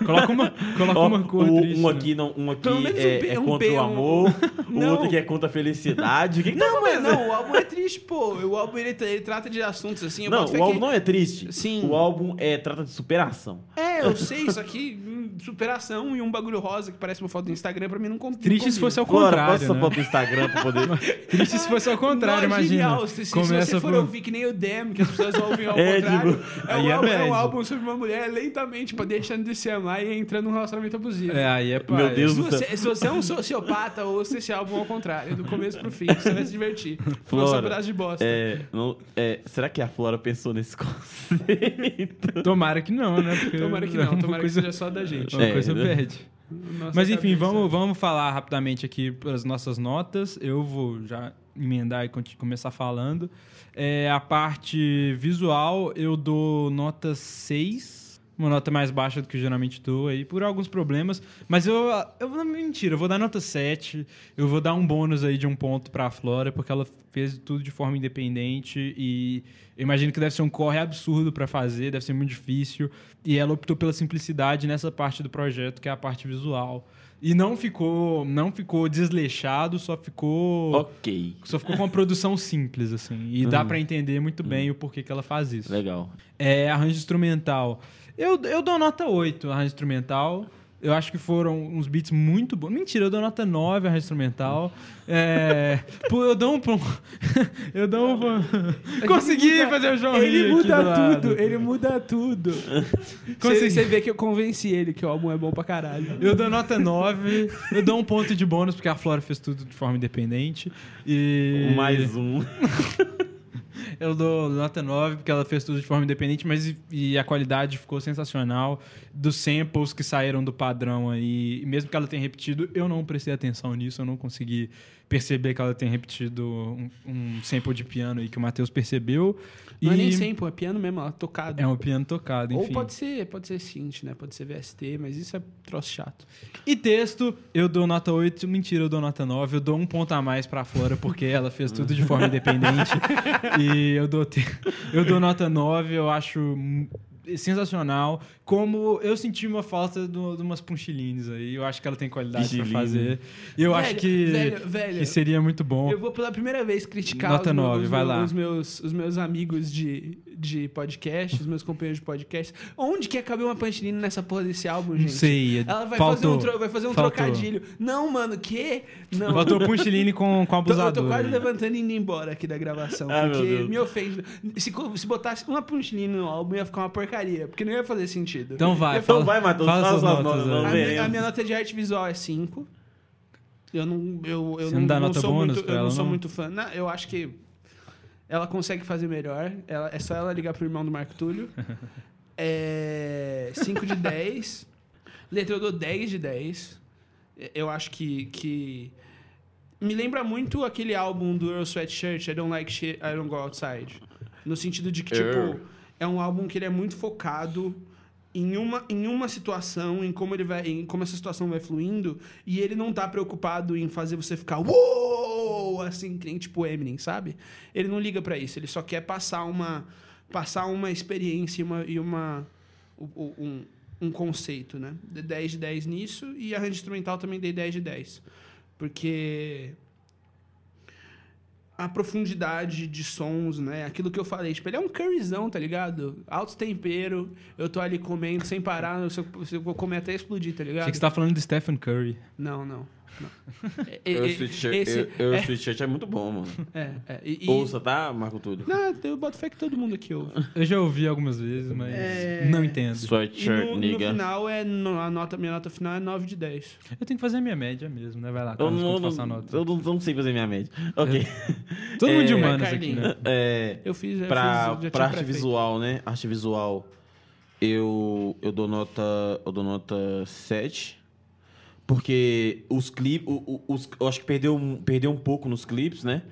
Speaker 1: Coloca uma, coloca
Speaker 3: Ó,
Speaker 1: uma cor
Speaker 3: o-
Speaker 1: triste.
Speaker 3: um
Speaker 1: né?
Speaker 3: aqui, não, um aqui
Speaker 4: Pelo menos um
Speaker 3: é,
Speaker 4: B-
Speaker 3: é
Speaker 4: um
Speaker 3: contra
Speaker 4: B,
Speaker 3: o amor, o
Speaker 4: Não.
Speaker 3: outro aqui é contra a felicidade. O que, que tá
Speaker 4: Não, mas
Speaker 3: acontecendo?
Speaker 4: não, o álbum é triste, pô. O álbum ele, ele trata de assuntos assim. eu
Speaker 3: Não,
Speaker 4: boto fé
Speaker 3: o álbum
Speaker 4: que-
Speaker 3: não é triste.
Speaker 4: Sim.
Speaker 3: O álbum é, trata de superação.
Speaker 4: É, eu sei, isso aqui, hum, superação e um bagulho rosa que parece uma foto do Instagram, pra mim não conta.
Speaker 1: Triste se fosse ao contrário,
Speaker 3: posta essa
Speaker 1: né?
Speaker 3: foto no Instagram pra poder...
Speaker 1: Triste se fosse ao contrário,
Speaker 4: Não, é
Speaker 1: imagina.
Speaker 4: Genial. Se, se, você for
Speaker 1: por-
Speaker 4: ouvir que nem o Dem, que as pessoas ouvem ao
Speaker 3: É,
Speaker 4: contrário,
Speaker 3: tipo,
Speaker 4: é,
Speaker 1: aí
Speaker 4: um
Speaker 1: é
Speaker 4: álbum, é um álbum sobre uma mulher lentamente tipo, deixando de se amar e entrando num relacionamento abusivo.
Speaker 1: É, aí é pai.
Speaker 3: Meu Deus
Speaker 4: Se
Speaker 3: do
Speaker 4: você, se você é um sociopata, ouça esse álbum ao contrário, do começo pro fim. Você vai se divertir. Foi só um
Speaker 3: Flora,
Speaker 4: pedaço de bosta.
Speaker 3: É, não- é, será que a Flora pensou nesse conceito?
Speaker 1: Tomara que não, né? Porque
Speaker 4: Tomara que
Speaker 1: é
Speaker 4: não,
Speaker 1: uma
Speaker 4: tomara
Speaker 1: coisa,
Speaker 4: que seja só da gente.
Speaker 1: Uma
Speaker 3: É,
Speaker 1: coisa
Speaker 3: né?
Speaker 1: perde.
Speaker 4: Nossa
Speaker 1: Mas enfim,
Speaker 4: cabeça.
Speaker 1: vamos, vamos falar rapidamente aqui as nossas notas. Eu vou já emendar e começar falando. É, a parte visual, eu dou nota 6. Uma nota mais baixa do que eu geralmente dou aí, por alguns problemas. Mas eu, eu vou. Mentira, eu vou dar nota 7. Eu vou dar um bônus aí de um ponto pra Flora, porque ela fez tudo de forma independente. E eu imagino que deve ser um corre absurdo pra fazer, deve ser muito difícil. E ela optou pela simplicidade nessa parte do projeto, que é a parte visual. E não ficou, não ficou desleixado, só ficou.
Speaker 3: ok,
Speaker 1: Só ficou com uma produção simples, assim. E dá pra entender muito bem o porquê que ela faz isso.
Speaker 3: legal.
Speaker 1: É, arranjo instrumental. Eu, eu dou nota 8, arranjo instrumental. Eu acho que foram uns beats muito bons. Mentira, eu dou nota 9 arranjo instrumental. É, pô, eu dou um. eu dou um. Consegui
Speaker 4: muda-
Speaker 1: fazer o João
Speaker 4: Ele
Speaker 1: rir aqui do
Speaker 4: muda
Speaker 1: lado.
Speaker 4: tudo, ele muda tudo.
Speaker 1: Consegui.
Speaker 4: Você, você vê que eu convenci ele que o álbum é bom pra caralho.
Speaker 1: Eu dou nota 9. Eu dou um ponto de bônus, porque a Flora fez tudo de forma independente. E.
Speaker 3: Mais um.
Speaker 1: Eu dou nota 9 porque ela fez tudo de forma independente, mas e, e a qualidade ficou sensacional. Dos samples que saíram do padrão aí, e mesmo que ela tenha repetido, eu não prestei atenção nisso, eu não consegui perceber que ela tenha repetido um, um sample de piano aí que o Matheus percebeu.
Speaker 4: Não é
Speaker 1: E
Speaker 4: nem sample, é piano mesmo, ó, tocado.
Speaker 1: É um piano tocado, enfim.
Speaker 4: Ou pode ser, pode ser synth, né? Pode ser VST, mas isso é troço chato.
Speaker 1: E texto, eu dou nota 8. Mentira, eu dou nota 9. Eu dou um ponto a mais pra Flora, porque ela fez tudo de forma independente. e eu dou, te- eu dou nota 9. Eu acho sensacional. Como eu senti uma falta do- de umas punchilines aí. Eu acho que ela tem qualidade pra
Speaker 3: Punchiline.
Speaker 1: fazer. E eu
Speaker 4: Velho,
Speaker 1: acho que,
Speaker 4: velho, velho,
Speaker 1: que seria muito bom.
Speaker 4: Eu vou pela primeira vez criticar
Speaker 1: Nota
Speaker 4: os, meus-
Speaker 1: nove,
Speaker 4: os
Speaker 1: vai
Speaker 4: meus-
Speaker 1: lá.
Speaker 4: os meus, os meus amigos de, de podcast, os meus companheiros de podcast. Onde que ia caber uma punchline nessa porra desse álbum, gente?
Speaker 1: Não sei.
Speaker 4: Ela vai
Speaker 1: faltou,
Speaker 4: fazer um, vai fazer um
Speaker 1: faltou.
Speaker 4: trocadilho. Não, mano, que? Não.
Speaker 1: Faltou punchline com, com
Speaker 4: Tô, eu tô
Speaker 1: abusador.
Speaker 4: quase
Speaker 1: aí.
Speaker 4: levantando e indo embora aqui da gravação.
Speaker 3: Ah,
Speaker 4: porque me ofende. Se, se botasse uma punchline no álbum, ia ficar uma porcaria. Porque não ia fazer sentido.
Speaker 1: Então vai,
Speaker 4: Ia
Speaker 1: fala,
Speaker 3: vai, Matheus,
Speaker 1: fala
Speaker 3: fala
Speaker 1: suas notas.
Speaker 3: notas, vamos
Speaker 4: A minha, a minha nota de arte visual é 5. Eu não, eu, eu
Speaker 1: Você
Speaker 4: não,
Speaker 1: não dá
Speaker 4: não
Speaker 1: nota
Speaker 4: sou muito, eu não sou
Speaker 1: não?
Speaker 4: muito fã. Não, eu acho que ela consegue fazer melhor. Ela, é só ela ligar pro irmão do Marco Túlio. É 5 de 10. Letra eu dou 10 de 10. Eu acho que, que me lembra muito aquele álbum do Earl Sweatshirt, I Don't Like Shit, I Don't Go Outside. No sentido de que, tipo, é um álbum que ele é muito focado em uma, em uma situação, em como ele vai, em como essa situação vai fluindo, e ele não tá preocupado em fazer você ficar uou, assim, que nem tipo Eminem, sabe? Ele não liga pra isso, ele só quer passar uma passar uma experiência e uma, e uma um, um conceito, né? De 10 de 10 nisso e arranjo instrumental também dei 10 de 10. Porque a profundidade de sons, né? Aquilo que eu falei, tipo, ele é um curryzão, tá ligado? Alto tempero, eu tô ali comendo sem parar, se eu, se eu vou comer até explodir, tá ligado?
Speaker 1: Achei que você tá falando de Stephen Curry.
Speaker 4: Não, não. Não.
Speaker 3: Eu eu- eu
Speaker 4: é-
Speaker 3: Sweatshirt é muito bom, mano.
Speaker 4: é, é, e-
Speaker 3: Ouça, tá, Marco Túlio?
Speaker 4: Não, eu boto fé que todo mundo aqui ouve.
Speaker 1: Eu já ouvi algumas vezes, mas
Speaker 4: É.
Speaker 1: não entendo.
Speaker 3: Sweatshirt,
Speaker 4: no, no
Speaker 3: nigga.
Speaker 4: final, é, no- a nota, minha nota final é 9 de 10.
Speaker 1: Eu tenho que fazer a minha média mesmo, né? Vai lá,
Speaker 3: Eu não, não,
Speaker 1: a nota.
Speaker 3: eu não, não sei fazer minha média. Ok.
Speaker 1: Todo mundo de
Speaker 3: É,
Speaker 1: humanas aqui, né?
Speaker 3: É,
Speaker 4: Eu fiz, eu
Speaker 3: pra,
Speaker 4: fiz, já
Speaker 3: pra arte visual, né? Arte visual, eu, eu dou nota. Eu dou nota 7. Porque os clipes. Eu acho que perdeu, um- perdeu um pouco nos clipes, né?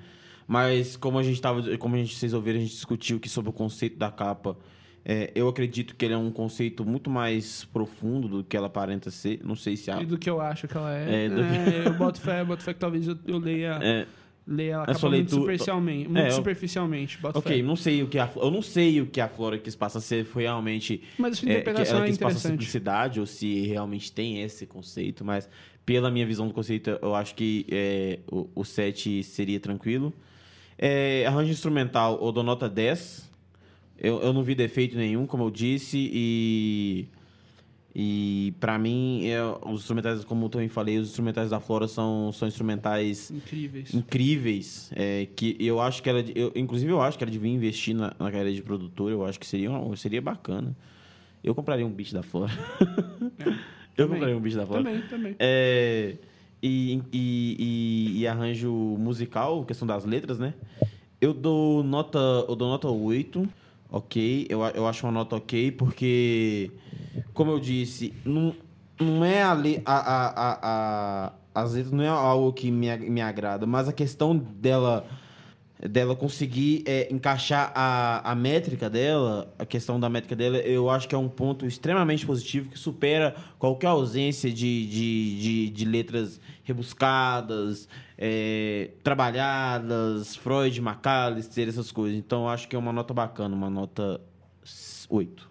Speaker 3: Mas como a gente tava. Como a gente, vocês ouviram, a gente discutiu aqui sobre o conceito da capa. É, eu acredito que ele é um conceito muito mais profundo do que ela aparenta ser. Não sei se a.
Speaker 4: E do que eu acho que ela é.
Speaker 3: É, do-
Speaker 4: É, eu boto fé, boto fé que talvez eu, eu leia,
Speaker 3: É,
Speaker 4: leia ela
Speaker 3: a sua
Speaker 4: capa muito superficialmente. Muito
Speaker 3: É, eu-
Speaker 4: superficialmente.
Speaker 3: Ok,
Speaker 4: fé.
Speaker 3: não sei o que a, eu não sei o que a Flora quis passar se foi realmente
Speaker 4: Mas sua
Speaker 3: é, que
Speaker 4: interpretação
Speaker 3: ela
Speaker 4: é
Speaker 3: quis passar
Speaker 4: interessante.
Speaker 3: simplicidade ou se realmente tem esse conceito, mas pela minha visão do conceito, eu acho que é, o, o 7 seria tranquilo. É, arranjo instrumental, eu dou nota 10. Eu, eu não vi defeito nenhum, como eu disse, e. E pra mim, é, os instrumentais, como eu também falei, os instrumentais da Flora são, são instrumentais
Speaker 4: Incríveis.
Speaker 3: incríveis é, que eu acho que ela eu, inclusive eu acho que ela devia investir na, na carreira de produtora eu acho que seria seria bacana eu compraria um beat da Flora eu
Speaker 4: Também.
Speaker 3: compraria um beat da Flora
Speaker 4: Também, também.
Speaker 3: é, e, e, e, e arranjo musical questão das letras né eu dou nota eu dou nota 8 ok eu, eu acho uma nota ok porque como eu disse não, não é a, le- a, a, a, a as letras não é algo que me, me agrada mas a questão dela dela conseguir é, encaixar a, a métrica dela, a questão da métrica dela, eu acho que é um ponto extremamente positivo que supera qualquer ausência de, de, de, de letras rebuscadas, é, trabalhadas, Freud, McAllister, essas coisas. Então eu acho que é uma nota bacana, uma nota 8.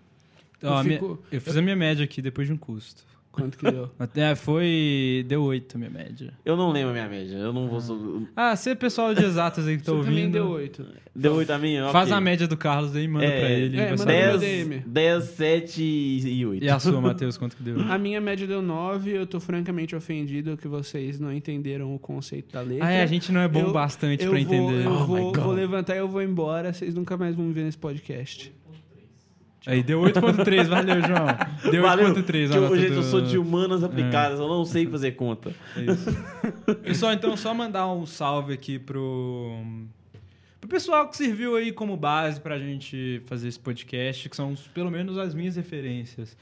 Speaker 1: Ó,
Speaker 4: Eu
Speaker 1: a minha-
Speaker 4: fico-
Speaker 1: eu fiz a minha média aqui depois de um custo.
Speaker 4: Quanto que deu?
Speaker 1: Até foi. Deu 8 a minha média.
Speaker 3: Eu não lembro a minha média, eu não vou.
Speaker 1: Ah, você, pessoal de exatas aí que tá
Speaker 4: Você também
Speaker 1: ouvindo.
Speaker 4: deu 8.
Speaker 3: Deu 8 a minha?
Speaker 1: Faz a média do Carlos aí, manda
Speaker 3: É,
Speaker 1: pra ele.
Speaker 4: é, manda
Speaker 1: saber.
Speaker 4: no meu
Speaker 3: 10,
Speaker 4: DM.
Speaker 3: 10, 7 e 8.
Speaker 1: E a sua, Matheus, quanto que deu?
Speaker 4: A minha média deu 9. Eu tô francamente ofendido que vocês não entenderam o conceito da letra.
Speaker 1: Ah, é, a gente não é bom
Speaker 4: Eu-
Speaker 1: bastante
Speaker 4: eu
Speaker 1: pra
Speaker 4: vou,
Speaker 1: entender.
Speaker 4: Eu
Speaker 1: Oh my
Speaker 4: vou,
Speaker 1: God.
Speaker 4: vou levantar e eu vou embora. Vocês nunca mais vão me ver nesse podcast.
Speaker 1: Aí, deu 8.3, valeu, João. Deu
Speaker 3: Valeu.
Speaker 1: 8.3
Speaker 3: Que
Speaker 1: a
Speaker 3: eu,
Speaker 1: nota
Speaker 3: gente, eu
Speaker 1: do-
Speaker 3: sou de humanas aplicadas, eu não sei fazer conta.
Speaker 1: É isso. Pessoal, então, só mandar um salve aqui pro, pro pessoal que serviu aí como base pra gente fazer esse podcast, que são pelo menos as minhas referências.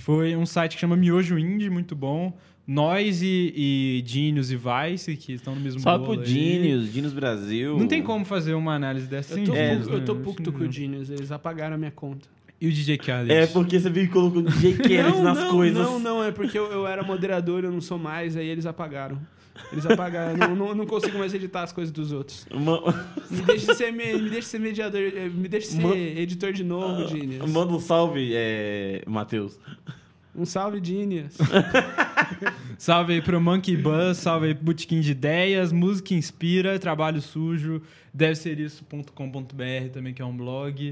Speaker 1: Foi um site que chama Miojo Indie, muito bom. Nós e, e Genius e Vice, que estão no mesmo
Speaker 3: Salve
Speaker 1: bolo
Speaker 3: pro
Speaker 1: aí.
Speaker 3: Genius, Genius Brasil.
Speaker 1: Não tem como fazer uma análise dessa
Speaker 4: Eu
Speaker 1: sem
Speaker 4: tô,
Speaker 3: É,
Speaker 4: eu
Speaker 1: né?
Speaker 4: tô
Speaker 1: Acho
Speaker 4: puto com o. Genius. Eles apagaram a minha conta.
Speaker 1: E o DJ Khaled?
Speaker 3: É porque você que colocou DJ Kennedy nas
Speaker 4: não,
Speaker 3: coisas.
Speaker 4: Não, não, é porque eu, eu era moderador, eu não sou mais, aí eles apagaram. Eles apagaram. não, não, não consigo mais editar as coisas dos outros. Me deixe ser, me, me deixe ser mediador, eh, me deixe ser
Speaker 3: Ma-
Speaker 4: editor de novo, Genius.
Speaker 3: Manda um salve, é, Matheus.
Speaker 4: Um salve, Genius.
Speaker 1: salve aí pro Monkey Buzz, salve aí pro Botequim de Ideias, Música Inspira, Trabalho Sujo, deve ser isso.com.br também, que é um blog.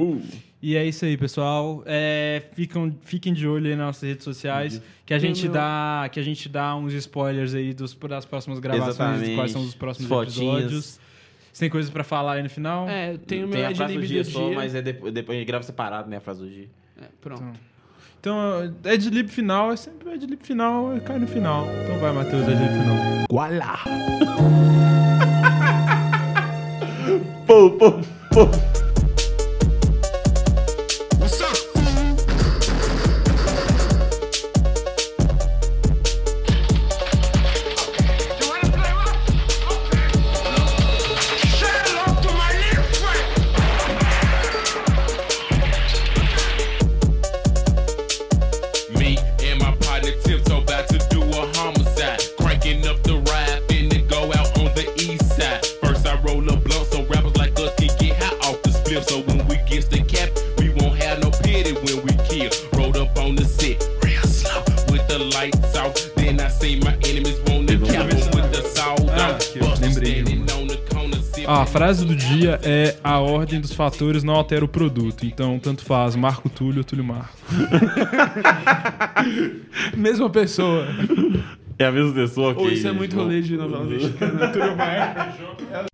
Speaker 1: E é isso aí, pessoal. É, ficam, fiquem de olho aí nas nossas redes sociais, que a gente
Speaker 4: meu-
Speaker 1: dá, que a gente dá uns spoilers aí dos, das próximas gravações, de quais são os próximos
Speaker 5: Fotinhas.
Speaker 1: episódios. Você tem coisas pra falar aí no final?
Speaker 4: É, tem o meu
Speaker 5: Tem a frase do dia
Speaker 4: do
Speaker 5: só,
Speaker 4: dia.
Speaker 5: mas é depois, depois a gente grava separado, né? A frase do dia.
Speaker 4: É, pronto.
Speaker 1: Então, Adlib final é sempre o Adlib final, cai no final. Então vai, Matheus, Adlib final.
Speaker 4: Gualá.
Speaker 5: Pô, pô, pô.
Speaker 1: Ordem dos fatores não altera o produto. Então, tanto faz Marco Túlio ou Túlio Marco.
Speaker 4: Mesma pessoa.
Speaker 5: É a mesma pessoa que.
Speaker 4: Ou isso é muito rolê de novela mexicana. Túlio Marco.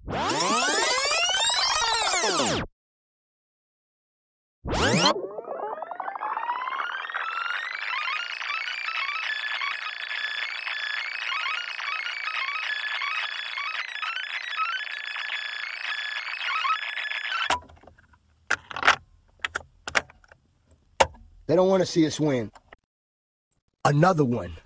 Speaker 6: Don't want to see us win. Another one.